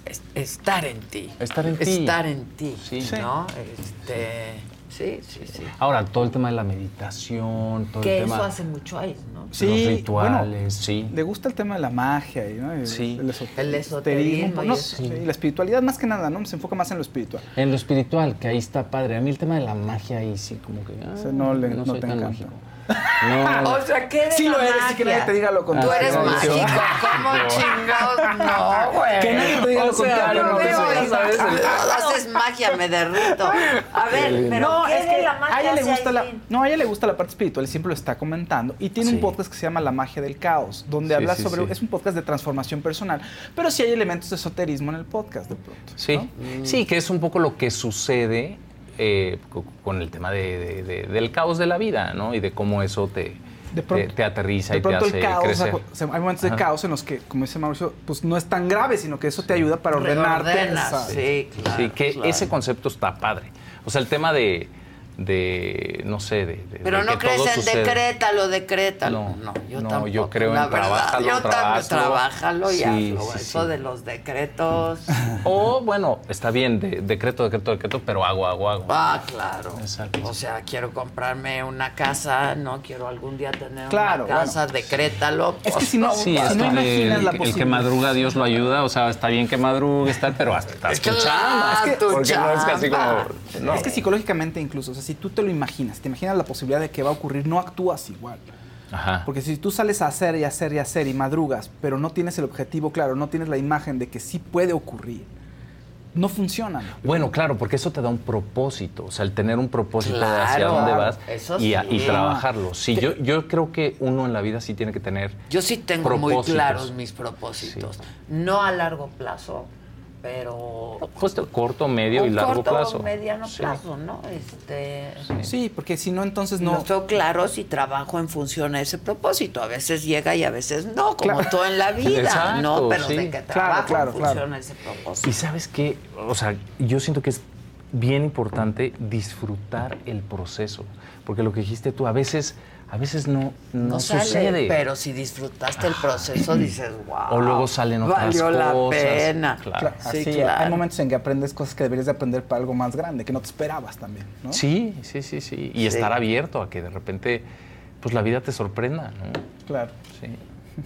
es- estar en ti. Estar en ti. Estar en ti, Sí. ¿no? Este, sí, sí, sí. Ahora, todo el tema de la meditación, todo Que el tema... eso hace mucho ahí, ¿no? Sí, los bueno, rituales, sí. Le gusta el tema de la magia, y, ¿no? El, Sí. el esoterismo. El esoterismo y ¿no? eso. Sí, la espiritualidad más que nada, ¿no? Se enfoca más en lo espiritual. En lo espiritual, que ahí está padre. A mí el tema de la magia ahí sí como que... ah, O sea, no le- no soy te tan encanta. mágico. No, O sea, ¿qué de Sí lo eres, magia? que nadie te diga lo Tú contrario. eres No, mágico, ¿cómo chingados? No, güey. Que nadie te diga O lo sea, contrario, no, veo eso ya ahí, sabes, el- ah, Haces magia, me derrito. A ver, pero no, ¿qué es de que la magia a ella le gusta la, no, a ella le gusta la parte espiritual y siempre lo está comentando. Y tiene un podcast que se llama La magia del caos, donde Sí, habla sí, sobre, sí. es un podcast de transformación personal, pero sí hay elementos de esoterismo en el podcast de pronto. Sí, ¿no? sí, que es un poco lo que sucede eh, co- con el tema de- de- de- del caos de la vida, ¿no? Y de cómo eso te, De pronto- te, te aterriza De y te pronto hace el caos, crecer. o sea, hay momentos de Ajá. caos en los que, como dice Mauricio, pues no es tan grave, sino que eso te ayuda para ordenarte. Reordenas, sí, claro. Sí, que claro. ese concepto está padre. O sea, el tema de, de no sé, de, de- Pero de no que crees todo en sucede. decrétalo, decrétalo. No, No, yo no, tampoco. yo creo en verdad. trabájalo, Yo también trabájalo. trabájalo y Sí, hazlo. sí, Eso sí. de los decretos. O bueno, está bien, de- decreto, decreto, decreto, pero hago, hago, hago. Ah, claro. Exacto. O sea, quiero comprarme una casa, no quiero algún día tener Claro, una casa, decrétalo. Es que si no, Sí, si es no que imaginas el, la el que madruga Dios lo ayuda, o sea, está bien que madrugue, está, pero hasta estás Claro, escuchando. es que- tu porque no es casi chamba. como. no. Es que psicológicamente incluso, o sea, si tú te lo imaginas, te imaginas la posibilidad de que va a ocurrir, no actúas igual. Ajá. Porque si tú sales a hacer y hacer y hacer y madrugas, pero no tienes el objetivo claro, no tienes la imagen de que sí puede ocurrir, no funcionan. Bueno, claro, porque eso te da un propósito, o sea, el tener un propósito de hacia dónde vas eso y, a- y sí. trabajarlo. Sí, yo, yo creo que uno en la vida sí tiene que tener Yo sí tengo muy claros mis propósitos. No a largo plazo, pero Pues corto, medio y largo corto plazo. mediano Sí. plazo, ¿no? Este, Sí, porque si no, entonces no. no. estoy claro si trabajo en función a ese propósito. A veces llega y a veces no, como Claro. todo en la vida, Exacto, ¿no? Pero sí. de que trabajo claro, en claro. función a ese propósito. Y sabes qué, o sea, yo siento que es bien importante disfrutar el proceso, porque lo que dijiste tú, a veces, a veces no, no, No sale, sucede. pero si disfrutaste el proceso, dices, wow. O luego salen otras valió la cosas. pena. Claro. Claro, Sí, así, claro. Hay momentos en que aprendes cosas que deberías de aprender para algo más grande, que no te esperabas también, ¿no? Sí, sí, sí, sí. Y Sí. estar abierto a que de repente, pues la vida te sorprenda, ¿no? Claro. Sí.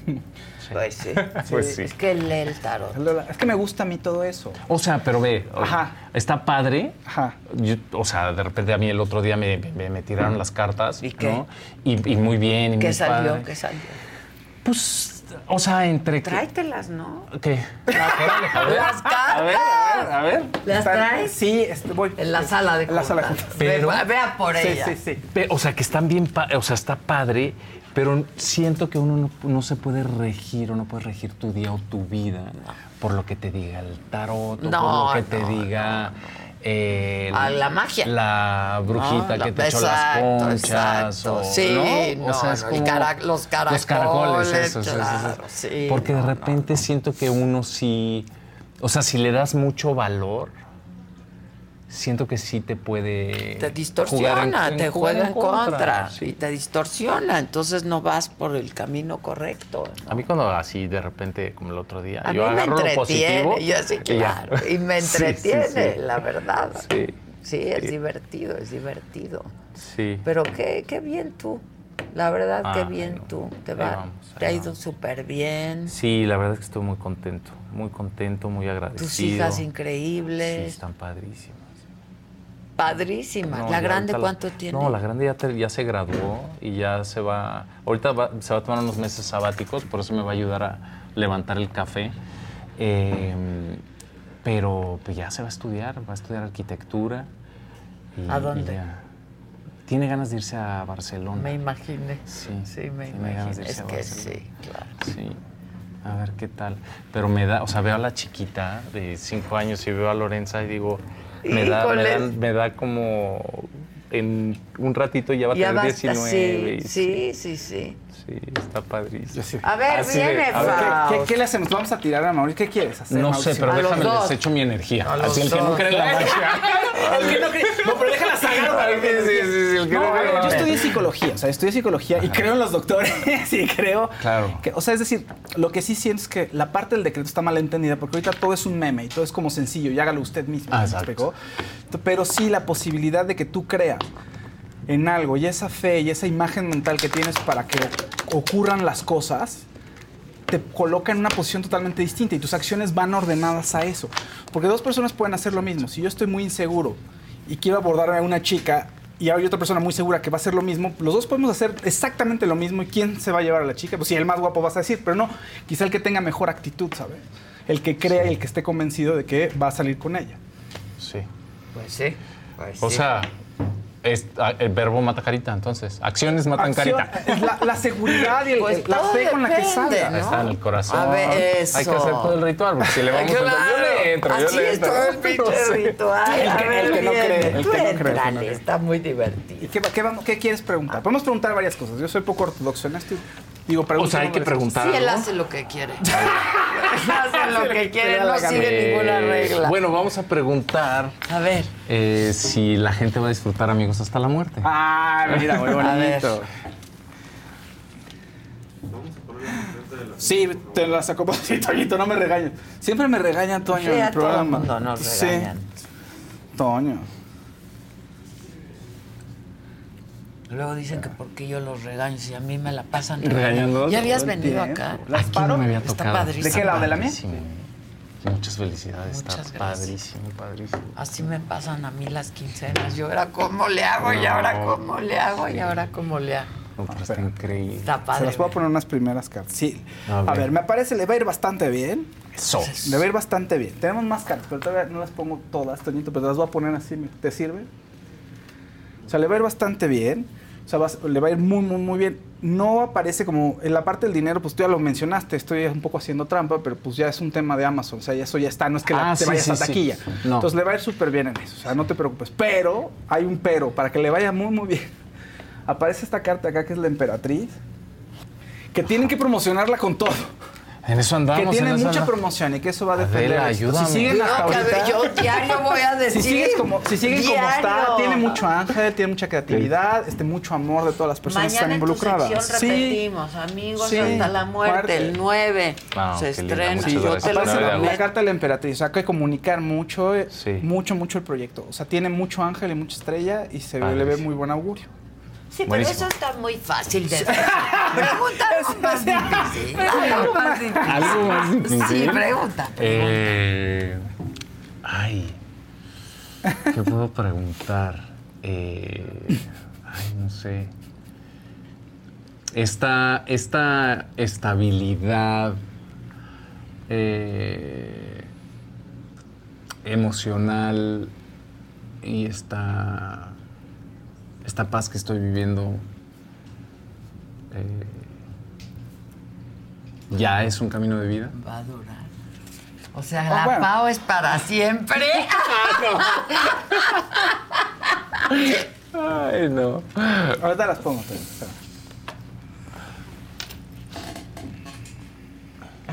Pues sí. Pues sí. Es que lee el tarot. Es que me gusta a mí todo eso. O sea, pero ve, Ajá. está padre. Ajá. Yo- o sea, de repente a mí el otro día me, me- me tiraron las cartas. ¿Y qué? ¿no? Y, y muy bien. y ¿Qué muy salió? padre. ¿Qué salió? Pues, o sea, entre... que- Tráetelas, ¿no? ¿Qué? Las cartas. A ver, a ver, a ver. ¿Las traes? Sí, este, voy. En la sala de En la sala de. Pero- Ve- vea por Sí, ella. sí, sí. Pe- O sea, que están bien, o sea, está padre, pero siento que uno no, no se puede regir o no puede regir tu día o tu vida por lo que te diga el tarot, o No, por lo que te diga eh, Ah, la magia. la brujita No, que te echó las conchas. o- Sí, ¿no? no, O sea, es no, el como- cara- los caracoles, Los caracoles, eso, eso, eso, eso. claro, sí, Porque de repente siento que uno sí, o sea, si le das mucho valor, siento que sí te puede Te distorsiona, jugar en- te juega en contra, sí. y te distorsiona, entonces no vas por el camino correcto. A mí cuando así de repente, como el otro día, A yo mí me agarro lo positivo. entretiene, yo sí, claro, y me Sí, sí, entretiene, sí. la verdad. Sí, Sí, es sí. divertido, es divertido. Sí. Pero qué, qué bien tú, la verdad, qué Ah, bien tú. Te, va, vamos, te ha ido súper bien. Sí, la verdad es que estoy muy contento, muy contento, muy agradecido. Tus hijas Sí, increíbles, están padrísimas. Padrísimas. No, ¿La grande cuánto tiene? No, la grande ya, te- ya se graduó y ya se va. Ahorita va- se va a tomar unos meses sabáticos, por eso me va a ayudar a levantar el café. Eh, pero pues ya se va a estudiar, va a estudiar arquitectura. y- ¿A y dónde? ya. Tiene ganas de irse a Barcelona. Me imaginé. Sí, Sí, me imaginé. Es que sí, claro. Sí. A ver qué tal. Pero me da, o sea, veo a la chiquita de cinco años y veo a Lorenza y digo, me da, me da, Híjole. me da como en un ratito ya va a Ya tener va a estar- 19. y sí, sí, sí, sí. está padrísimo. A ver, Así de- viene, a ver, ¿Qué, qué, qué le hacemos? Vamos a tirar a Mauricio. ¿Qué quieres hacer? No sé, pero A déjame, dos. les echo mi energía. A Así el que no cree en la magia. El que no cree- No, pero déjala sacar. Sí, sí, sí, sí, el que No, no a cree en ver, la yo estudié psicología, o sea, estudié psicología y creo en los doctores y creo Claro. que, o sea, es decir, lo que sí siento es que la parte del decreto está mal entendida porque ahorita todo es un meme y todo es como sencillo y hágalo usted mismo. Ah, ¿me exacto. explicó? Pero sí la posibilidad de que tú creas en algo y esa fe y esa imagen mental que tienes para que ocurran las cosas te coloca en una posición totalmente distinta y tus acciones van ordenadas a eso. Porque dos personas pueden hacer lo mismo. Si yo estoy muy inseguro y quiero abordar a una chica y hay otra persona muy segura que va a hacer lo mismo, los dos podemos hacer exactamente lo mismo y ¿quién se va a llevar a la chica? Pues sí, el más guapo vas a decir, pero no, quizá el que tenga mejor actitud, ¿sabes? El que crea y el que esté convencido de que va a salir con ella. Sí. Pues sí. pues O sí. sea, es- ah, el verbo mata carita, entonces. Acciones matan Acción- carita. La, la seguridad y el- Pues la fe con la que salga. ¿no? Está en el corazón. A ver, Hay que eso. hacer todo el ritual, porque si le vamos a entrar, yo le entro, yo Así le es entro. todo el pinche No sé. ritual. El A que- ver, el que no viene. cree, el Tú que no cree. está muy divertido. ¿Y qué, qué vamos- qué quieres preguntar? Podemos preguntar varias cosas. Yo soy poco ortodoxo en esto. Digo, O sea, hay que preguntar. Sí, él hace lo que quiere. hace lo que quiere, no sigue ninguna regla. Bueno, vamos a preguntar A ver, eh, si la gente va a disfrutar amigos hasta la muerte. Ah, mira, muy A ver. bonito. Sí, te la sacó por sí, Toñito, no me regañes. Siempre me regaña Toño Sí, en el todo el programa. mundo nos Sí. regañan. Toño. Luego dicen que porque yo los regaño, si a mí me la pasan Regañando. ¿Ya habías venido tiempo. acá? ¿Las Aquí paro? no me había Está tocado. padrísimo. ¿De qué lado? ¿De la mía? Muchas felicidades. Muchas está gracias. padrísimo, padrísimo. Así me pasan a mí las quincenas. Yo ahora cómo le hago y ahora cómo le hago y ahora cómo le hago. No, pero está increíble. Está Se padre. las voy a poner unas primeras cartas. Sí. A A ver. ver. me parece, le va a ir bastante bien. Eso. Le va a ir bastante bien. Tenemos más cartas, pero todavía no las pongo todas, Toñito, pero te las voy a poner así. ¿me- ¿Te sirve? O sea, le va a ir bastante bien. O sea, le va a ir muy, muy, muy bien. No aparece como en la parte del dinero, pues tú ya lo mencionaste, estoy un poco haciendo trampa, pero pues ya es un tema de Amazon, o sea, ya eso ya está, no es que la- Ah, te sí, vayas sí, a sí. taquilla. No. Entonces le va a ir súper bien en eso, o sea, no te preocupes. Pero, hay un pero, para que le vaya muy, muy bien. Aparece esta carta acá que es la emperatriz, que tienen que promocionarla con todo. En eso andamos. que tiene en eso mucha andamos. promoción y que eso va a Adela, depender. de esto. ayúdame. Si siguen hasta No, ahorita, yo diario voy a decir. si sigues como, si siguen como está, tiene mucho ángel, tiene mucha creatividad, este mucho amor de todas las personas Mañana que en están tu sección involucradas. repetimos, amigos Sí. hasta la muerte, el 9 Ah, se estrena. muchas Yo te lo la, carta de la emperatriz, o sea, hay que comunicar mucho, eh, mucho, mucho el proyecto. O sea, tiene mucho ángel y mucha estrella y se ve- le ve muy buen augurio. Sí, pero eso está muy fácil de. Pregunta algo más difícil. Algo más difícil. Algo más difícil. Sí, pregunta. Eh, ay. ¿Qué puedo preguntar? Eh, ay, no sé. Esta, esta estabilidad eh, emocional y esta, esta paz que estoy viviendo eh, ya es un camino de vida. Va a durar. O sea, Ah, la bueno. Pau es para siempre. Ay, no. Ahorita las pongo. pero- pero-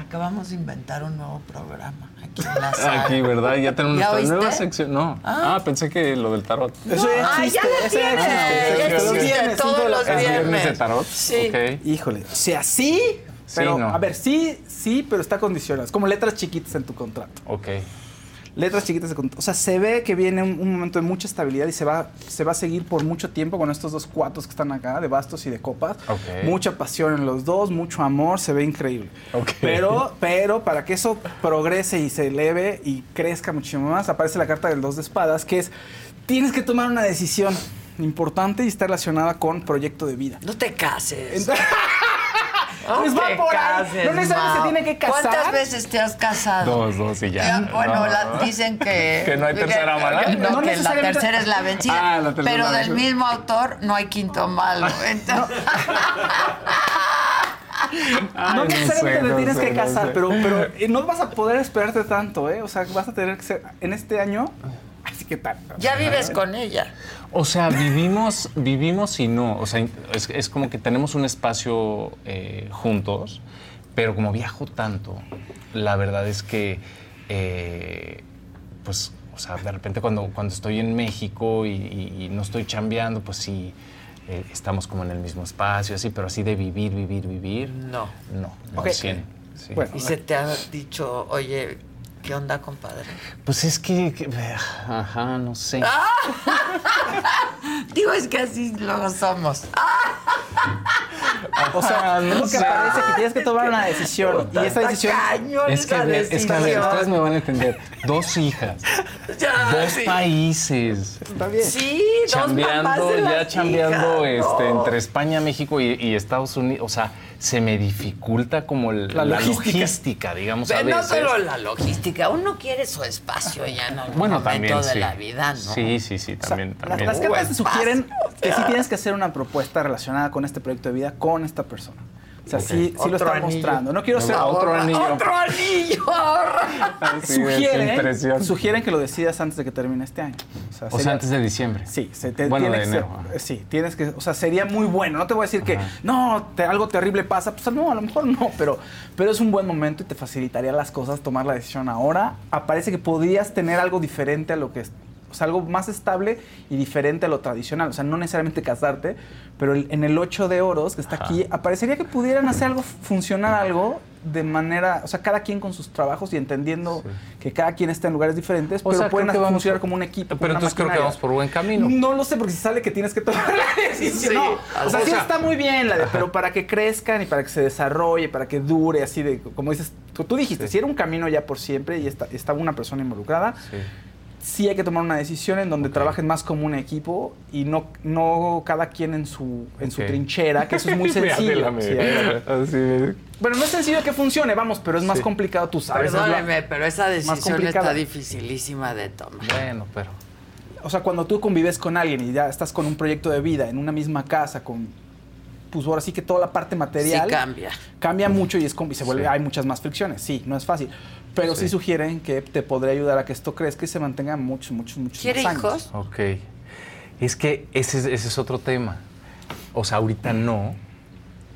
Acabamos de inventar un nuevo programa aquí en la sala. Aquí, ¿verdad? Ya tenemos ¿Ya nuestra oíste? nueva sección. No. Ah. Ah, pensé que lo del tarot. Eso ya Ah, existe, ya lo eso ya tienes. existe. Ya Todos los viernes, todos cinco de la los tarde. ¿Es viernes de tarot? Sí. Híjole, o sea, sí, pero no. a ver, sí, sí, pero está condicionado. Es como letras chiquitas en tu contrato. Ok. Letras chiquitas de. O sea, se ve que viene un, un momento de mucha estabilidad y se va, se va a seguir por mucho tiempo con estos dos cuatos que están acá, de bastos y de copas. Ok. Mucha pasión en los dos, mucho amor, se ve increíble. Ok. Pero, pero para que eso progrese y se eleve y crezca muchísimo más, aparece la carta del dos de espadas, que es, tienes que tomar una decisión importante y está relacionada con proyecto de vida. No te cases. Pues No va por ahí. cases, No necesariamente se tiene que casar. ¿Cuántas veces te has casado? Dos, dos y ya. Ya, bueno, No. la- dicen que... Que no hay tercera mala. que- No, No que la tercera es la vencida. Ah, la tercera pero la del mismo autor no hay quinto malo. Entonces... no necesariamente sé, te no tienes sé, que no casar, sé. pero, pero eh, no vas a poder esperarte tanto, ¿eh? O sea, vas a tener que ser en este año. Así que tal. ya vives con ella. O sea, vivimos, vivimos y no. O sea, es, es como que tenemos un espacio eh, juntos, pero como viajo tanto, la verdad es que, eh, pues, o sea, de repente cuando, cuando estoy en México y, y- y no estoy chambeando, pues sí, eh, estamos como en el mismo espacio, así, pero así de vivir, vivir, vivir. No. No, no, Ok. 100, sí. y se te ha dicho, oye, ¿qué onda, compadre? Pues es que, que- ajá, no sé. Ah. Digo, es que así luego somos. O sea, es lo que sé. parece que tienes que tomar una decisión. Y esa decisión. cañón Es que, esa a ver, es que a ver, ustedes me van a entender. Dos hijas, Ya, dos sí. países. Está bien. Sí, dos chambeando, de ya las chambeando hijas, este, no. entre España, México y, y Estados Unidos. O sea, se me dificulta como el- La la, logística. logística. digamos, a Pero no solo la logística, uno quiere su espacio ya en algún Bueno, momento también, de sí. la vida, ¿no? Sí, sí, sí, también. Las, también. las cartas te sugieren que sí tienes que hacer una propuesta relacionada con este proyecto de vida con esta persona. O sea, sí, sí lo Otro está anillo. mostrando. No quiero No, ser otro anillo. ¡Otro anillo! Sí, Sugieren, que lo decidas antes de que termine este año. O sea, sería- antes de diciembre. Sí, se te Bueno, tiene de que ser- enero, sí, tienes que, o sea, sería muy bueno. No te voy a decir que no, te- algo terrible pasa, pues no, a lo mejor no, pero, pero es un buen momento y te facilitaría las cosas tomar la decisión ahora. Aparece que podrías tener algo diferente a lo que es, o sea, algo más estable y diferente a lo tradicional. O sea, no necesariamente casarte, pero el- en el 8 de oros que está Ajá. aquí, aparecería que pudieran hacer algo, funcionar algo de manera, o sea, cada quien con sus trabajos y entendiendo que cada quien está en lugares diferentes, O pero sea, pueden vamos funcionar como un equipo. Pero entonces creo que vamos por buen camino. No lo sé, porque si sale que tienes que tomar la decisión. Sí, no. O sea, o sí sea- está muy bien la de, pero para que crezcan y para que se desarrolle, para que dure, así de, como dices, tú, tú dijiste, si era un camino ya por siempre y está, estaba una persona involucrada, Sí. Sí hay que tomar una decisión en donde trabajen más como un equipo y no, no cada quien en su, en su trinchera, que eso es muy sencillo. Sí, así me- bueno, no es sencillo que funcione, vamos, pero es más Sí. complicado, tú sabes. es la- Perdóneme, pero esa decisión está dificilísima de tomar. Bueno, pero. o sea, cuando tú convives con alguien y ya estás con un proyecto de vida en una misma casa, con, pues ahora sí que toda la parte material Sí cambia. cambia mucho y, es y se vuelve, Sí. hay muchas más fricciones. Sí, no es fácil. Pero sí. Sí. sugieren que te podría ayudar a que esto crezca y se mantenga muchos, muchos, muchos ¿Quiere más años. hijos? Ok. Es que ese, es- ese es otro tema. O sea, ahorita no,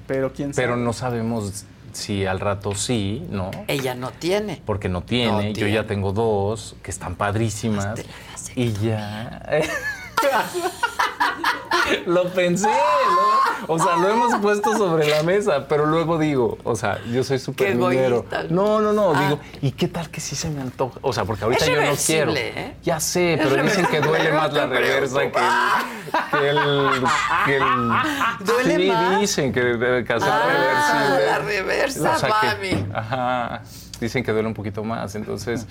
Pero quién pero sabe. no sabemos si al rato sí, ¿no? Ella no tiene. Porque no tiene. No Yo tiene. ya tengo dos que están padrísimas. Y ya. lo pensé, ¿no? O sea, lo hemos puesto sobre la mesa, pero luego digo, o sea, yo soy súper egoísta. No, no, no, Ah. digo, ¿y qué tal que sí se me antoja? O sea, porque ahorita Es yo no quiero. ¿eh? Ya sé, Es pero dicen que duele más la reversa que el, que el, que el- ¿Duele sí, más? dicen que debe hacer Ah, reversible. la reversa, O sea que- mami. Ajá. Dicen que duele un poquito más. Entonces,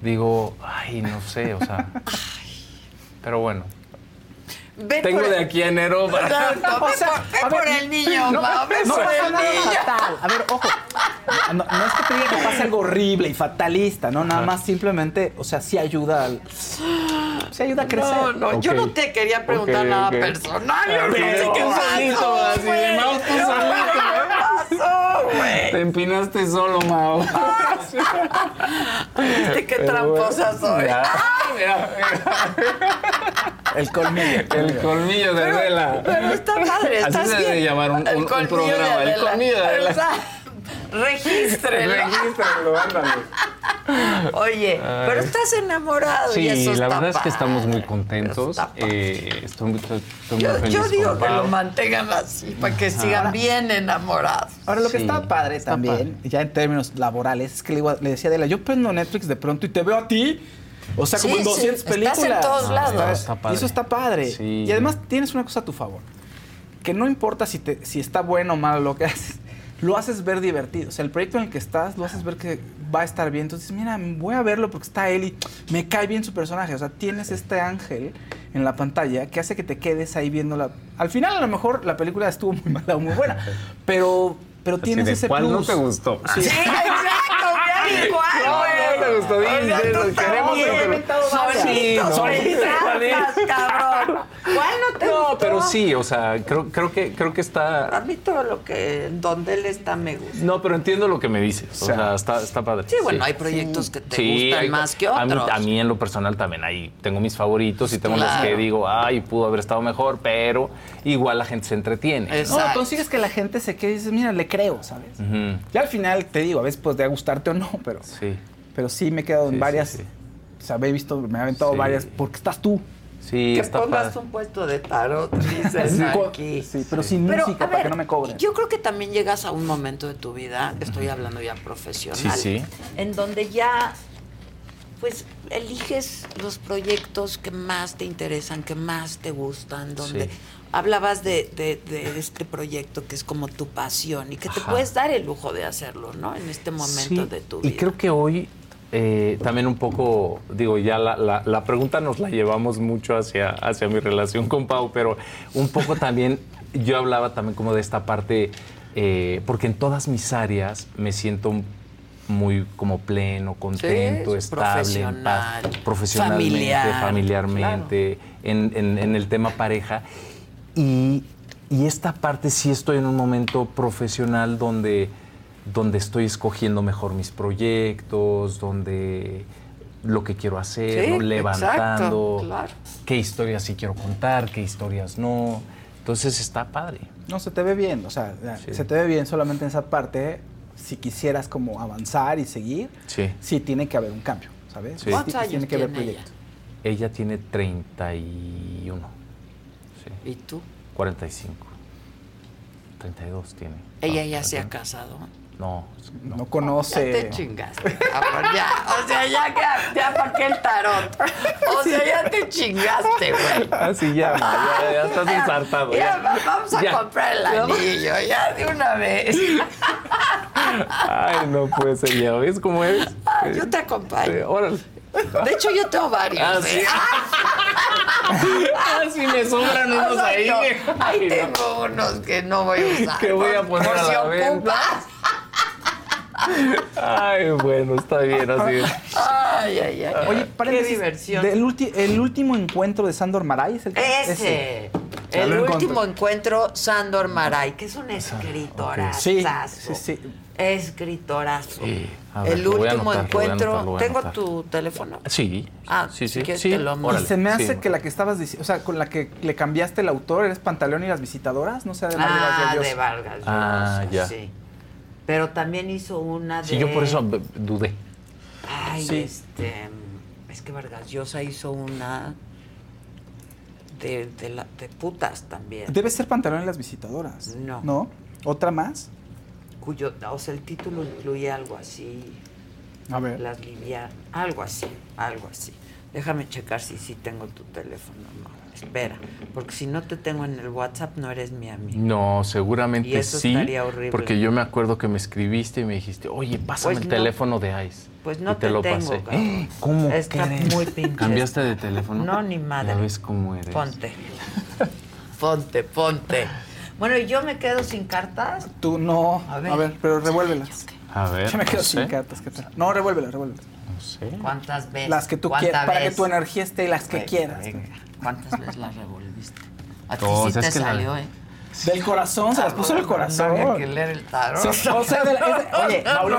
digo, ay, no sé, o sea. Pero bueno. Ve Tengo de aquí a enero para. Exacto, ve por, ve por el niño, no, ma, ve no por pasa el nada niño. fatal. A ver, ojo. No, no es que te diga que pase algo horrible y fatalista, ¿no? Nada más simplemente, o sea, sí ayuda al. Sí ayuda a crecer. No, no, yo no te quería preguntar nada personal. Yo no Sí, sé es que qué solito, pasó, así de güey. Te empinaste solo, Mao. ¿Viste qué Pero tramposa bueno, soy? ya. El colmillo. El colmillo de Adela. Pero está padre, Así estás se bien. debe llamar un, un- un colmillo programa. de El colmillo de Adela. Exacto. Regístrelo. Regístralo, ándale. Oye, Ay. pero estás enamorado Sí, y eso la verdad es que estamos muy contentos. Eh, estoy, muy- estoy muy Yo, feliz yo digo con que lo mantengan así, para que Ajá. sigan bien enamorados. Ahora, lo que está padre también, ya en términos laborales, es que le, le decía a Adela, yo prendo Netflix de pronto y te veo a ti. O sea, como en sí, 200 estás en películas. todos Ah, lados. está- Está padre. Y eso está padre. Sí. Y además tienes una cosa a tu favor. Que no importa si, te, si está bueno o malo lo que haces, lo haces ver divertido. O sea, el proyecto en el que estás lo haces ver que va a estar bien. Entonces, mira, voy a verlo porque está él y me cae bien su personaje. O sea, tienes este ángel en la pantalla que hace que te quedes ahí viéndola. Al final, a lo mejor la película estuvo muy mala o muy buena, pero, pero Así tienes de, ese ¿cuál no plus. te gustó? Sí. Sí, exacto, mira igual, No, güey. no te gustó, O sea, dices, tú queremos no. solitos, cabrón. ¿Cuál no te No, pero sí, o sea, creo, creo, que, creo que A está... mí todo lo que, donde él está, me gusta. No, pero entiendo lo que me dices. O sea, está, está padre. Sí, bueno, hay proyectos que te Sí, gustan hay- más que a mí- otros. A mí, en lo personal también hay, tengo mis favoritos y tengo los que digo, ay, pudo haber estado mejor, pero igual la gente se entretiene. No, consigues que la gente se quede y dices, mira, le creo, ¿sabes? Ya al final te digo, a veces puede gustarte o no, pero Sí. pero sí me he quedado en Sí, varias. sí. O sea, me he visto, me he aventado Sí. varias porque estás tú. Sí, que está pongas padre. un puesto de tarot, dicen Sí, aquí. sí, pero sin Pero, música para que no me cobren. Yo creo que también llegas a un momento de tu vida, estoy hablando ya profesional, Sí, sí. en donde ya pues eliges los proyectos que más te interesan, que más te gustan, donde Sí. Hablabas de, de- de este proyecto que es como tu pasión y que te Ajá. puedes dar el lujo de hacerlo, ¿no? En este momento Sí, de tu Y vida. creo que hoy eh, también un poco, digo, ya la, la- la pregunta nos la llevamos mucho hacia, hacia mi relación con Pau, pero un poco también, yo hablaba también como de esta parte, eh, porque en todas mis áreas me siento muy como pleno, contento, Sí, estable, en paz, profesional, profesionalmente, familiar, familiarmente, en, en- en el tema pareja. Y, y esta parte sí estoy en un momento profesional donde, donde estoy escogiendo mejor mis proyectos, donde lo que quiero hacer, Sí, ¿no? levantando exacto, claro. qué historias sí quiero contar, qué historias no. Entonces está padre. No, se te ve bien, o sea, Sí. se te ve bien solamente en esa parte. Si quisieras como avanzar y seguir, Sí. sí tiene que haber un cambio, ¿sabes? Sí. ¿Cuántos años tiene que haber proyecto. Ella tiene 31. ¿Y tú? 45. 32 tiene. Ella Ah, ya se ha 31. casado. No, No, Ya conoce. te chingaste, ya. O sea, ya, ya, ya para qué el tarot. O sea, ya te chingaste, güey. Ah, sí, ya, ya, ya estás Ya, ensartado. Ya, Ya, va- vamos a Ya. comprar el anillo, ya de una vez. Ay, no puede ser, ya ves cómo eres. Ah, yo te acompaño. Órale. De hecho, yo tengo varios. Ah, ¿eh? sí. Ah, sí, me sobran unos ahí. Exacto. Ahí tengo unos que no voy a usar. Que voy a poner por a si la venta. ocupas. Ay, bueno, está bien así. Ay, ay, ay. Oye, Qué diversión. del ulti- el último encuentro de Sandor Maray es el Ese. Ya El último encuentro, Sandor Maray, que es un escritorazo. Sí, sí, sí. Escritorazo. ver, el último anotar, encuentro. anotar, ¿Tengo tu teléfono? Sí. Ah, sí, sí. sí. te lo mando. Y se me hace sí. que la que estabas diciendo, o sea, con la que le cambiaste el autor, ¿eres Pantaleón y las visitadoras? No sé, de Ah, Vargas Llosa. de Vargas Ah, Llosa, ya. Sí. Pero también hizo una de. Sí, yo por eso dudé. Ay, Sí. este. Es que Vargas Llosa hizo una. De, de, la, de putas también. Debe ser Pantaleón y las visitadoras. No. ¿No? ¿Otra más? Cuyo. O sea, el título incluye algo así. A ver. Las livianas. Algo así. Algo así. Déjame checar si sí tengo tu teléfono. No, espera. Porque si no te tengo en el WhatsApp, no eres mi amigo. No, Y seguramente eso sí. estaría horrible. Porque yo me acuerdo que me escribiste y me dijiste, oye, pásame Pues el no. teléfono de Ice. Pues no y te, te lo tengo, pasé. cabrón. ¿Cómo Está crees? muy pinche ¿Cambiaste de teléfono? No, ni madre. Ya ves cómo eres. Ponte. Ponte, ponte. Bueno, ¿y yo me quedo sin cartas? Tú no. A A ver. ver, pero revuélvelas. A ver, Yo me quedo no sin sé. cartas. ¿qué tal? No, revuélvelas, revuélvelas. No sé. ¿Cuántas veces? Las que tú ¿Cuántas quieras, para que tu energía esté las que Venga, quieras. venga. ¿Cuántas veces las revolviste? A ti sí es te la- salió, ¿eh? Del corazón, se las puso del corazón. No había que leer el tarot. Sí, o sea, de la- es oye, Mauro.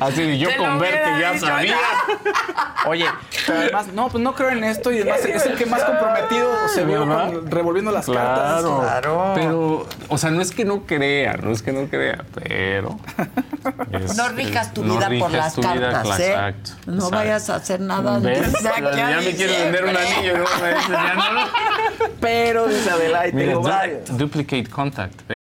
Así de yo con verte ya sabía. Oye, pero además, no, pues no creo en esto y además es el que más comprometido se vio con- revolviendo las Claro, cartas. Claro. Pero, o sea, no es que no crea, no es que no crea, pero. es- No rijas tu no vida por rijas las vida, cartas, cla- ¿eh? Exacto. No exacto. vayas a hacer nada de Ya me quiero vender un anillo, ¿no? Me dicen, ya no. Pero, y Mira, tengo varios. duplicate contact.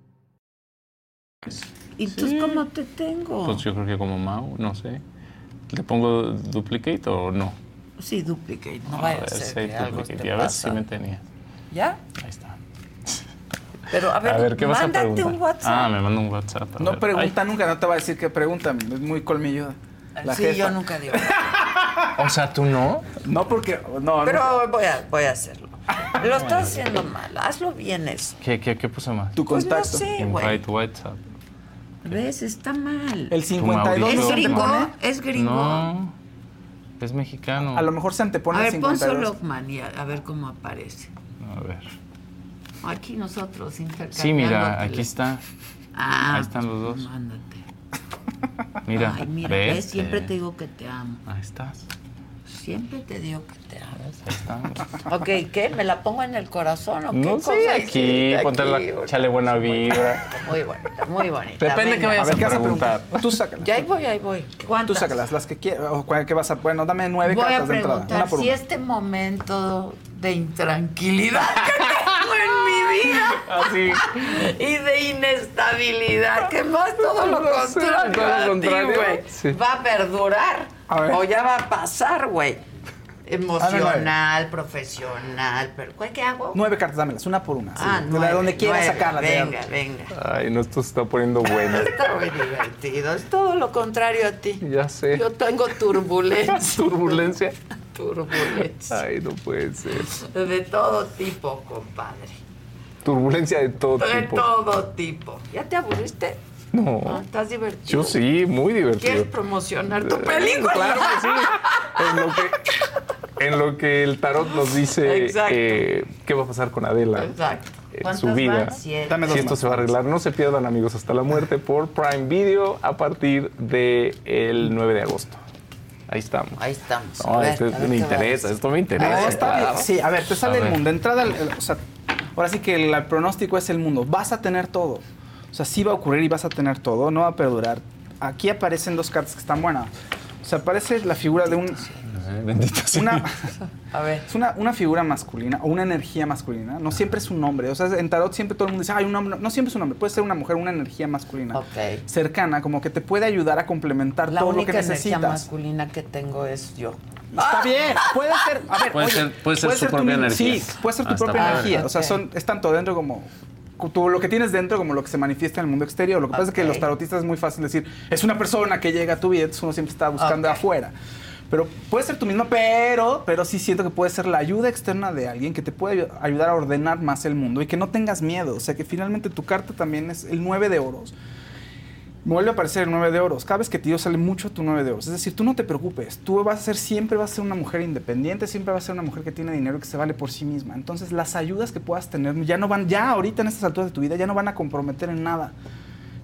¿Y tú cómo te tengo? Pues yo creo que como Mau, no sé. ¿Le pongo duplicate o no? Sí, duplicate. No A vaya a ver, ser que algo duplicate. te Y a ver pasa. si me tenía. ¿Ya? Ahí está. Pero a ver, ¿qué vas a mándate preguntar? un WhatsApp. Ah, me manda un WhatsApp. a No ver. pregunta nunca, no te va a decir que pregunta, es muy colmilluda. La sí, jefa. yo nunca digo. O sea, ¿tú no? No, porque. No, Pero voy a, voy a hacerlo. Lo estás haciendo mal. Hazlo bien eso. ¿Qué, qué, qué puse más? Tu Pues no contacto. sé, güey. Invite WhatsApp. ¿Ves? Está mal. El Tu 52 Mauricio. ¿Es gringo? ¿Es gringo? No. Es mexicano. A lo mejor se antepone A el ver, pon 52. solo manía, a ver cómo aparece. A ver. Aquí nosotros intercambiando. Sí, mira, aquí está. Ah, Ahí están los dos. Mándate. Mira, Ay, mira, ¿ves? ves, siempre te digo que te amo. Ahí estás. Siempre te digo que te estamos. Ok, ¿qué? ¿Me la pongo en el corazón o qué No cosa sé, aquí, hiciste ponte aquí? la, échale buena vibra. Muy bonita, muy bonita. Depende Venga. que vayas A ver, a ¿qué vas a preguntar. Tú sácalas. Ya ahí voy, ahí voy. Tú ¿Cuántas? sácalas, las que quieras. O cuál que vas a. Bueno, dame nueve Voy a cartas de entrada. Una por si este momento de intranquilidad que tengo en mi vida Así. y de inestabilidad, que más todo lo contrario, todo lo a ti, contrario. Sí. va a perdurar A ver. o ya va a pasar, güey. Emocional, profesional, pero ¿cuál qué hago? Nueve cartas, dámelas, una por una. sí. Ah, de la- nueve, donde quieras nueve. de- Venga, venga. Ay, no, esto se está poniendo bueno. Está muy divertido. Es todo lo contrario a ti. Ya sé. Yo tengo turbulencia. Turbulencia. turbulencia. Ay, no puede ser. De todo tipo, compadre. Turbulencia de todo De tipo. todo tipo. ¿Ya te aburriste? No. Ah, ¿Estás divertido? Yo sí, muy divertido. ¿Quieres promocionar tu Eh, película? Claro que sí. En lo que, en lo que el tarot nos dice eh, qué va a pasar con Adela Exacto. en ¿Cuántas su vida. van? Si esto se va a arreglar, no se pierdan amigos hasta la muerte por Prime Video a partir del 9 de agosto. Ahí estamos. Ahí estamos. No, A ver, esto a ver me a interesa, esto me interesa. No, está bien. claro. Sí, a ver, te sale A el ver. mundo. De entrada, el- el- o sea, ahora sí que el, el pronóstico es el mundo. Vas a tener todo. O sea, sí va a ocurrir y vas a tener todo. No va a perdurar. Aquí aparecen dos cartas que están buenas. O sea, aparece la figura de un... Bendito sea. Una, A ver. es una, una figura masculina o una energía masculina. No siempre es un hombre. O sea, en tarot siempre todo el mundo dice, hay un hombre. No siempre es un hombre. Puede ser una mujer, una energía masculina. Ok. Cercana, como que te puede ayudar a complementar La todo lo única que energía necesitas. masculina que tengo es yo. Está bien, puede ser, a ver, Puede oye, ser- puede ser su tu propia mismo- energía. Sí, puede ser tu Ah, propia padre. energía. O sea, son, es tanto dentro como tú, lo que tienes dentro como lo que se manifiesta en el mundo exterior. Lo que pasa es que los tarotistas es muy fácil decir, es una persona que llega a tu vida, entonces uno siempre está buscando afuera. Pero puede ser tú mismo, pero, pero sí siento que puede ser la ayuda externa de alguien que te puede ayu- ayudar a ordenar más el mundo y que no tengas miedo. O sea, que finalmente tu carta también es el 9 de oros. Me vuelve a aparecer el 9 de oros. Cada vez que te dio sale mucho tu 9 de oros. Es decir, tú no te preocupes. Tú vas a ser siempre vas a ser una mujer independiente, siempre vas a ser una mujer que tiene dinero y que se vale por sí misma. Entonces, las ayudas que puedas tener ya no van, ya ahorita en estas alturas de tu vida, ya no van a comprometer en nada.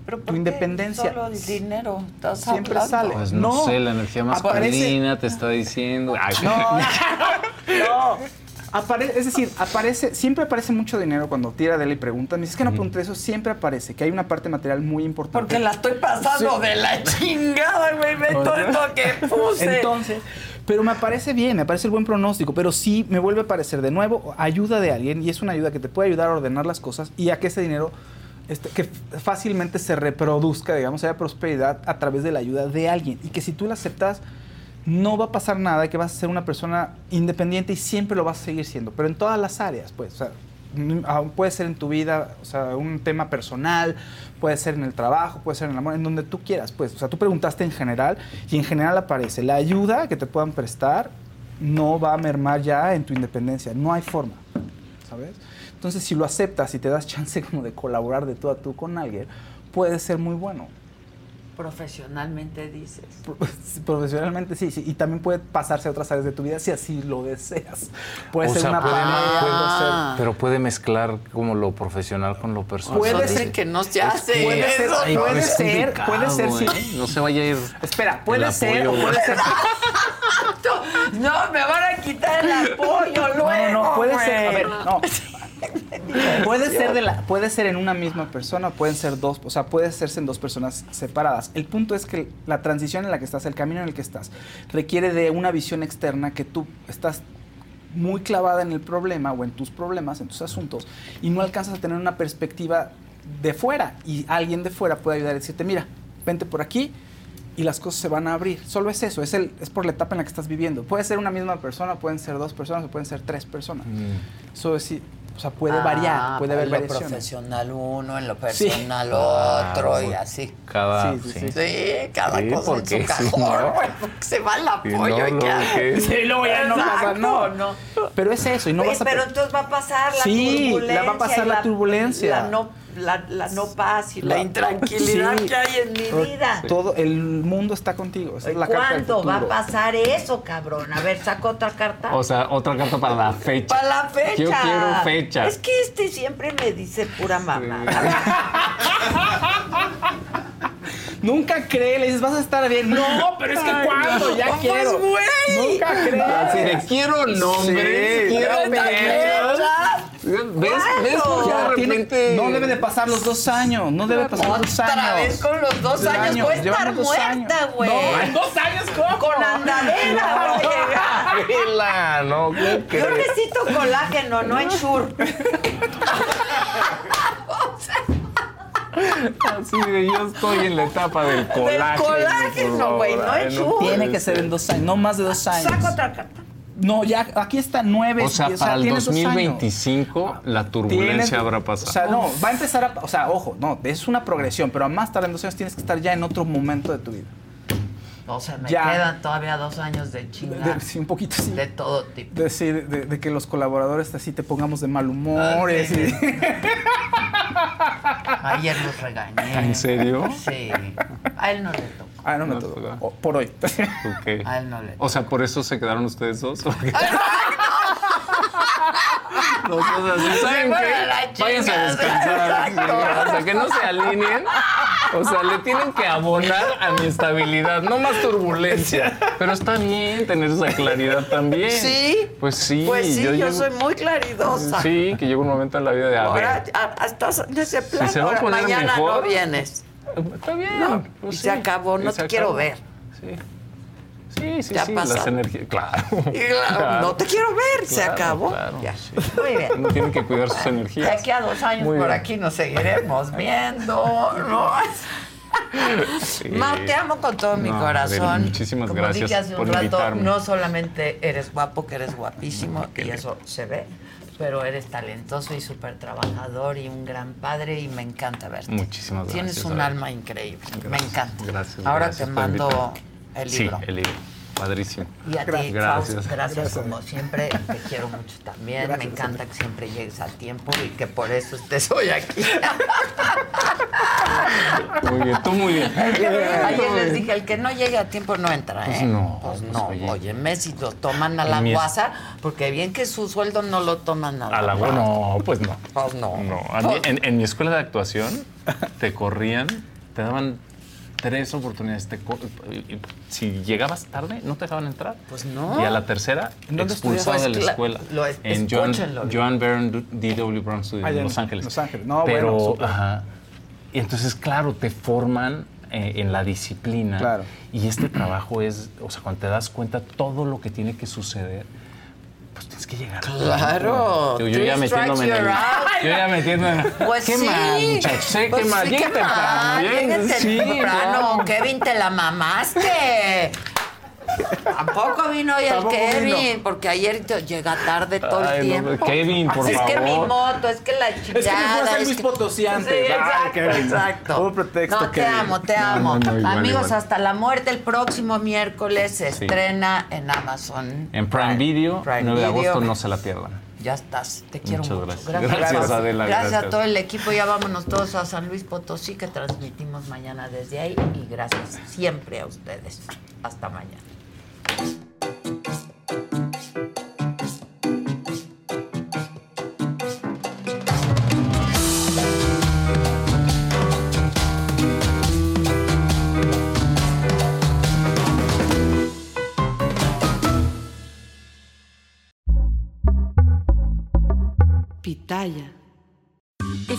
Pero tu independencia Solo el dinero. estás siempre hablando? sale. Pues no, No, sé, la energía aparece- masculina te está diciendo. Ay, No, no. Apare- es decir, aparece, siempre aparece mucho dinero cuando tira de él y pregunta. Me dice, es que no pregunté eso, siempre aparece, que hay una parte material muy importante. Porque la estoy pasando Sí. de la chingada, güey. Ve todo esto que puse. Entonces, pero me parece bien, me parece el buen pronóstico, pero sí me vuelve a parecer de nuevo ayuda de alguien y es una ayuda que te puede ayudar a ordenar las cosas y a que ese dinero este, que fácilmente se reproduzca, digamos, haya prosperidad a través de la ayuda de alguien y que si tú la aceptas no va a pasar nada, que vas a ser una persona independiente y siempre lo vas a seguir siendo, pero en todas las áreas, pues, o aún puede ser en tu vida, o sea, un tema personal, puede ser en el trabajo, puede ser en el amor, en donde tú quieras, pues, o sea, tú preguntaste en general y en general aparece la ayuda que te puedan prestar no va a mermar ya en tu independencia, no hay forma, ¿sabes? Entonces, si lo aceptas y te das chance como de colaborar de tú a tú con alguien, puede ser muy bueno. Profesionalmente dices. Profesionalmente sí, sí, y también puede pasarse a otras áreas de tu vida si así lo deseas. Puede O ser sea, una puede- pareja, puede- ser- Pero puede mezclar como lo profesional con lo personal. Puede ser que no se hace puede ser. Ay, puede ser, puede ser, sí. ¿eh? No se vaya a ir. Espera, puede el ser apoyo, o puede ser. No, me van a quitar el apoyo luego. No, no, no, puede güey. ser, a ver, no. Puede ser, de la, puede ser en una misma persona, pueden ser dos, o sea, puede hacerse en dos personas separadas. El punto es que la transición en la que estás, el camino en el que estás, requiere de una visión externa que tú estás muy clavada en el problema o en tus problemas, en tus asuntos, y no alcanzas a tener una perspectiva de fuera. Y alguien de fuera puede ayudar a decirte, mira, vente por aquí y las cosas se van a abrir. Solo es eso, es, el, es por la etapa en la que estás viviendo. Puede ser una misma persona, pueden ser dos personas o pueden ser tres personas. Eso es, sí, o sea, puede Ah, variar, puede haber en lo variaciones. profesional uno, en lo Sí. personal Ah, otro y bueno. así. Cada. Sí, sí, sí. sí. Sí, cada Sí, cosa en porque su cajón, no- se va el apoyo no, y luego, ya. ¿qué? Sí, luego ya no pasa, no. no. Pero es eso, y no Oye, vas a... pero entonces va a pasar la Sí, turbulencia. la va a pasar y la turbulencia. La no, la, la no paz y la, La- intranquilidad Sí. que hay en mi vida. Todo el mundo está contigo. Esa es la carta del ¿Cuándo va a pasar eso, cabrón? A ver, saco otra carta. O sea, otra carta para la fecha. Para la fecha. Yo quiero fecha. Es que este siempre me dice pura mamada. Nunca cree, le dices, vas a estar bien. No, pero es que cuando, no. ya Pues, quiero. güey. Nunca cree. Así de, quiero nombres, Sí, quiero fechas. ¿Ves? ¿Ves cómo Ya de tiene- repente... no debe de pasar los dos años. No debe pasar los dos años. Otra vez con los dos años. años, Voy a estar muerta, güey. No, en dos años, ¿cómo? Con andadera llegar. Vela, no, ¿cómo Yo necesito colágeno, no en Shure. Así de, yo estoy en la etapa del colágeno. colágeno, por güey, no en chu. Tiene que ser en dos años, no más de dos años. Saco otra carta. No, ya, aquí está nueve. O sea, diez, para el tienes dos años. 2025 la turbulencia Tienes- habrá O pasado. sea, no, va a empezar a. O sea, ojo, no, es una progresión, pero a más tarde en dos años tienes que estar ya en otro momento de tu vida. O sea, me Ya. quedan todavía dos años de chingar. De- sí, un poquito sí. De todo tipo. De, sí, de, de- de que los colaboradores así te pongamos de mal humor. Ah, sí. y- Ayer los regañé. ¿En serio? Sí. A él no le tocó. Ah, no me No, tocó. toca. O- Por hoy. Ok. A él no le tocó. O sea, ¿por eso se quedaron ustedes dos? ¿O Los dos así, ¿saben fueron qué? a la Váyanse a descansar. hasta que no se alineen. O sea, le tienen que abonar a mi estabilidad, no más turbulencia. Pero está bien tener esa claridad también. ¿Sí? Pues sí. Pues sí, yo, soy muy claridosa. Sí, que llega un momento en la vida de Ahora ver. a- estás en ese plan. se va a ahora poner mañana mejor, no vienes. Está bien. No, pues y sí, se acabó, no te quiero ver. Sí. Sí, sí, sí, pasó. las energías. Claro. Claro, no te quiero ver, se Claro, acabó. claro, Ya. sí. Muy bien. Uno tiene que cuidar sus De energías. aquí a dos años Muy por bien. aquí nos seguiremos viendo. ¿no? Sí. Mau, te amo con todo mi No, corazón. Adela, muchísimas Como gracias dije hace un por rato, invitarme. no solamente eres guapo, que eres guapísimo, y eso se ve, pero eres talentoso y súper trabajador y un gran padre y me encanta verte. Muchísimas gracias. Tienes un alma increíble, me Gracias, encanta. Gracias. Ahora gracias te mando. El libro. Sí, el libro. Padrísimo. Y a ti, Gracias. Faust, gracias, como siempre. Te quiero mucho también. Me encanta que siempre llegues a tiempo y que por eso estés hoy aquí. Muy bien, tú muy bien. Ayer les dije, el que no llegue a tiempo no entra, ¿eh? Pues no, Pues pues no, oye. oye, Messi lo toman a la guasa, porque bien que su sueldo no lo toman a la, A la guasa. no, pues no. Pues no. No, a mí, en, en mi escuela de actuación te corrían, te daban tres oportunidades. te si llegabas tarde, no te dejaban entrar. Pues no. Y a la tercera, ¿En dónde expulsado de la estudiabas? escuela. Lo es- en Joan, escúchenlo. Joan Barron D.W. Brown Studio Allá en en Los Ángeles. Los Ángeles. No, Pero, bueno, ajá. Y entonces, claro, te forman eh, en la disciplina. Claro. Y este trabajo es, o sea, cuando te das cuenta todo lo que tiene que suceder, pues tienes que llegar. Claro. Yo, yo ya metiéndome en el. Yo ya metiéndome en Pues qué sí. mal, muchachos. ¿eh? Pues qué mal. sí, qué temprano. sí, temprano. claro. Kevin, te la mamaste. Tampoco vino hoy el Tampoco Kevin, vino. porque ayer llega tarde todo el Ay, no, tiempo. Kevin, por es que mi favor. moto, es que la chingada. Es que me fue a San Luis Potosí antes. Sí, Ay, exacto, Kevin. exacto. Hubo pretexto, No, te Kevin. amo, te amo. no, igual, Amigos, igual. hasta la muerte el próximo miércoles se Sí. estrena en Amazon. En Prime Video, Prime 9 de Video. agosto, no se la pierdan. Ya estás, te quiero Muchas mucho. gracias. Gracias. Adela, Gracias a gracias. todo el equipo. Ya vámonos todos a San Luis Potosí, que transmitimos mañana desde ahí. Y gracias siempre a ustedes. Hasta mañana. Pitaya.